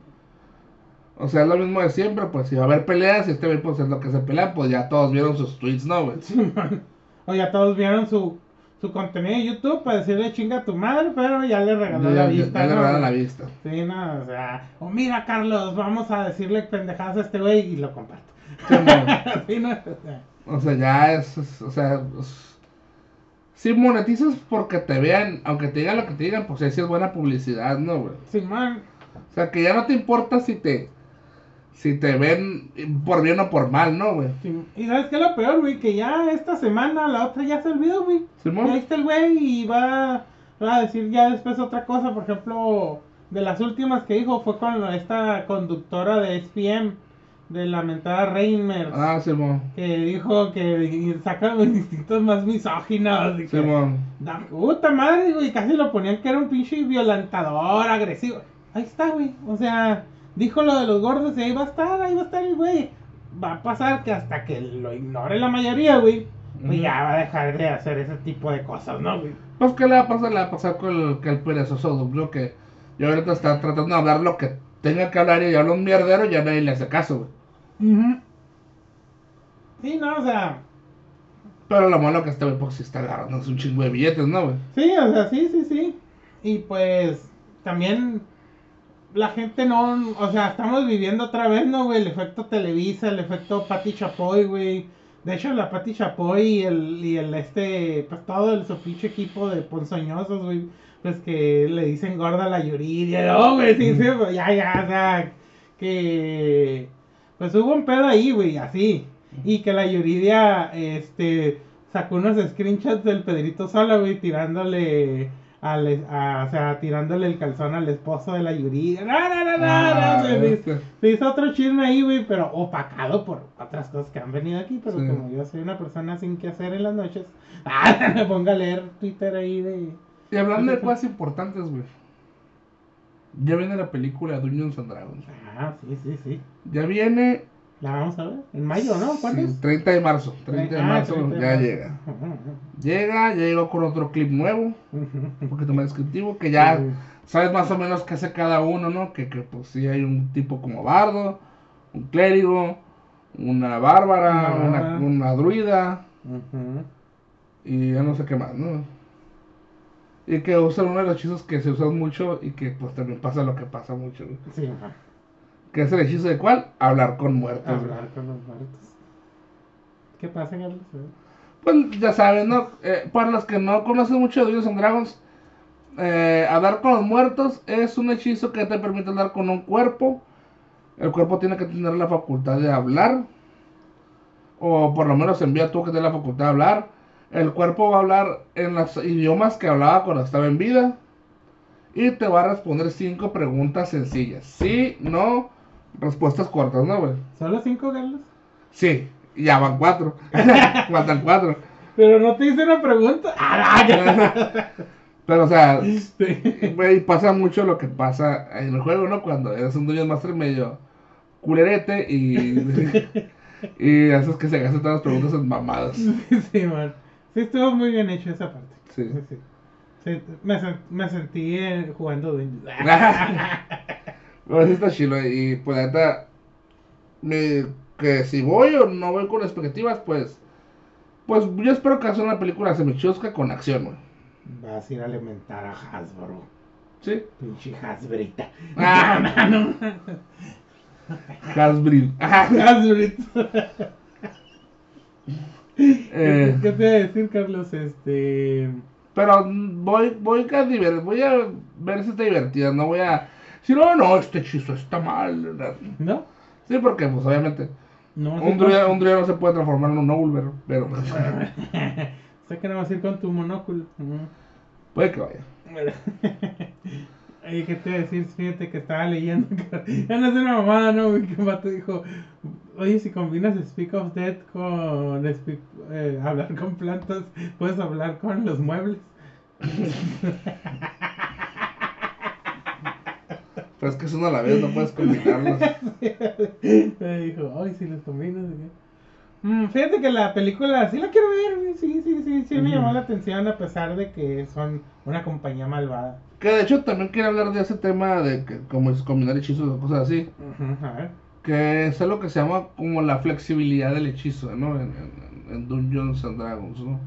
O sea, es lo mismo de siempre, pues si va a haber peleas y este güey pues es lo que se pelean, pues ya todos vieron sus tweets, ¿no, güey? Simón. O ya todos vieron su, su contenido de YouTube para decirle chinga a tu madre, pero ya le regaló Ya- la vista, ya le ¿no? regalan la vista. Sí, no, o sea... O mira, Carlos, vamos a decirle pendejadas a este güey y lo comparto. Simón. sí, no, o sea... O sea, ya es, es- o sea, es- si monetizas porque te vean, aunque te digan lo que te digan, pues sí es buena publicidad, ¿no, güey? Simón, O sea, que ya no te importa si te, si te ven por bien o por mal, ¿no, güey? Y sabes qué es lo peor, güey, que ya esta semana, la otra ya se olvidó, güey. Está el güey y va, va a decir ya después otra cosa. Por ejemplo, de las últimas que dijo fue con esta conductora de SPM, de la mentada Reimers, ah, Simón, que dijo que sacan instintos más misóginos. Simón, da puta madre, güey, casi lo ponían que era un pinche violentador, agresivo. Ahí está, güey. O sea, dijo lo de los gordos y ahí va a estar, ahí va a estar el güey. Va a pasar que hasta que lo ignore la mayoría, güey, pues ya va a dejar de hacer ese tipo de cosas, ¿no, güey? Pues, ¿qué le va a pasar? Le va a pasar con el, que el perezoso duplo que yo ahorita está tratando de hablar lo que tenga que hablar y habla un mierdero y ya nadie le hace caso, güey. Sí, no, o sea, Pero lo malo que este güey, sí está agarrando un chingo de billetes, ¿no, güey? sí, o sea, sí, sí, sí. Y pues también la gente no, o sea, estamos viviendo otra vez, ¿no, güey? El efecto Televisa, el efecto Pati Chapoy, güey. De hecho, la Pati Chapoy y el, y el este, pues todo el su pinche equipo de ponzoñosos, güey. Pues que le dicen gorda a la Yuridia, no, güey, sí, sí, pues, ya, ya, o sea, que pues hubo un pedo ahí, güey, así. Y que la Yuridia, este, sacó unos screenshots del Pedrito Sola, güey, tirándole al, a, o sea, tirándole el calzón al esposo de la Yuridia. No, no, no, no, Ah, no, se, se hizo otro chisme ahí, güey, pero opacado por otras cosas que han venido aquí, pero Sí. como yo soy una persona sin que hacer en las noches, ah, me pongo a leer Twitter ahí de... Y hablando de cosas importantes, güey. Ya viene la película Dungeons and Dragons. Ah, sí, sí, sí. Ya viene. La vamos a ver. En mayo, ¿no? ¿Cuándo sí, es? 30 de marzo. 30 de Ah, marzo 30 de ya marzo. llega. Llega, ya llegó con otro clip nuevo, un poquito más descriptivo, que ya sabes más o menos qué hace cada uno, ¿no? Que, que pues sí hay un tipo como bardo, un clérigo, una bárbara, Una una, druida y ya no sé qué más, ¿no? Y que usan uno de los hechizos que se usan mucho y que pues también pasa lo que pasa mucho. Sí, ajá. ¿Qué es el hechizo de cuál? Hablar con muertos. güey. Hablar con los muertos. ¿Qué pasa, Carlos? Pues ya saben, ¿no? Eh, para los que no conocen mucho de Dungeons and Dragons, eh, hablar con los muertos es un hechizo que te permite hablar con un cuerpo. El cuerpo tiene que tener la facultad de hablar. O por lo menos envía tú que tenga la facultad de hablar. El cuerpo va a hablar en los idiomas que hablaba cuando estaba en vida. Y te va a responder cinco preguntas sencillas. Sí, no, respuestas cortas, ¿no, güey? ¿Solo cinco, Carlos? Sí, ya van cuatro. Faltan cuatro. Pero no te hice una pregunta. Ah, ya. Pero, o sea, Sí. güey, pasa mucho lo que pasa en el juego, ¿no? Cuando eres un Dungeon Master medio culerete y, y haces que se gasten todas las preguntas en mamadas. Sí, man. Sí, estuvo muy bien hecho esa parte. Sí. Sí, sí. Sí, me, me sentí eh, jugando Dungeons. Pero sí está chilo y pues la neta, que si voy o no voy con expectativas, pues, pues yo espero que sea una película semichusca con acción, güey. Vas a ir a alimentar a Hasbro. ¿Sí? Pinche Hasbrita. Ah. No, no, Hasbro. Hasbrita. Eh, ¿Qué te iba a decir, Carlos? Este. Pero voy, voy a diver- voy a ver si está divertida, no voy a si no, no, este hechizo está mal. ¿No? Sí, porque pues obviamente No un druida, con- un druida no se puede transformar en un Nobler, pero sé que no vas a ir con tu monóculo. Puede que vaya. Oye, ¿qué te a decir? Fíjate que estaba leyendo. que- Ya no es una mamada, ¿no? Que un vato dijo: Oye, si combinas Speak of Death con speak- eh, hablar con plantas, puedes hablar con los muebles. Pero es que es uno a la vez, no puedes combinarlos. Me dijo: Ay, si los combinas. ¿de qué?". Mm, fíjate que la película sí la quiero ver, sí, sí, sí, sí me llamó la atención a pesar de que son una compañía malvada. Que de hecho también quiero hablar de ese tema de que como es combinar hechizos o cosas así. Ujú, a ver. Que es lo que se llama como la flexibilidad del hechizo, ¿no? En, en- en Dungeons and Dragons, ¿no?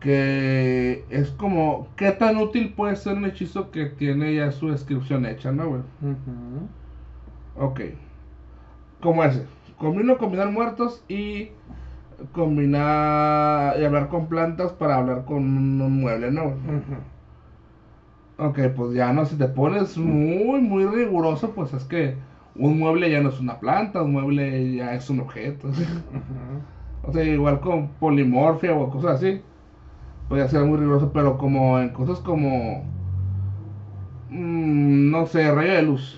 Que es como, ¿qué tan útil puede ser un hechizo que tiene ya su descripción hecha, ¿no, güey? Ujú. Ok. Como ese. Combino combinar muertos y combinar y hablar con plantas para hablar con un mueble, ¿no? Ujú. Ok, pues ya no, si te pones muy, muy riguroso, pues es que un mueble ya no es una planta, un mueble ya es un objeto. O sea, igual con polimorfia o cosas así, ya será muy riguroso, pero como en cosas como, mm, no sé, rayo de luz.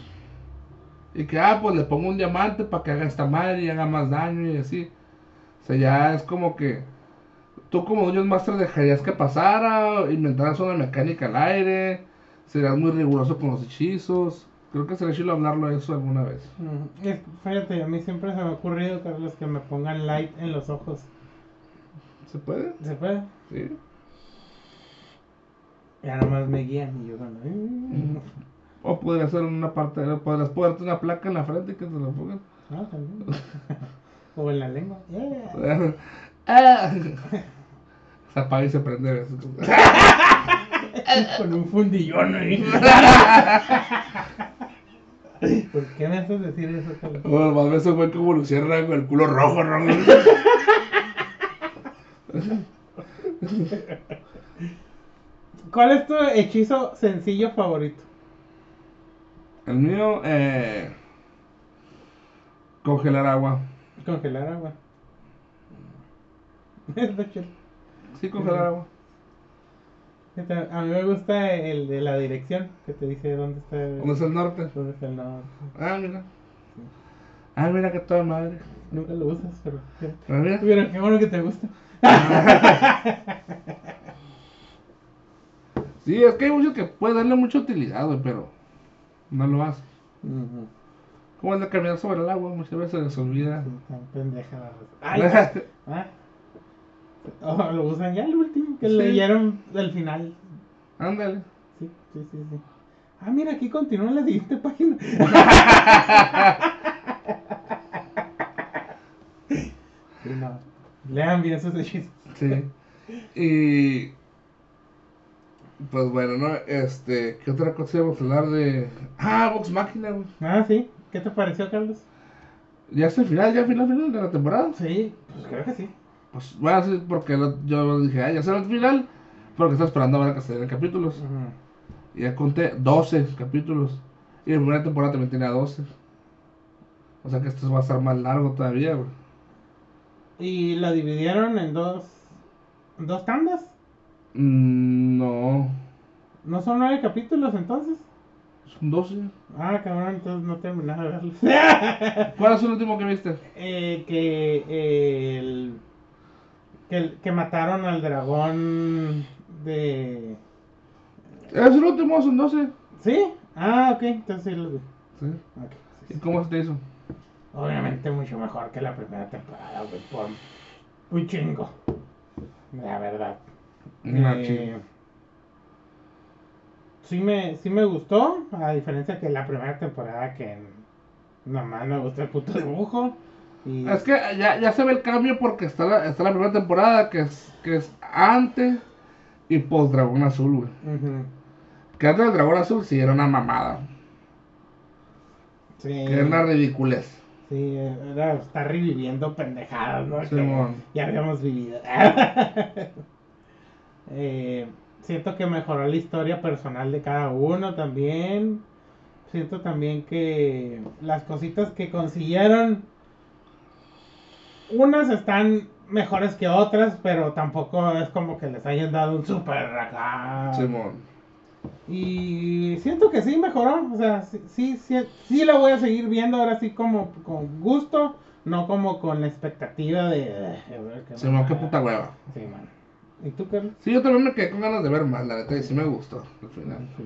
Y que, ah, pues le pongo un diamante para que haga esta madre y haga más daño y así. O sea, ya es como que tú como Dungeon Master dejarías que pasara, inventaras una mecánica al aire, serías muy riguroso con los hechizos. Creo que sería chido hablarlo de eso alguna vez. Es- Fíjate, a mí siempre se me ha ocurrido, Carlos, que me pongan light en los ojos. ¿Se puede? ¿Se puede? Sí. Ya nomás me guían y yo cuando... "Eh". O podría ser una parte, podrías ponerte una placa en la frente que te la pongan. Ah, también. o en la lengua. Yeah. Ah. Se apaga y se prende. Con un fundillón ahí. ¿Por qué me haces decir eso, Carlos? Oh, más veces fue como Luciana con el culo rojo, ¿no? ¿Cuál es tu hechizo sencillo favorito? El mío, eh. Congelar agua. Congelar agua. Sí, congelar agua. A mí me gusta el de la dirección, que te dice dónde está el, ¿Dónde está el norte? dónde está el norte. Ah, mira. Ah, mira que toda madre. Nunca lo usas, pero, Ah, mira. pero qué bueno que te gusta. Sí, es que hay muchos que pueden darle mucha utilidad, güey, pero no lo hacen. Ujú. Como el de caminar sobre el agua, muchas veces se les olvida. Sí, tan pendeja. Ay, ah. Oh, lo usan ya el último, que Sí. leyeron del final. Ándale. Sí, sí, sí, sí. Ah, mira, aquí continúa en la siguiente página. Sí, no. Lean bien esos hechizos. Sí. Y. Pues bueno, ¿no? Este. ¿Qué otra cosa íbamos a hablar de.? Ah, Vox Máquina, güey. Ah, sí. ¿Qué te pareció, Carlos? Ya es el final, ya final, final de la temporada. Sí, pues creo que sí. Pues bueno, sí, porque lo- yo dije, ah, ya será el final. Porque estaba esperando a ver que se den capítulos. Y ya conté 12 capítulos. Y la primera temporada también tenía 12. O sea que esto va a estar más largo todavía, güey. ¿Y la dividieron en dos, en dos tandas? Mm, no. ¿No son nueve capítulos entonces? Son 12. Ah, cabrón, entonces no terminaba de verlo. ¿Cuál es el último que viste? Eh, que, eh, el, que que mataron al dragón de... Es el último, son 12. ¿Sí? Ah, ok, entonces sí lo vi. Sí. ¿Y sí. cómo se te hizo? Obviamente mucho mejor que la primera temporada, güey, por un chingo. La verdad. Eh, sí, me, sí me gustó, a diferencia que la primera temporada que nomás me gustó el puto dibujo. Y... Es que ya, ya se ve el cambio porque está la, está la primera temporada que es, que es antes y post Dragón Azul, güey. Que antes del Dragón Azul sí era una mamada. Sí, Que era una ridiculez. sí, era estar reviviendo pendejadas, ¿no? Que Simón. ya habíamos vivido. Eh, siento que mejoró la historia personal de cada uno también. Siento también que las cositas que consiguieron, unas están mejores que otras, pero tampoco es como que les hayan dado un super acá. Simón. Y siento que sí mejoró, o sea, sí, sí, sí, sí la voy a seguir viendo ahora sí como con gusto, no como con la expectativa de... "Ay, a ver qué Simón, qué mamada". puta hueva. Sí, man. ¿Y tú, Carlos? Sí, yo también me quedé con ganas de ver más, la neta, y sí me gustó al final. Sí.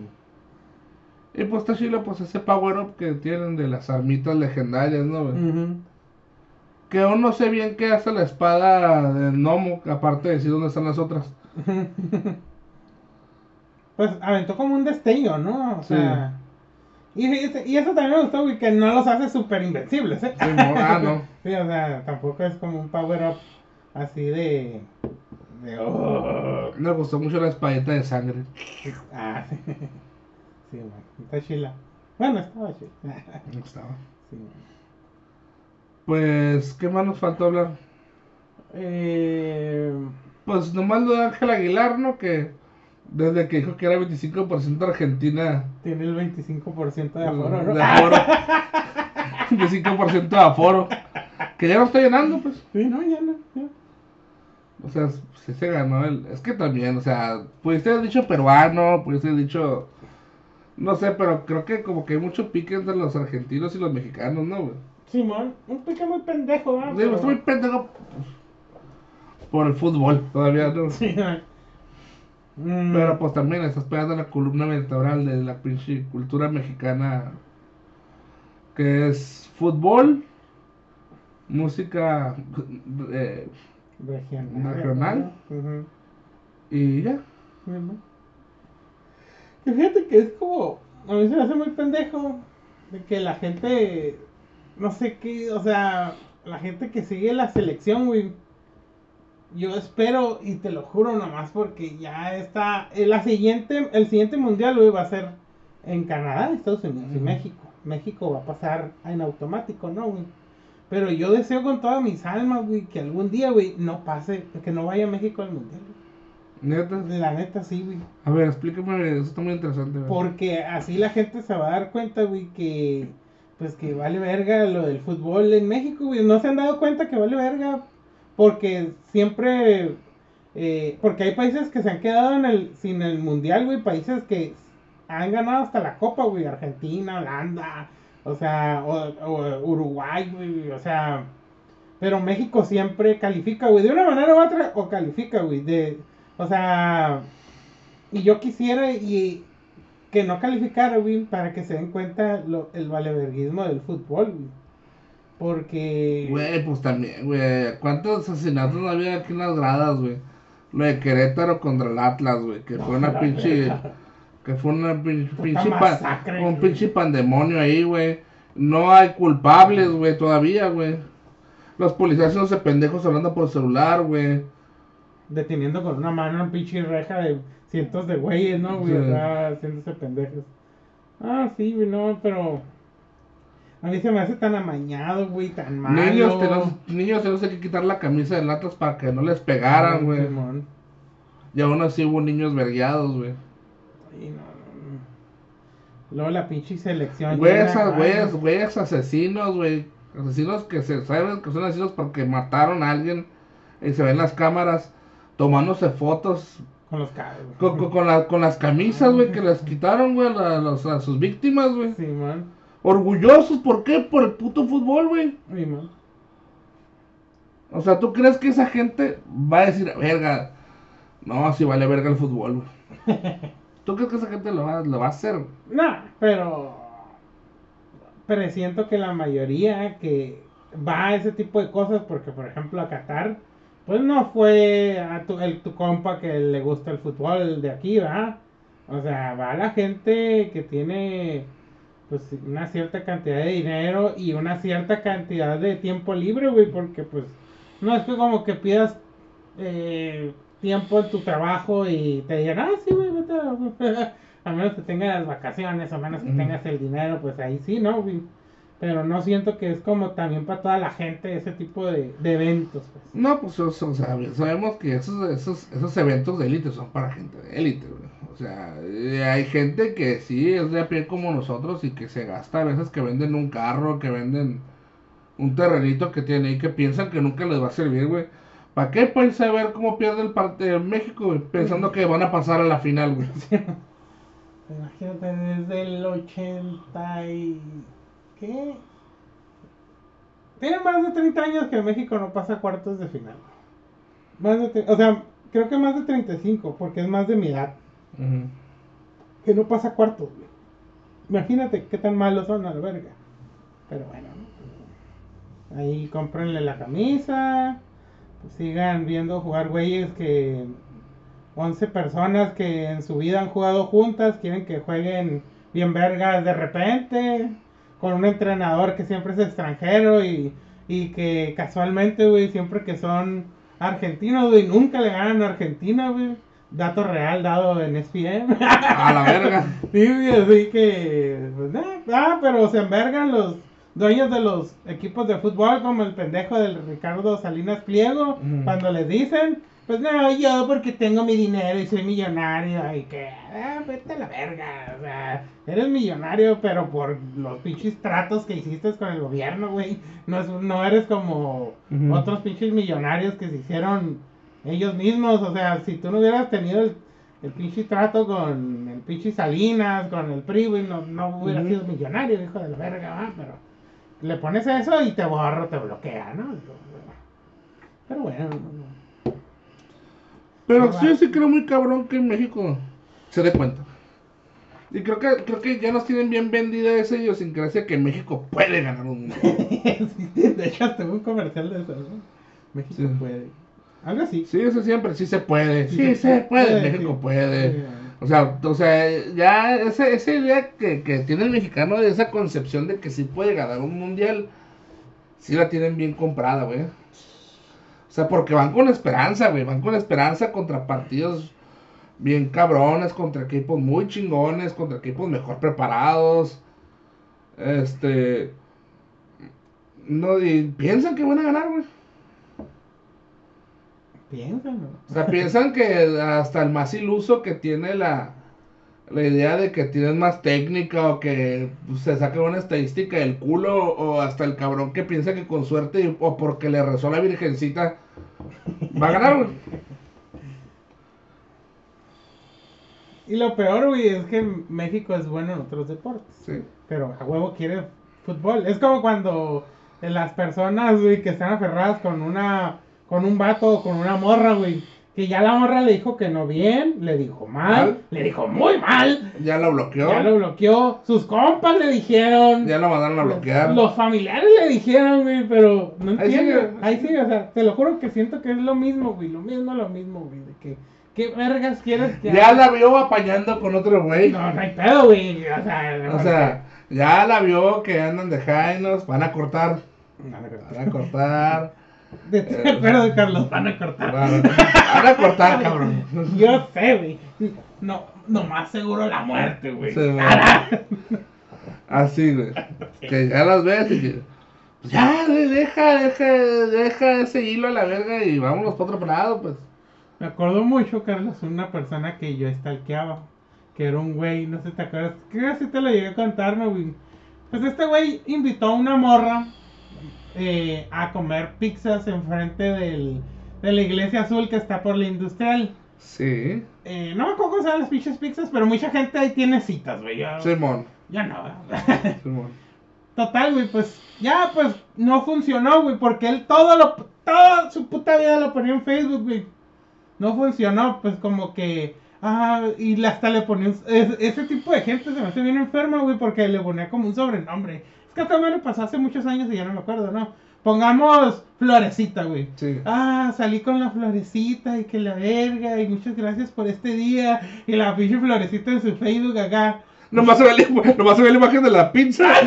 Y pues está chilo, pues ese power up que tienen de las armitas legendarias, ¿no? Que aún no sé bien qué hace la espada del gnomo, aparte de decir dónde están las otras. Pues aventó como un destello, ¿no? O Sí. sea... Y, y- y eso también me gustó, güey, que no los hace súper invencibles, ¿eh? Sí, no, ah, no. Sí, o sea, tampoco es como un power up así de... de oh. Me gustó mucho la espadita de sangre. Ah, sí. Sí, man. Está chila. Bueno, estaba chila. Me gustaba. Sí. Pues, ¿qué más nos faltó hablar? Eh, Pues nomás lo de Ángel Aguilar, ¿no? Que desde que dijo que era 25% Argentina tiene el 25% de aforo, ¿no? de aforo. 25% de aforo. Que ya no está llenando, pues. Sí, no, ya no. ya. O sea, sí se ganó el... Es que también, o sea, pudiste haber dicho peruano, pudiste haber dicho... No sé, pero creo que como que hay mucho pique entre los argentinos y los mexicanos, ¿no, güey? Simón, un pique muy pendejo, ¿verdad? Digo, estoy muy pendejo por el fútbol, todavía no. Sí. Mm, Pero pues también estás pegando la columna vertebral de la pinche cultura mexicana, que es fútbol, música eh, regional. regional. Ujú. y ya. Simón. Que fíjate que es como. A mí se me hace muy pendejo. De que la gente. No sé qué. O sea, la gente que sigue la selección, güey. yo espero y te lo juro nomás porque ya está, eh, la siguiente, el siguiente mundial, güey, va a ser en Canadá, Estados Unidos y. México. México va a pasar en automático, ¿no, güey? Pero yo deseo con todas mis almas, güey, que algún día, güey, no pase, que no vaya México al mundial. Neta. La neta, sí, güey. A ver, explícame, eso está muy interesante. güey. Porque así la gente se va a dar cuenta, güey, que pues que vale verga lo del fútbol en México, güey. No se han dado cuenta que vale verga porque siempre eh, porque hay países que se han quedado en el sin el mundial, güey, países que han ganado hasta la copa, güey, Argentina, Holanda, o sea, o, o Uruguay, güey, o sea, pero México siempre califica, güey, de una manera u otra o califica, güey, de o sea, y yo quisiera y que no calificara, güey, para que se den cuenta lo, el valeverguismo del fútbol, güey. Porque. Güey, pues también, güey. ¿Cuántos asesinatos no había aquí en las gradas, güey? Lo de Querétaro contra el Atlas, güey. Que fue una pinche. Que fue una masacre, un pinche pandemonio ahí, güey. No hay culpables, güey, todavía, güey. Los policías haciéndose pendejos hablando por celular, güey. Deteniendo con una mano una pinche reja de cientos de güeyes, ¿no, güey? Sí. Haciéndose pendejos. Ah, sí, güey, no, pero. A mí se me hace tan amañado, güey, tan malo. Niños, tenemos, niños tenemos que quitar la camisa del Atlas para que no les pegaran, güey. Y aún así hubo niños vergueados, güey. No, no. Luego la pinche selección. Güeyes, güeyes asesinos, güey. Asesinos que se saben que son asesinos porque mataron a alguien. Y se ven las cámaras tomándose fotos Con los con, con, con la- con las camisas, güey, que les quitaron, güey, a, los- a sus víctimas, güey. Orgullosos, ¿por qué? Por el puto fútbol, güey. O sea, ¿tú crees que esa gente va a decir, verga, no, si vale verga el fútbol, güey? ¿Tú crees que esa gente lo va, lo va a hacer? No, pero. Presiento que la mayoría que va a ese tipo de cosas, porque por ejemplo a Qatar, pues no fue a tu, el, tu compa que le gusta el fútbol de aquí, ¿verdad? O sea, va la gente que tiene pues una cierta cantidad de dinero y una cierta cantidad de tiempo libre, güey, porque pues no es que como que pidas eh, tiempo en tu trabajo y te digan, ah, sí, güey, vete a... a menos que tengas las vacaciones, a menos que tengas el dinero, pues ahí sí, ¿no, güey? Pero no siento que es como también para toda la gente ese tipo de, de eventos, pues. No, pues o sea, sabemos que esos, esos, esos eventos de élite son para gente de élite, güey. O sea, eh, hay gente que sí es de a pie como nosotros y que se gasta a veces que venden un carro, que venden un terrenito que tiene y que piensan que nunca les va a servir, güey. ¿Para qué pueden saber cómo pierde el partido México, güey? Pensando que van a pasar a la final, güey. Imagínate desde el 80 y... ¿Qué? Tiene más de 30 años que México no pasa a cuartos de final. Más de... tre- O sea, creo que más de 35, porque es más de mi edad. Que no pasa a cuartos, güey. Imagínate qué tan malos son a la verga. Pero bueno, ¿no? ahí cómprenle la camisa. Sigan viendo jugar güeyes que 11 personas que en su vida han jugado juntas quieren que jueguen bien vergas de repente. Con un entrenador que siempre es extranjero y, y que casualmente, güey, siempre que son argentinos, güey, nunca le ganan a Argentina, güey. Dato real dado en ESPN. A la verga. Sí, güey, así que. Pues, nah, ah, pero se envergan los dueños de los equipos de fútbol, como el pendejo del Ricardo Salinas Pliego, cuando les dicen, pues no, yo porque tengo mi dinero y soy millonario, y que, ah, vete a la verga, o sea, eres millonario, pero por los pinches tratos que hiciste con el gobierno, güey, no, es- no eres como otros pinches millonarios que se hicieron ellos mismos, o sea, si tú no hubieras tenido el, el pinche trato con el pinche Salinas, con el PRI, güey, no, no hubieras sido millonario, hijo de la verga, ¿va? pero le pones eso y te borro, te bloquea, ¿no? Pero bueno, no, no. Pero sí, va. sí creo muy cabrón que en México se dé cuenta. Y creo que, creo que ya nos tienen bien vendida esa idiosincrasia que México puede ganar un mundo. Sí, de hecho, hasta un comercial de eso, ¿no? México Sí. puede. Algo así. Sí, eso siempre, sí se puede. Sí, se puede, México puede. O sea, o sea, ya esa, esa idea que, que tiene el mexicano de esa concepción de que sí puede ganar un mundial, sí la tienen bien comprada, güey. O sea, porque van con esperanza, güey. Van con esperanza contra partidos bien cabrones, contra equipos muy chingones, contra equipos mejor preparados. Este. No, y piensan que van a ganar, güey. Piensan. O sea, piensan que hasta el más iluso que tiene la, la idea de que tienes más técnica o que pues, se saque una estadística del culo o hasta el cabrón que piensa que con suerte y- o porque le rezó la virgencita va a ganar, güey. Y lo peor, güey, es que México es bueno en otros deportes. Sí. Pero a huevo quiere fútbol. Es como cuando las personas, güey, que están aferradas con una, con un vato o con una morra, güey. Que ya la morra le dijo que no bien, le dijo mal, Mal. le dijo muy mal, Ya lo bloqueó. ya lo bloqueó, sus compas le dijeron, Ya lo mandaron a bloquear. los familiares le dijeron, güey, pero no Ahí entiendo. sigue. Ahí sigue, o sea, te lo juro que siento que es lo mismo, güey, lo mismo, lo mismo, güey, de que, ¿qué vergas quieres que Ya haga? la vio apañando con otro güey. No, no hay pedo, güey, o sea, O sea, ya la vio que andan de jainos, van a cortar. Van a cortar. De pero Carlos, van a cortar. Van a, van a cortar, cabrón. Yo sé, güey. No, no más seguro la muerte, güey. Sí. Así, güey. Que ya las ves y que. pues Ya, güey, deja, deja, deja ese hilo a la verga y vámonos para otro lado, pues. Me acuerdo mucho, Carlos, una persona que yo stalkeaba. Que era un güey, no sé si te acuerdas. Creo que sí te lo llegué a contarme, güey. Pues este güey invitó a una morra eh, a comer pizzas enfrente del, de la iglesia azul que está por la industrial. Sí. Eh, no me acuerdo cómo las pinches pizzas, pero mucha gente ahí tiene citas, güey. Simón. ya no. Simón. Total, güey, pues ya, pues no funcionó, güey, porque él todo lo, toda su puta vida lo ponía en Facebook, güey. No funcionó, pues como que, ah, y hasta le ponía, un- es- ese tipo de gente se me hace bien enferma, güey, porque le ponía como un sobrenombre. Que me lo pasó hace muchos años y ya no me acuerdo, ¿no? Pongamos florecita, güey. Sí. Ah, salí con la florecita y que la verga y muchas gracias por este día y la pinche florecita en su Facebook acá. Nomás se, ve la, nomás se ve la imagen de la pizza.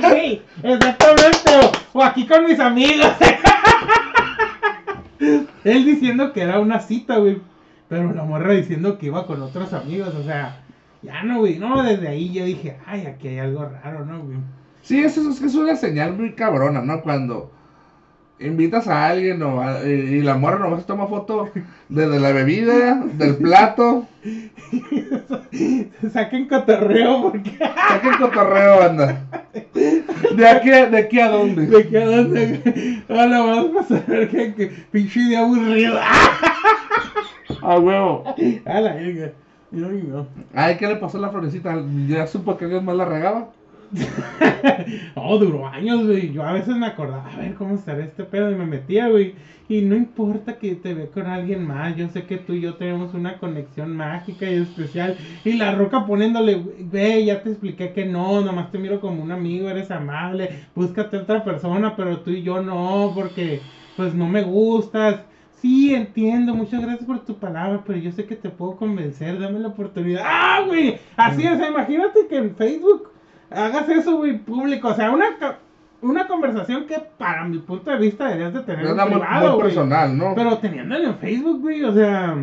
Sí, exactamente. O aquí con mis amigos. Él diciendo que era una cita, güey. Pero la morra diciendo que iba con otros amigos. O sea, ya no, güey. No, desde ahí yo dije, ay, aquí hay algo raro, ¿no, güey? Sí, eso es, es una señal muy cabrona, ¿no? Cuando invitas a alguien o a- y, la morra nomás toma foto desde la bebida, del plato. Saquen cotorreo porque. Saquen cotorreo, anda. ¿De aquí, a- ¿De aquí a dónde? ¿De qué dónde? Ahora vamos a ver que, que pinche día aburrido. A huevo. A la verga. Yo. Ay, ¿qué le pasó a la florecita? ¿Ya supo que alguien más la regaba? Oh, duró años, güey. Yo a veces me acordaba, a ver cómo estará este pedo y me metía, güey. Y no importa que te ve con alguien más, yo sé que tú y yo tenemos una conexión mágica y especial. Y la roca poniéndole, "Güey, ya te expliqué que no, nomás te miro como un amigo, eres amable, búscate otra persona, pero tú y yo no, porque pues no me gustas. Sí, entiendo, muchas gracias por tu palabra, pero yo sé que te puedo convencer, dame la oportunidad. ¡Ah, güey! Así es, imagínate que en Facebook hagas eso, güey, público. O sea, una, una conversación que para mi punto de vista deberías de tener Es en muy, privado, muy güey. personal, ¿no? Pero teniéndolo en Facebook, güey, o sea...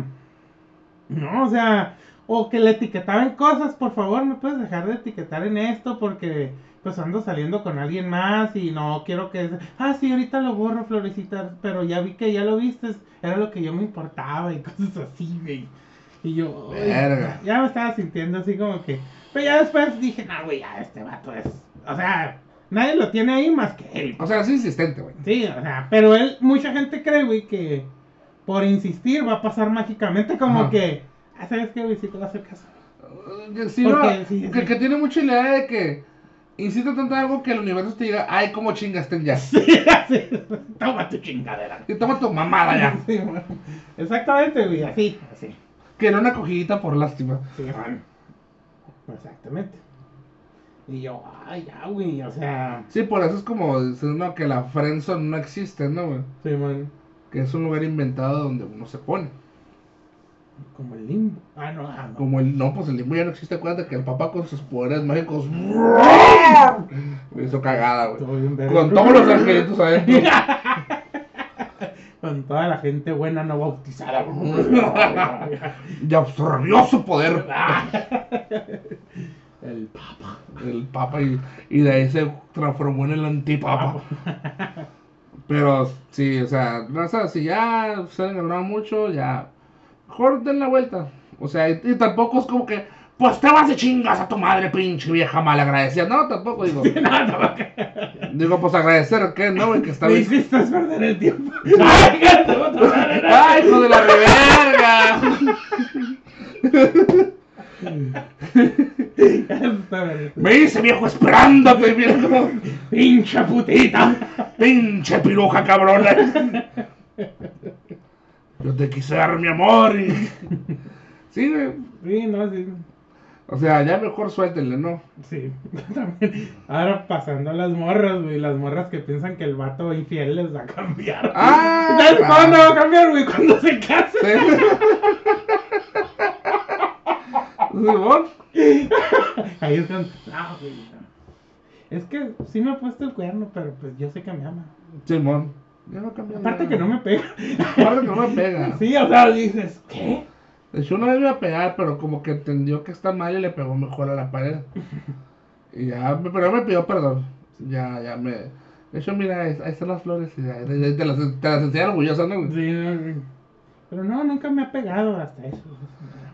No, o sea... O que le etiquetaban cosas, por favor, ¿me puedes dejar de etiquetar en esto? Porque pues ando saliendo con alguien más y no quiero que... Ah, sí, ahorita lo borro, Florecita, pero ya vi que ya lo viste, era lo que yo me importaba y cosas así, güey. Y yo... Verga. ya me estaba sintiendo así como que... Pero ya después dije, no, güey, ya este vato es... O sea, nadie lo tiene ahí más que él. O sea, es insistente, güey. Sí, o sea, pero él, mucha gente cree, güey, que por insistir va a pasar mágicamente como Ajá. que, ah, ¿sabes qué, güey? Si te va a hacer caso. Eh, Sí, Porque no, sí, que, que tiene mucha idea de que insiste tanto en algo que el universo te diga, ay, cómo chingaste ya. Sí, así, toma tu chingadera. Y toma tu mamada ya. Sí, bueno. Exactamente, güey, así, así. Que era una cogidita por lástima. Sí, man. Exactamente. Y yo, ay, ya, güey, o sea, Sí, por eso es como decir, no, que la friendzone no existe, ¿no, güey? sí, man, Que es un lugar inventado donde uno se pone. Como el limbo. Ah, no, ah, no. Como el, no, pues el limbo ya no existe, acuérdate que el papá con sus poderes mágicos me hizo cagada, güey. Con todos los angelitos adentro. Con toda la gente buena no bautizada. Y absorbió su poder. El papa. El papa y, y de ahí se transformó en el antipapa. Pero sí, o sea, raza, si ya se han ganado mucho, ya. Mejor den la vuelta. O sea, y, y tampoco es como que, pues te vas de chingas a tu madre, pinche vieja malagradecida. No, tampoco digo. No, no, Digo, pues agradecer, ¿qué? No, güey, que está Me bien. hiciste perder el tiempo. ¡Ay! ¡Ay, hijo de la reverga! Me hice viejo esperándote, viejo. ¡Pinche putita! Pinche piruja cabrona. Yo te quise dar mi amor y. Sí, güey. Sí, no, sí. O sea, ya mejor suéltenle, ¿no? Sí, también. Ahora pasando a las morras, güey. Las morras que piensan que el vato infiel les va a cambiar. ¡Ah! ¿Sabes cuándo va a cambiar, güey? Cuando se case. Simón. Ahí es cuando. No, güey. Es que sí me ha puesto el cuerno, pero pues yo sé que me ama. Simón. Ya no Aparte nada. que no me pega. Aparte que no me pega. Sí, o sea, dices, ¿qué? De hecho, vez me iba a pegar, pero como que entendió que está mal y le pegó mejor a la pared. Y ya, pero me pidió perdón. Ya, ya me. De hecho, mira, ahí, están las flores y ya, te, las, te las enseñan orgullosas, ¿no? güey? Sí, no. Pero no, nunca me ha pegado hasta eso.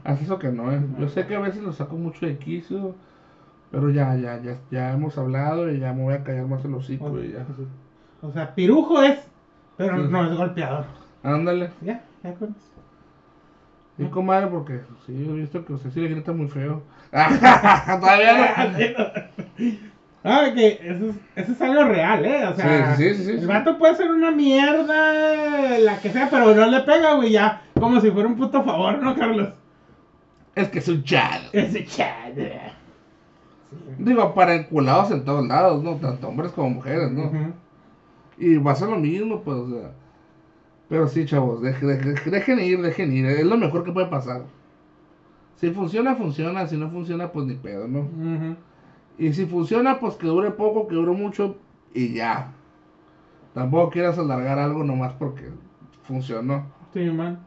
Haz eso que no, ¿eh? Yo sé que a veces lo saco mucho de quicio, pero ya, ya, ya, ya hemos hablado y ya me voy a callar más el hocico y ya. O sea, pirujo es, pero Sí. no es golpeador. Ándale. Ya, ya con eso. Y comadre, porque sí, he visto que usted sí le grita muy feo. Todavía no. Ah, que eso es, eso es algo real, ¿eh? O sea, Sí, sí, sí, sí, el sí. vato puede ser una mierda, la que sea, pero no le pega, güey, ya. Como si fuera un puto favor, ¿no, Carlos? Es que es un chad. Ese chat. Sí. Digo, para enculados en todos lados, ¿no? Tanto hombres como mujeres, ¿no? Ujú. Y va a ser lo mismo, pues, o sea. Pero sí, chavos, dejen, dejen, dejen ir, dejen ir. Es lo mejor que puede pasar. Si funciona, funciona. Si no funciona, pues ni pedo, ¿no? Y si funciona, pues que dure poco, que dure mucho y ya. Tampoco quieras alargar algo nomás porque funcionó. Sí, man.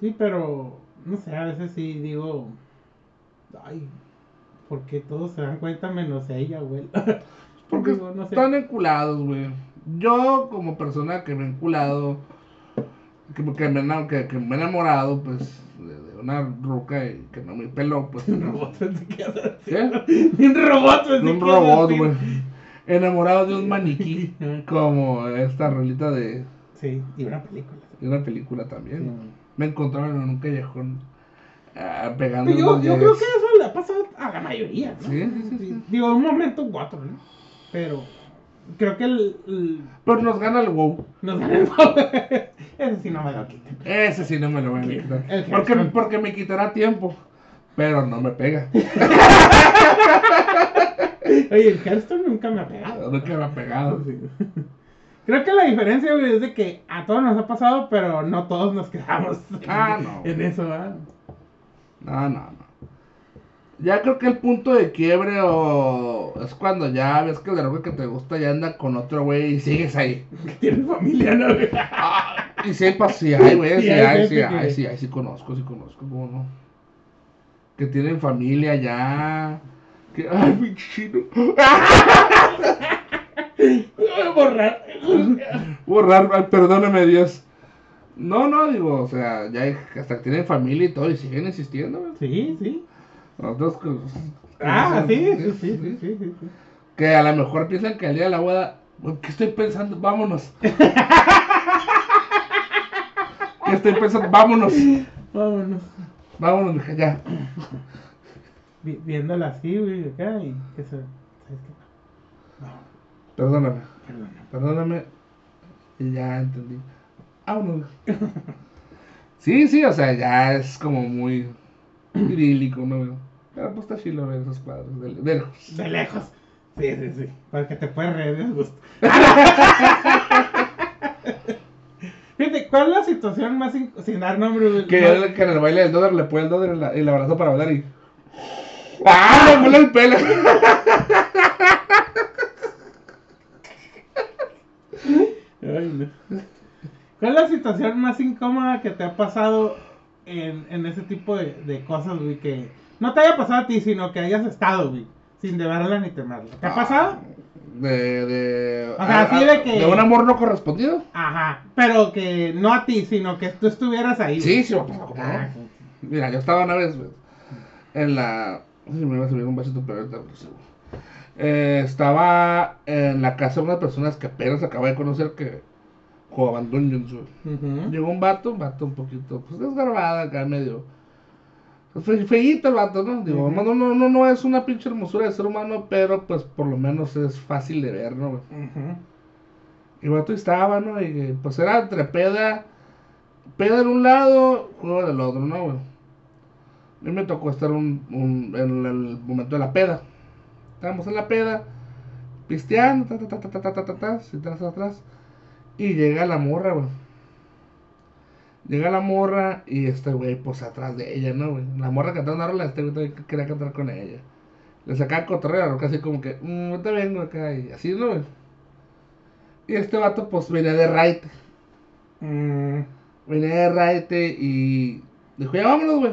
Sí, pero no sé, a veces sí digo, ay, porque todos se dan cuenta menos ella, güey. Porque Digo, no sé. están enculados, güey. Yo, como persona que me he enculado, que, que me, que, que me he enamorado, pues, de, de una ruca y que no me peló, pues. Un robot. ¿Qué? Un robot, un robot, güey. Enamorado de un maniquí, como esta rolita de, Sí, y una película. de una película también. Me encontraron en un callejón ah, pegando Pues yo, yo creo que eso le ha pasado a la mayoría, ¿no? Sí, sí, sí. Digo, un momento u otro, ¿no? Pero creo que el, el- Pero nos gana el wow. nos gana el Ese sí no me lo quita. Ese sí no me lo voy a quitar. Porque, porque me quitará tiempo. Pero no me pega. Oye, el Hearthstone nunca me ha pegado. Nunca me ha pegado. Sí. Creo que la diferencia, güey, es de que a todos nos ha pasado, pero no todos nos quedamos Ah, no. en eso, ¿verdad? No, no. Ya creo que el punto de quiebre o es cuando ya ves que el droga que te gusta ya anda con otro güey y sigues ahí. Que tiene familia, ¿no? güey? Y sí, pues sí hay, güey, Sí sí hay que- hay, sí hay, sí conozco, sí conozco, cómo no. Que tienen familia ya. Que, ay, mi chino. Borrar. Borrar, ay, perdóname Dios. No, no, digo, o sea, ya hay, hasta que tienen familia y todo y siguen insistiendo, güey. Sí, sí. Los dos cosas. Ah, sí, sí, sí, sí, Que a lo mejor piensan que al día de la boda, ¿qué estoy pensando? Vámonos. ¿Qué estoy pensando? Vámonos. Vámonos. Vámonos, mija, ya. Viéndola así, güey, acá y eso. Perdóname. Perdóname. Perdóname. Y ya entendí. Vámonos. sí, sí, o sea, ya es como muy idílico, ¿no? Pero pues está chilo ver esos cuadros de, de lejos. De lejos. Sí, sí, sí. Porque te puedes reír de gusto. Fíjate, ¿cuál es la situación más in- sin dar nombre? Que, más- él- que en el baile del dólar le pone el y el abrazo para bailar y. ¡Ah! Le el pelo. Ay, no. ¿Cuál es la situación más incómoda que te ha pasado en, en ese tipo de, de cosas, güey? Que no te haya pasado a ti, sino que hayas estado, güey. Sin deberla ni temerla. ¿Te ha pasado? De, de, O sea, así de que- de un amor no correspondido. Ajá. Pero que no a ti, sino que tú estuvieras ahí. Sí, sí, me pasó, ¿cómo no? Ah, Mira, yo estaba una vez, güey, en la. No sé si me iba a subir un. Eh, estaba en la casa de unas personas que apenas acaba de conocer que jugaban Dungeons, güey. Ujú. Llegó un vato, un vato un poquito, pues desgarbada acá medio. Pues, fe, feíto el vato, ¿no? Digo, no, no, no, no es una pinche hermosura de ser humano, pero pues por lo menos es fácil de ver, ¿no? Y el vato estaba, ¿no? Y pues era entre peda, peda en un lado, juego del otro, ¿no, güey? A mí me tocó estar un, un- en el momento de la peda. Estábamos en la peda, pisteando, ta, ta, ta, ta, ta, ta, ta, ta, atrás, atrás. Y llega la morra, güey. Llega la morra y este güey, pues atrás de ella, ¿no, güey? La morra cantando una rola, este güey también quería cantar con ella. Le sacaba cotorreo, casi como que, mmm, te vengo acá, y así, ¿no, güey? Y este vato, pues venía de raite. Mm, Venía de raite y dijo, ya vámonos, güey.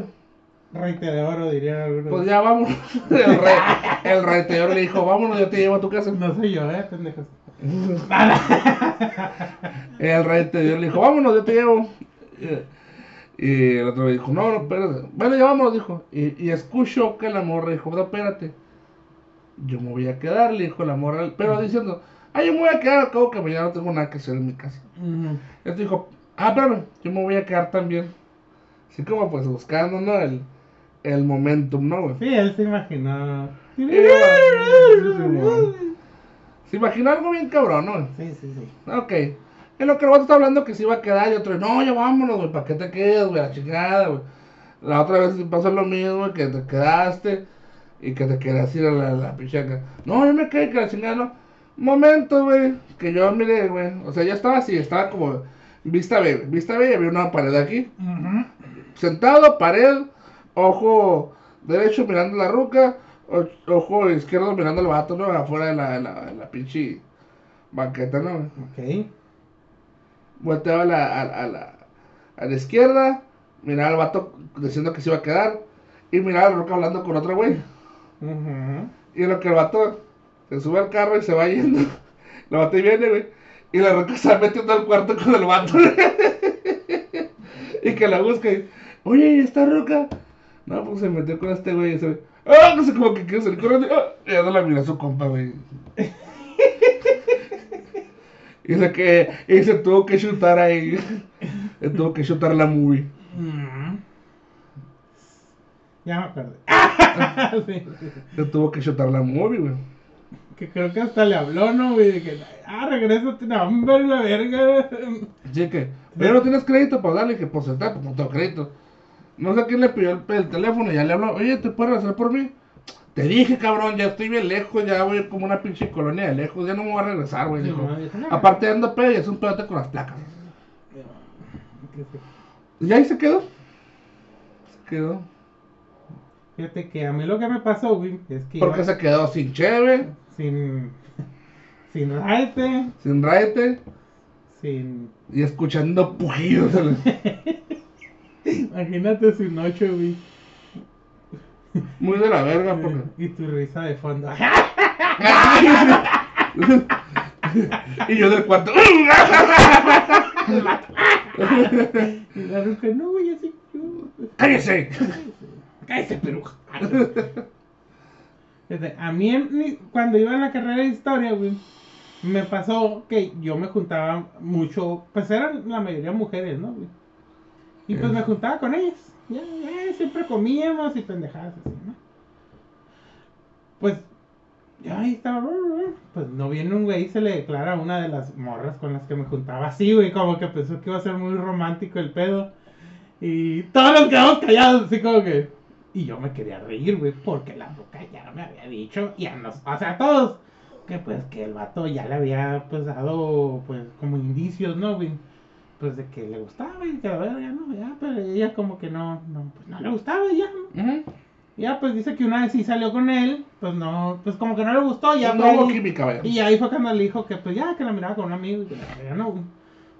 Reite de oro, dirían algunos. Pues ya vámonos. El, rey, el raiteador le dijo, vámonos, yo te llevo a tu casa. No soy yo, eh, pendejos. El raiteador le dijo, vámonos, yo te llevo. Y el otro le dijo, no, no, espérate. Bueno, ya vámonos, dijo. Y, y escucho que la morra dijo, no, espérate. Yo me voy a quedar, le dijo la morra. Pero diciendo, ah, yo me voy a quedar, al cabo que mañana no tengo nada que hacer en mi casa. Ujú. Este dijo, ah, espérame, yo me voy a quedar también. Así como pues buscando, ¿no? El, el momentum, ¿no, güey? Sí, él se imaginó. Sí, Se imaginó algo bien cabrón, ¿no? Sí, sí, sí. Ok. En lo que el vato está hablando que se iba a quedar y otro, no, ya vámonos, güey, ¿para qué te quedas, güey? La chingada, güey. La otra vez pasó lo mismo, güey, que te quedaste y que te querías ir a la, la pichaca. No, yo me quedé que la chingada, no. Momento, güey, que yo miré, güey. O sea, ya estaba así, estaba como vista B, vista B había una pared aquí. Sentado, pared, ojo derecho mirando la ruca, o- ojo izquierdo mirando al vato, ¿no? Afuera de la, de la, de la pinche banqueta, ¿no? Ok. Volteaba a la, a, a la, a la izquierda, miraba al vato diciendo que se iba a quedar, y miraba a la ruca hablando con otro güey. Y en lo que el vato se sube al carro y se va yendo, la vato y viene, güey. Y la ruca se va metiendo al cuarto con el vato. y que la busca y, oye, ¿y esta ruca? No, pues se metió con este güey y se ¡Ah! No sé como que quiere salir corriendo. ¡Ah! Y ya no la mira su compa, güey. y dice que y se tuvo que chutar ahí. Se tuvo que chutar la movie. Ujú. Ya me acordé. Sí, sí, sí. Se tuvo que chutar la movie, güey. Que creo que hasta le habló, ¿no, güey? De que, ah, regrésate, no, hombre, la verga. Así que, pero no tienes crédito para darle, que pues está, pues no tengo crédito. No sé quién le pidió el, el teléfono, ya le habló, oye, ¿te puedes regresar por mí? Te dije, cabrón, ya estoy bien lejos, ya voy como una pinche colonia de lejos, ya no me voy a regresar, güey. Dijo. no, dijo, no. Aparte ando pedo y es un pedote con las placas. Y ahí se quedó. Se quedó. Fíjate que a mí lo que me pasó, güey, es que Porque iba se quedó sin cheve, sin, sin raite, sin raite sin... y escuchando pujidos. Imagínate sin noche, güey. Muy de la verga, porque. Y tu risa de fondo. y yo del cuarto. Y la ruca, no, güey, así yo. ¡Cállese! Cállese, peruja. Fíjate, A mí, cuando iba en la carrera de historia, güey, me pasó que yo me juntaba mucho, pues eran la mayoría mujeres, ¿no, güey? Y pues me juntaba con ellas. Ya, siempre comíamos y pendejadas así, ¿no? Pues, ya ahí estaba, pues no viene un güey y se le declara a una de las morras con las que me juntaba así, güey, como que pensó que iba a ser muy romántico el pedo. Y todos nos quedamos callados, así como que. Y yo me quería reír, güey, porque la boca ya me había dicho, y a nos, o sea, a todos, que pues que el vato ya le había pues dado, pues, como indicios, ¿no, güey? Pues de que le gustaba y que la verga, ¿no? Ya, pero ella como que no, no, pues no le gustaba ya, ¿no? Ujú. Ya, pues dice que una vez sí salió con él, pues no, pues como que no le gustó, ya no hubo ahí- química, vaya. y ahí fue cuando le dijo que pues ya, que la miraba con un amigo y que verga, no, güey.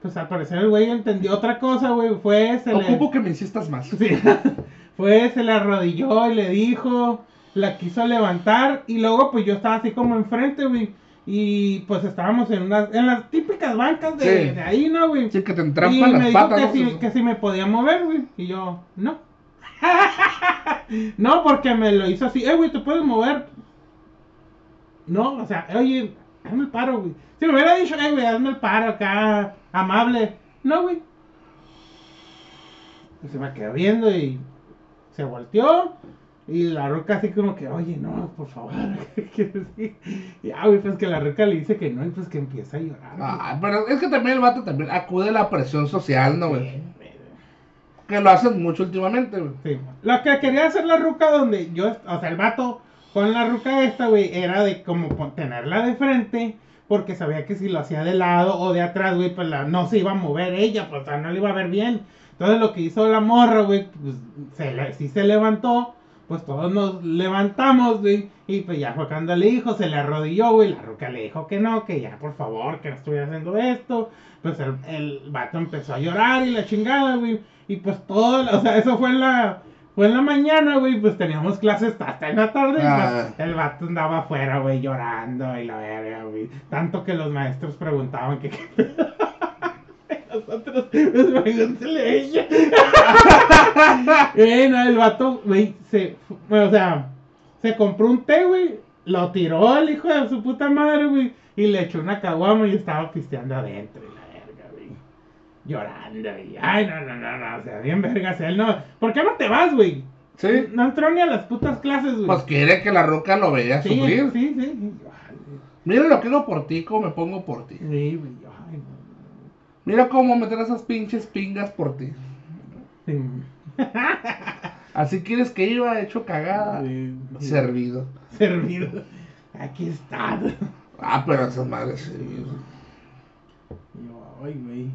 pues al parecer el güey entendió otra cosa, güey. Fue, se Ocupo le. que me insistas más. Sí. Fue, se le arrodilló y le dijo. La quiso levantar. Y luego, pues yo estaba así como enfrente, güey. Y pues estábamos en unas. En las típicas bancas de, Sí. de ahí, ¿no, güey? Sí, que te Y entrampan me las dijo que, ¿no? si, que si me podía mover, güey. Y yo, no. no, porque me lo hizo así. Eh, güey, ¿te puedes mover? No, o sea, oye, hazme el paro, güey. Si me hubiera dicho, eh, güey, hazme el paro acá, amable. No, güey. Y se me quedó viendo y se volteó. Y la roca así como que, oye, no, por favor. ¿qué quieres decir? y ah, güey, pues que la roca le dice que no y pues que empieza a llorar. Ah, pero es que también el vato también acude a la presión social, ¿no, güey? Sí. Que lo hacen mucho últimamente, güey. Sí. Lo que quería hacer la ruca donde yo, o sea, el vato con la ruca esta, güey, era de como tenerla de frente, porque sabía que si lo hacía de lado o de atrás, güey, pues la, no se iba a mover ella, pues o sea, no le iba a ver bien. Entonces lo que hizo la morra, güey, pues se le, sí se levantó, pues todos nos levantamos, güey, y pues ya fue cuando le dijo, se le arrodilló, güey, la ruca le dijo que no, que ya por favor, que no estuviera haciendo esto, pues el, el vato empezó a llorar y la chingada, güey, y pues todo, o sea, eso fue en la, fue en la mañana, güey, pues teníamos clases hasta en la tarde, y Ah. pues el vato andaba afuera, güey, llorando y la verga, güey, tanto que los maestros preguntaban que qué pedo. A ella. Eh, no, el vato, güey, se, o sea, se compró un té, güey, lo tiró el hijo de su puta madre, güey, y le echó una caguama y estaba pisteando adentro, y la verga, güey, llorando, y, ay, no, no, no, no, o sea, bien vergas, él no, ¿por qué no te vas, güey? Sí. No entró ni a las putas clases, güey. Pues quiere que la roca lo vea sí, sufrir. sí, sí, Mira lo que hago por ti, cómo me pongo por ti. sí, güey, Mira cómo meter esas pinches pingas por ti. sí. Así quieres que iba hecho cagada. Sí, sí. Servido. Servido. Aquí está. Ah, pero esas madres. Yo, ay, güey.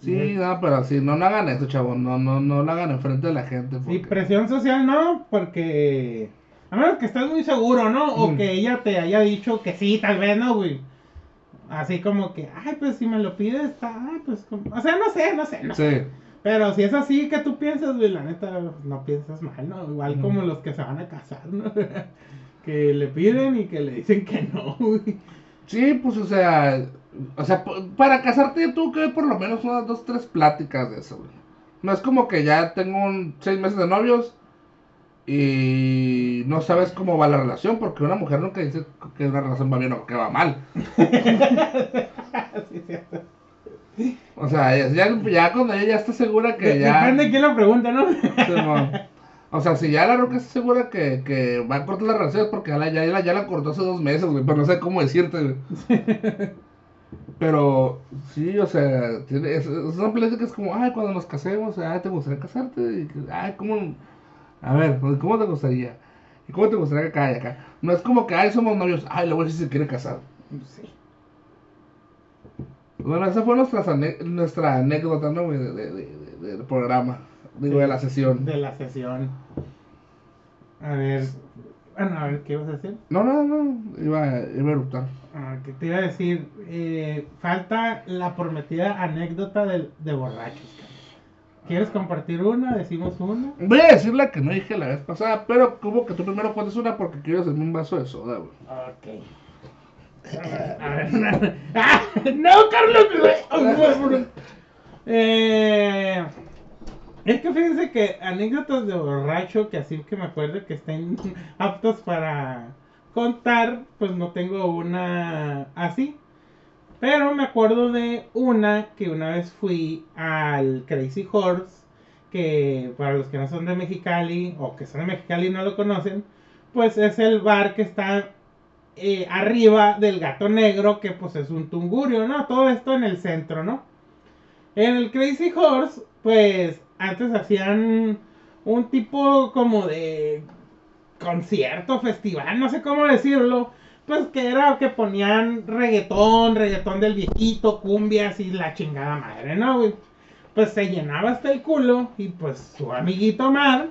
Sí, no, pero sí, no, no hagan eso, chavo. No, no, no lo hagan enfrente de la gente. Porque... presión social no, porque. A menos que estés muy seguro, ¿no? O Mm. que ella te haya dicho que sí, tal vez, ¿no, güey? Así como que, ay, pues si me lo pides, está, ay, pues. como- O sea, no sé, no sé, no sé. Pero si es así que tú piensas, güey, la neta, no piensas mal, ¿no? Igual como los que se van a casar, ¿no? que le piden y que le dicen que no, güey. Sí, pues, o sea, o sea, para casarte tú que por lo menos unas dos, tres pláticas de eso, güey. No es como que ya tengo un seis meses de novios y no sabes cómo va la relación, porque una mujer nunca dice que una relación va bien o que va mal. Sí, es cierto. O sea, ya, ya, cuando ella ya está segura que ya... Depende de quién lo pregunta, ¿no? O sea, si ya la roca está segura que, que va a cortar las relaciones porque ya la, ya, la, ya la cortó hace dos meses, güey, pero no sé cómo decirte, güey. Pero sí, o sea, tiene, es, es una plática que es como, ay, cuando nos casemos, ay, ¿te gustaría casarte? Y ay, ¿cómo? A ver, pues, ¿cómo te gustaría? ¿Y cómo te gustaría que y acá? No es como que, ay, somos novios, ay, le voy a decir si se quiere casar. Sí. Bueno, esa fue nuestra, nuestra anécdota, ¿no, güey? De, de, de- de- del programa, digo, de la sesión. De la sesión. A ver. Bueno, a ver, ¿qué ibas a decir? No, no, no, iba, iba a eruptar. Ah, que te iba a decir, eh, falta la prometida anécdota de borrachos. ¿Quieres compartir una? Decimos una. Voy a decir la que no dije la vez pasada, pero como que tú primero cuentes una porque quiero hacerme un vaso de soda, güey. Ok. A ver. ¡Ah! ¡No, Carlos! eh, es que fíjense que anécdotas de borracho que así que me acuerdo que estén aptos para contar, pues no tengo una así. Pero me acuerdo de una que una vez fui al Crazy Horse, que para los que no son de Mexicali o que son de Mexicali y no lo conocen, pues es el bar que está eh, arriba del gato negro, que pues es un tungurio, ¿no? Todo esto en el centro, ¿no? En el Crazy Horse, pues antes hacían un tipo como de concierto, festival, no sé cómo decirlo. Pues que era que ponían reggaetón, reggaetón del viejito, cumbias y la chingada madre, ¿no, güey? Pues se llenaba hasta el culo y pues su amiguito Mar,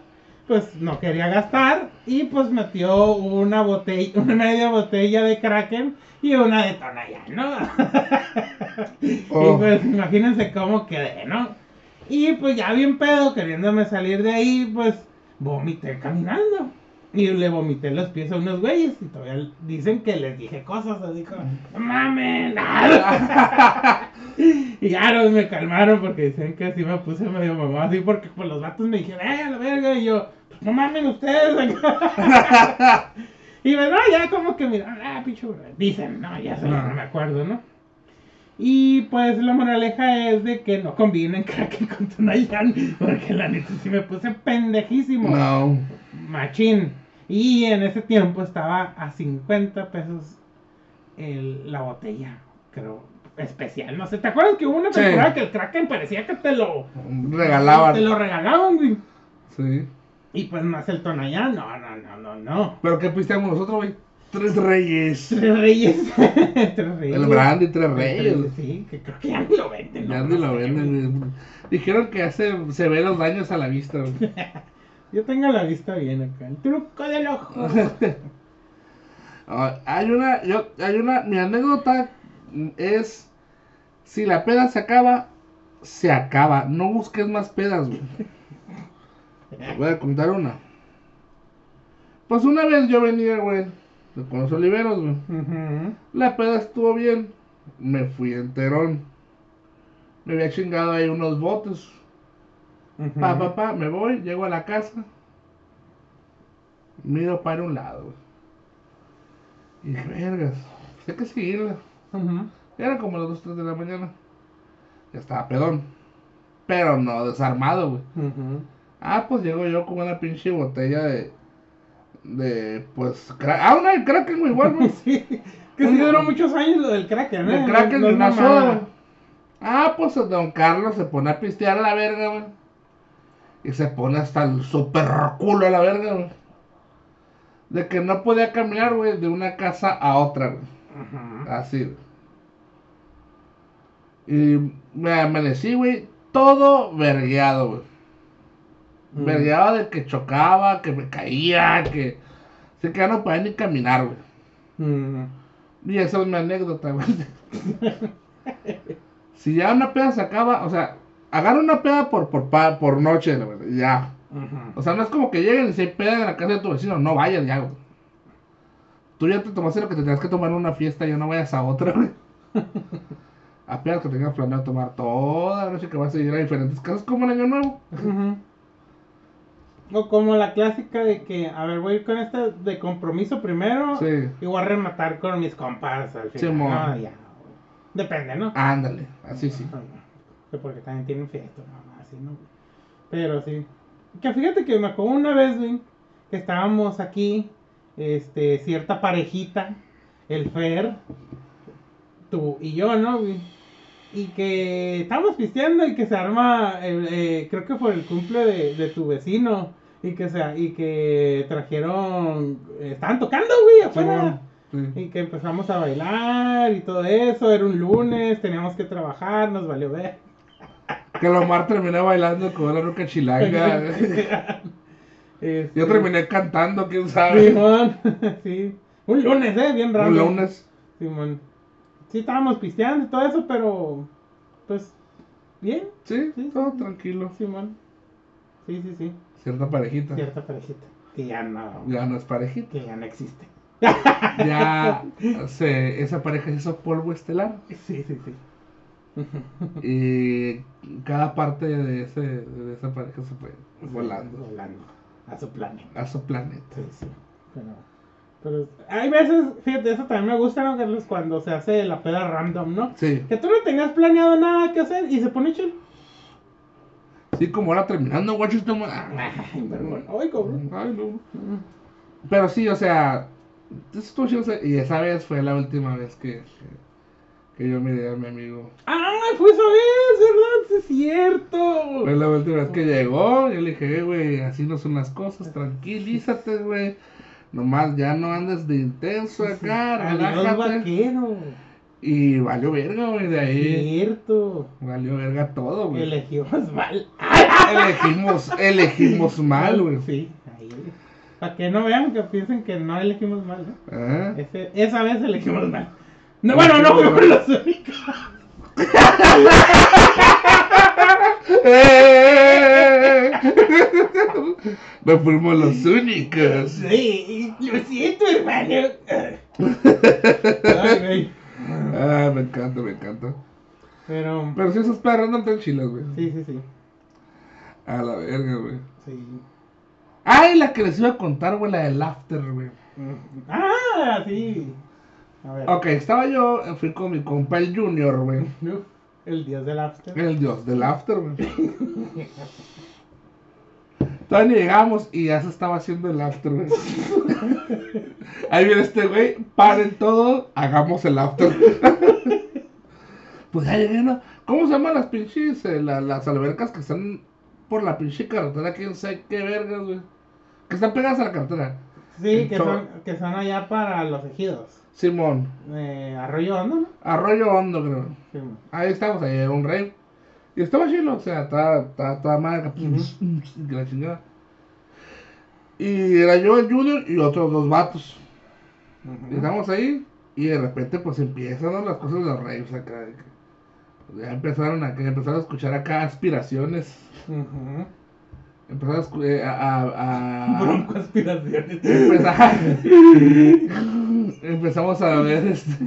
pues no quería gastar y pues metió una botella, una media botella de Kraken y una de Tonayán, ¿no? Y Oh. pues imagínense cómo quedé, ¿no? Y pues ya bien pedo, queriéndome salir de ahí, pues vomité caminando. Y le vomité los pies a unos güeyes y todavía dicen que les dije cosas, así como, no mames, y ya no me calmaron porque dicen que así me puse medio mamá, así porque pues los vatos me dijeron, eh, a la verga, y yo, pues no mamen ustedes. y pues no, ya como que mira, ah, pinche, güey". dicen, no, ya sé, Ah. no me acuerdo, ¿no? Y pues la moraleja es de que no combinen Kraken con Tonayán, porque la neta sí me puse pendejísimo. No. Machín. Y en ese tiempo estaba a 50 pesos el- la botella, creo, especial. No sé, ¿te acuerdas que hubo una Sí. temporada que el Kraken parecía que te lo Regalaban. Te lo regalaban, güey. Sí. Y pues más el Tonayán, no, no, no, no, no. Pero ¿qué pisteamos nosotros, güey? Tres reyes. Tres reyes. Tres reyes. El brandy, tres Tres reyes. Sí, que creo que ya ni lo venden. Ya no, ni no lo venden. güey. Dijeron que hace, se ve los daños a la vista. güey. Yo tengo la vista bien acá. El truco del ojo. Hay una, yo, hay una, mi anécdota es, si la peda se acaba, se acaba. No busques más pedas, güey. Te Voy a contar una. Pues una vez yo venía, güey, con los oliveros, güey. La peda estuvo bien. Me fui enterón. Me había chingado ahí unos botes. Pa, pa, pa, me voy, llego a la casa. Miro para un lado, güey. Y dije, vergas, pues hay que seguirla. Ujú. Era como las 2, 3 de la mañana. Ya estaba pedón. Pero no desarmado, güey. Ah, pues llego yo con una pinche botella de. De, pues. cra- Ah, una de Kraken, güey, igual, güey. Sí, que sí duró muchos años lo del Kraken, ¿eh? De Kraken No- güey. Ah, pues el don Carlos se pone a pistear a la verga, güey. Y se pone hasta el super culo a la verga, güey. De que no podía caminar, güey, de una casa a otra, güey. Así, güey. Y me amanecí, güey, todo vergueado, güey. Mm. De que chocaba, que me caía, que... Sé que ya no podía ni caminar, güey. Ujú. Y esa es mi anécdota, güey. si ya una peda se acaba, o sea, agarra una peda por, por, pa- por noche, la verdad, ya. O sea, no es como que lleguen y si hay peda en la casa de tu vecino, no vayas ya, güey. Tú ya te tomaste lo que te tenías que tomar en una fiesta, ya no vayas a otra, güey. Apenas que tengas planeado tomar toda la noche que vas a ir a diferentes casas como el año nuevo. Ujú. O como la clásica de que, a ver, voy a ir con esta de compromiso primero Sí. y voy a rematar con mis compas al final. No, ya. Depende, ¿no? Ándale, así sí. Que porque también tienen fiesta, no, así, ¿no? Pero sí. Que fíjate que me acuerdo una vez, güey, que estábamos aquí, este, cierta parejita, el Fer, tú y yo, ¿no, güey? Y que estábamos pisteando y que se arma, el, eh, creo que fue el cumple de, de tu vecino, y que, se, y que trajeron, estaban tocando, güey, afuera. Sí. Y que empezamos a bailar y todo eso, era un lunes, teníamos que trabajar, nos valió ver. Que Lomar terminó bailando con la roca chilanga. Este, Yo terminé cantando, quién sabe. Simón, sí. Un lunes, eh, bien raro. Un lunes. Simón. Sí, estábamos pisteando y todo eso, pero. Pues. Bien, Sí, Sí, todo sí. tranquilo. Simón. Sí, sí, sí. Cierta parejita. Cierta parejita. Que ya no. Ya no es parejita. Que ya no existe. Ya se, esa pareja hizo polvo estelar. Sí, sí, sí. Y cada parte de, ese, de esa pareja se fue volando Volando. A su planeta. a su planeta. Sí, sí. Pero, pero hay veces, fíjate, eso también me gusta, ¿no? Carlos? Cuando se hace la peda random, ¿no? Sí, Que tú no tenías planeado nada que hacer y se pone chill. Sí, como ahora terminando, estamos. Ay, perdón. Ay, cabrón. Ay, no. Pero sí, o sea, y esa vez fue la última vez que, que, yo miré a mi amigo. ¡Ay, fue esa vez, verdad! Es cierto. Fue la última vez que llegó, yo le dije, "Eh, güey, así no son las cosas, tranquilízate, güey. Nomás ya no andes de intenso acá, Adiós, relájate. Y valió verga, güey, de ahí. Cierto. Valió verga todo, güey. Elegimos mal. Elegimos, elegimos mal, güey. Sí, Para que no vean que piensen que no elegimos mal, ¿no? ¿Eh? Ese- esa vez elegimos mal. No, bueno, no fuimos los únicos. No fuimos los únicos. Sí, lo siento, hermano. Ay. Ah, me encanta, me encanta. Pero, Pero si esos perros no están chilas, güey. sí, sí, sí. A la verga, güey. sí. Ay, la que les iba a contar, güey, la del after, güey. Ah, sí. A ver. Ok, estaba yo, eh, fui con mi compa el Junior, güey. El dios del after. El dios del after, güey. Todavía llegamos y ya se estaba haciendo el after, güey. Ahí viene este güey, paren todo, hagamos el after. Pues ya llegué, ¿no? ¿Cómo se llaman las pinches, eh, la- las albercas que están por la pinche carretera? ¿Quién sabe qué vergas, güey? Que están pegadas a la carretera. Sí, que son, que son allá para los ejidos. Simón, Eh, Arroyo Hondo, ¿no? Arroyo Hondo, creo. Sí. Ahí estamos, ahí era un rey. Y estaba chilo, o sea, estaba, estaba, estaba mal, que la chingada. Y era yo, el Junior y otros dos vatos. Estamos ahí y de repente pues empiezan ¿no? las cosas de los reyes acá. Ya empezaron a, empezaron a escuchar acá aspiraciones. Ujú. Empezaron a, eh, a, a- a- Bronco aspiraciones. Empeza- empezamos a ver este,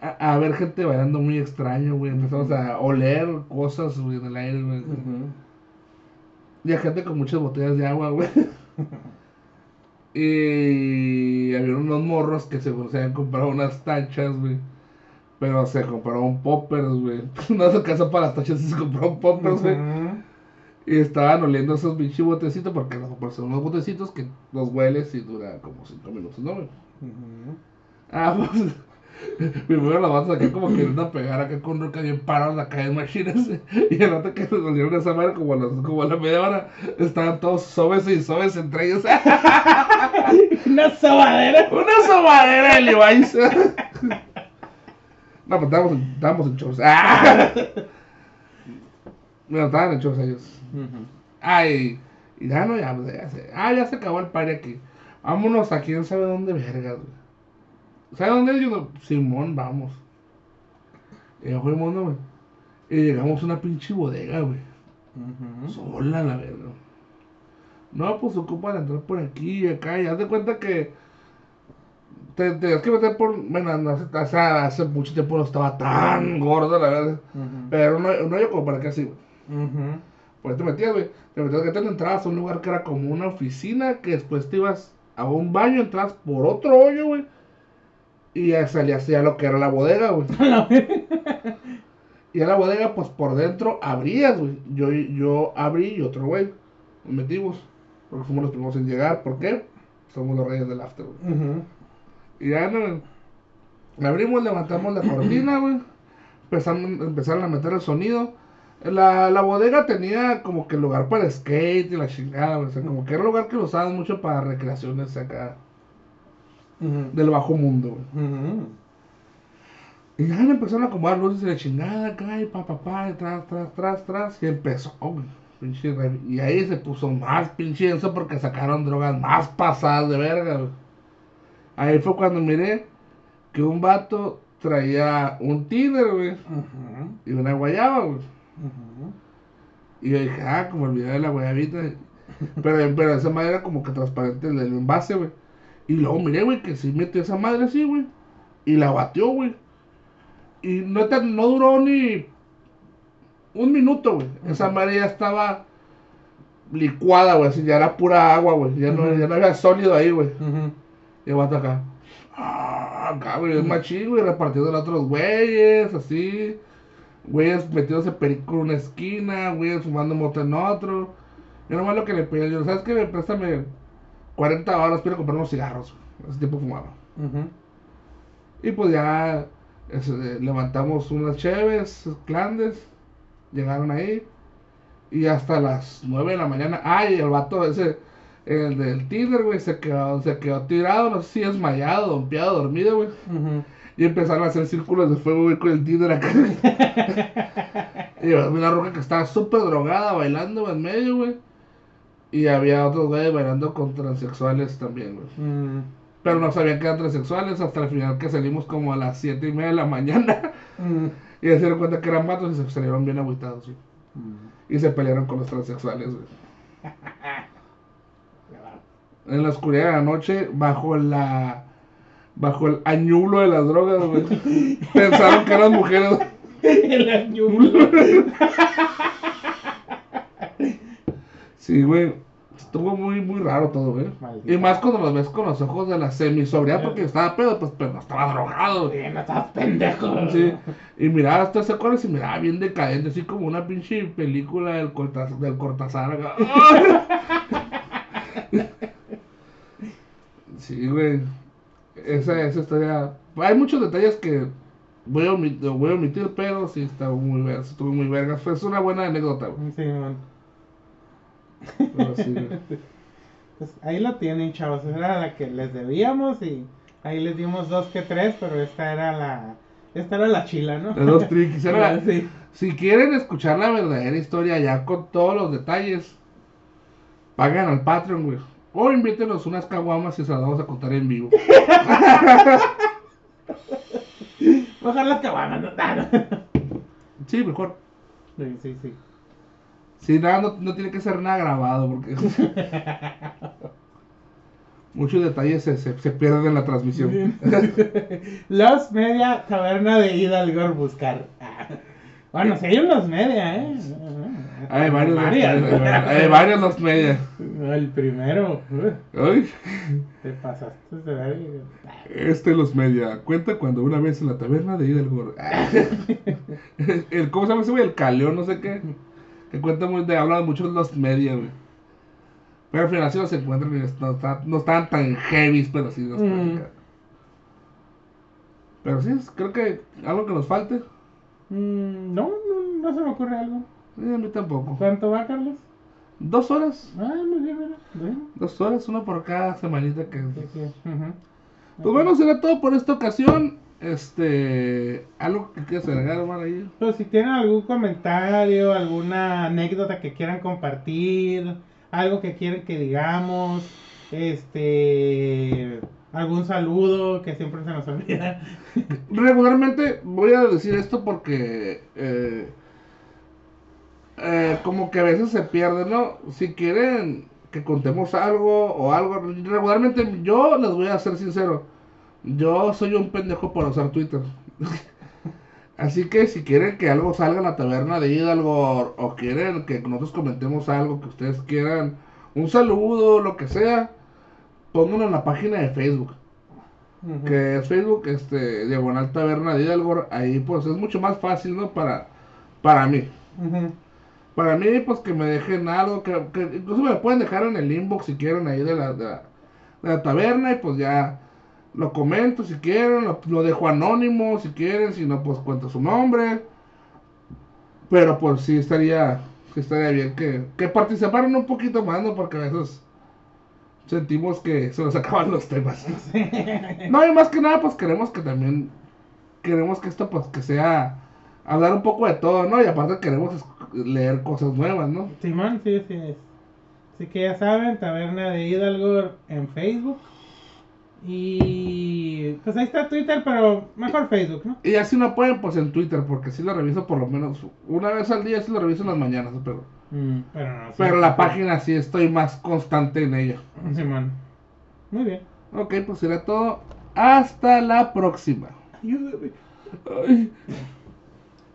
a, a ver gente bailando muy extraño, güey. Empezamos a oler cosas, güey, en el aire, güey. Y a gente con muchas botellas de agua, güey. Y había unos morros que seguro se habían comprado unas tachas, güey. Pero se compraron poppers, güey. No se alcanzó para las tachas, se compraron poppers, güey. Y estaban oliendo esos bichos botecitos porque los pues, son unos botecitos que los hueles y dura como 5 minutos, ¿no, güey? Ujú. Ah, pues. Primero la vas acá como queriendo pegar acá con roca bien parados acá en machines. Y el rato que se volvieron esa madre como a, las, como a la media hora, estaban todos sobes y sobes entre ellos. Una sobadera. Una sobadera de Levi's. No, pues en- estábamos en shows. ¡Ah! Bueno, estaban en shows ellos. Ay, y ya no, ya, pues, ya se, ah, ya se acabó el party aquí. Vámonos a quién sabe dónde vergas, güey. ¿Sabe dónde es? Yo Simón, vamos. Y ya fuimos, ¿no, güey? Y llegamos a una pinche bodega, güey. Sola, la verga. No, pues ocupan entrar por aquí y acá. Y haz de cuenta que. Te tenías que meter por. Bueno, no, hace, hace, hace mucho tiempo no estaba tan gordo, la verdad. Pero no, no yo como para que así, güey. Ujú. Pues te metías, güey. Te metías que te entrabas a un lugar que era como una oficina, que después te ibas a un baño, entrabas por otro hoyo, güey. Y ya salías ya lo que era la bodega, güey. A. Y en la bodega, pues por dentro abrías, güey. Yo, yo abrí y otro güey. Nos metimos. Porque fuimos los primeros en llegar. ¿Por qué? Somos los reyes del after, güey. Ujú. Y ya no. Abrimos, levantamos la cortina, güey. Empezaron, a meter el sonido. La, la bodega tenía como que lugar para skate y la chingada, güey. O sea, como que era un lugar que lo usaban mucho para recreaciones acá del bajo mundo, güey. Y ya le empezaron a acomodar luces y la chingada acá y pa, pa, pa, y tras, tras, tras, tras. Y empezó, güey. Pinche Y ahí se puso más pinche denso porque sacaron drogas más pasadas de verga, güey. Ahí fue cuando miré que un vato traía un Tinder, güey. Ujú. Y una guayaba, güey. Y yo dije, ah, como el video de la guayabita. Pero, pero esa madre era como que transparente el, el envase, güey. Y luego miré, güey, que sí metió esa madre así, güey. Y la batió, güey. Y no, duró ni un minuto, güey. Esa madre ya estaba licuada, güey. Así ya era pura agua, güey. Ya, no, ya no había sólido ahí, güey. El vato acá. Ah, acá, güey, es machín, güey, repartiendo a otros güeyes, así. Güeyes metiéndose perico en una esquina, güeyes fumando moto en otro. Yo nomás lo que le pedí, yo, ¿sabes qué? Préstame 40 horas, quiero comprar unos cigarros. Ese tiempo fumaba. Y pues ya levantamos unas cheves, clandes, llegaron ahí. Y hasta las 9 de la mañana, ay, el vato ese, el del Tinder, güey, se quedó, se quedó tirado, no sé si desmayado, dompeado, dormido, güey. Y empezaron a hacer círculos de fuego, güey, con el Tinder acá. y una roca que estaba súper drogada, bailando en medio, güey. Y había otros güeyes bailando con transexuales también, güey. Mm, Pero no sabían que eran transexuales hasta el final que salimos como a las 7 y media de la mañana. mm, Y se dieron cuenta que eran matos y se salieron bien agüitados, güey. mm. Y se pelearon con los transexuales, güey. En la oscuridad de la noche, bajo la... Bajo el añulo de las drogas, güey. Pensaron que eran mujeres. El añulo. Sí, güey. Estuvo muy, muy raro todo, güey. Maldita. Y más cuando los ves con los ojos de la semisobriedad, porque estaba pedo, pues, pero no estaba drogado. güey. Sí, no estás pendejo. Sí. Y miraba hasta ese cuadro y miraba bien decadente, así como una pinche película del, Cortaz- del Cortázar. Sí, güey. Esa, esa historia. Hay muchos detalles que voy a, omitir, voy a omitir, pero sí está muy verga. Estuvo muy verga. Fue es una buena anécdota, güey. Sí, man. Pero sí, güey. Pues ahí lo tienen, chavos. Esa era la que les debíamos y ahí les dimos dos que tres, pero esta era la. Esta era la chila, ¿no? De dos triquis. Era la- Sí. Si quieren escuchar la verdadera historia ya con todos los detalles, pagan al Patreon, güey. O invítenos unas caguamas y se las vamos a contar en vivo. Bajar las cabanas, ¿no? No. Sí, mejor. Sí, sí, sí. Sí, nada, no, no tiene que ser nada grabado porque muchos detalles se, se, se pierden en la transmisión. Los Media Taberna de Hidalgo buscar. Ah. Bueno, si hay unos media, ¿eh? Hay varios, Varias. hay varios los media. El primero. Ay, Te pasaste de este los media. Cuenta cuando una vez en la taberna de Hidalgo. El, ¿Cómo se llama ese güey? El caleón, no sé qué. Que cuenta muy de, habla mucho de los media, güey. Pero al final sí los encuentran y no, está- no estaban tan heavy, pero sí los Mm. Pero sí, creo que algo que nos falte. Mm, no, no, no se me ocurre algo. Eh, a mí tampoco. ¿Cuánto va, Carlos? Dos horas. Ah, muy bien, mira. Bueno. Dos horas, una por cada semanita que... Sí. Pues bueno, será todo por esta ocasión. Este... ¿Algo que quieras agregar, Omar, ahí? Pues si tienen algún comentario, alguna anécdota que quieran compartir, algo que quieren que digamos, este, algún saludo que siempre se nos olvida. Regularmente voy a decir esto porque... eh, eh, como que a veces se pierde, ¿no? Si quieren que contemos algo o algo... Regularmente yo les voy a ser sincero. Yo soy un pendejo por usar Twitter. Así que si quieren que algo salga en la taberna de Hidalgo o, quieren que nosotros comentemos algo que ustedes quieran, un saludo, lo que sea, pónganlo en la página de Facebook. Que es Facebook, este, diagonal taberna de Hidalgo. Ahí pues es mucho más fácil, ¿no? Para, para mí. Ujú. Para mí, pues que me dejen algo, que, que incluso me lo pueden dejar en el inbox si quieren ahí de la, de la, de la taberna y pues ya lo comento si quieren, lo, lo dejo anónimo si quieren, si no pues cuento su nombre. Pero pues sí estaría, sí estaría bien que, que participaran un poquito más, ¿no? Porque a veces sentimos que se nos acaban los temas. No, y más que nada pues queremos que también, queremos que esto pues que sea hablar un poco de todo, ¿no? Y aparte queremos leer cosas nuevas, ¿no? Simón, sí, sí es. Así que ya saben, Taberna de Hidalgo en Facebook. Y pues ahí está Twitter, pero mejor Facebook, ¿no? Y así no pueden, pues en Twitter, porque sí lo reviso por lo menos una vez al día, sí lo reviso en las mañanas, pero... Mm, pero no. sí, Pero la página sí estoy más constante en ella. Simón. Muy bien. Ok, pues será todo. Hasta la próxima. Ayúdame. Ay.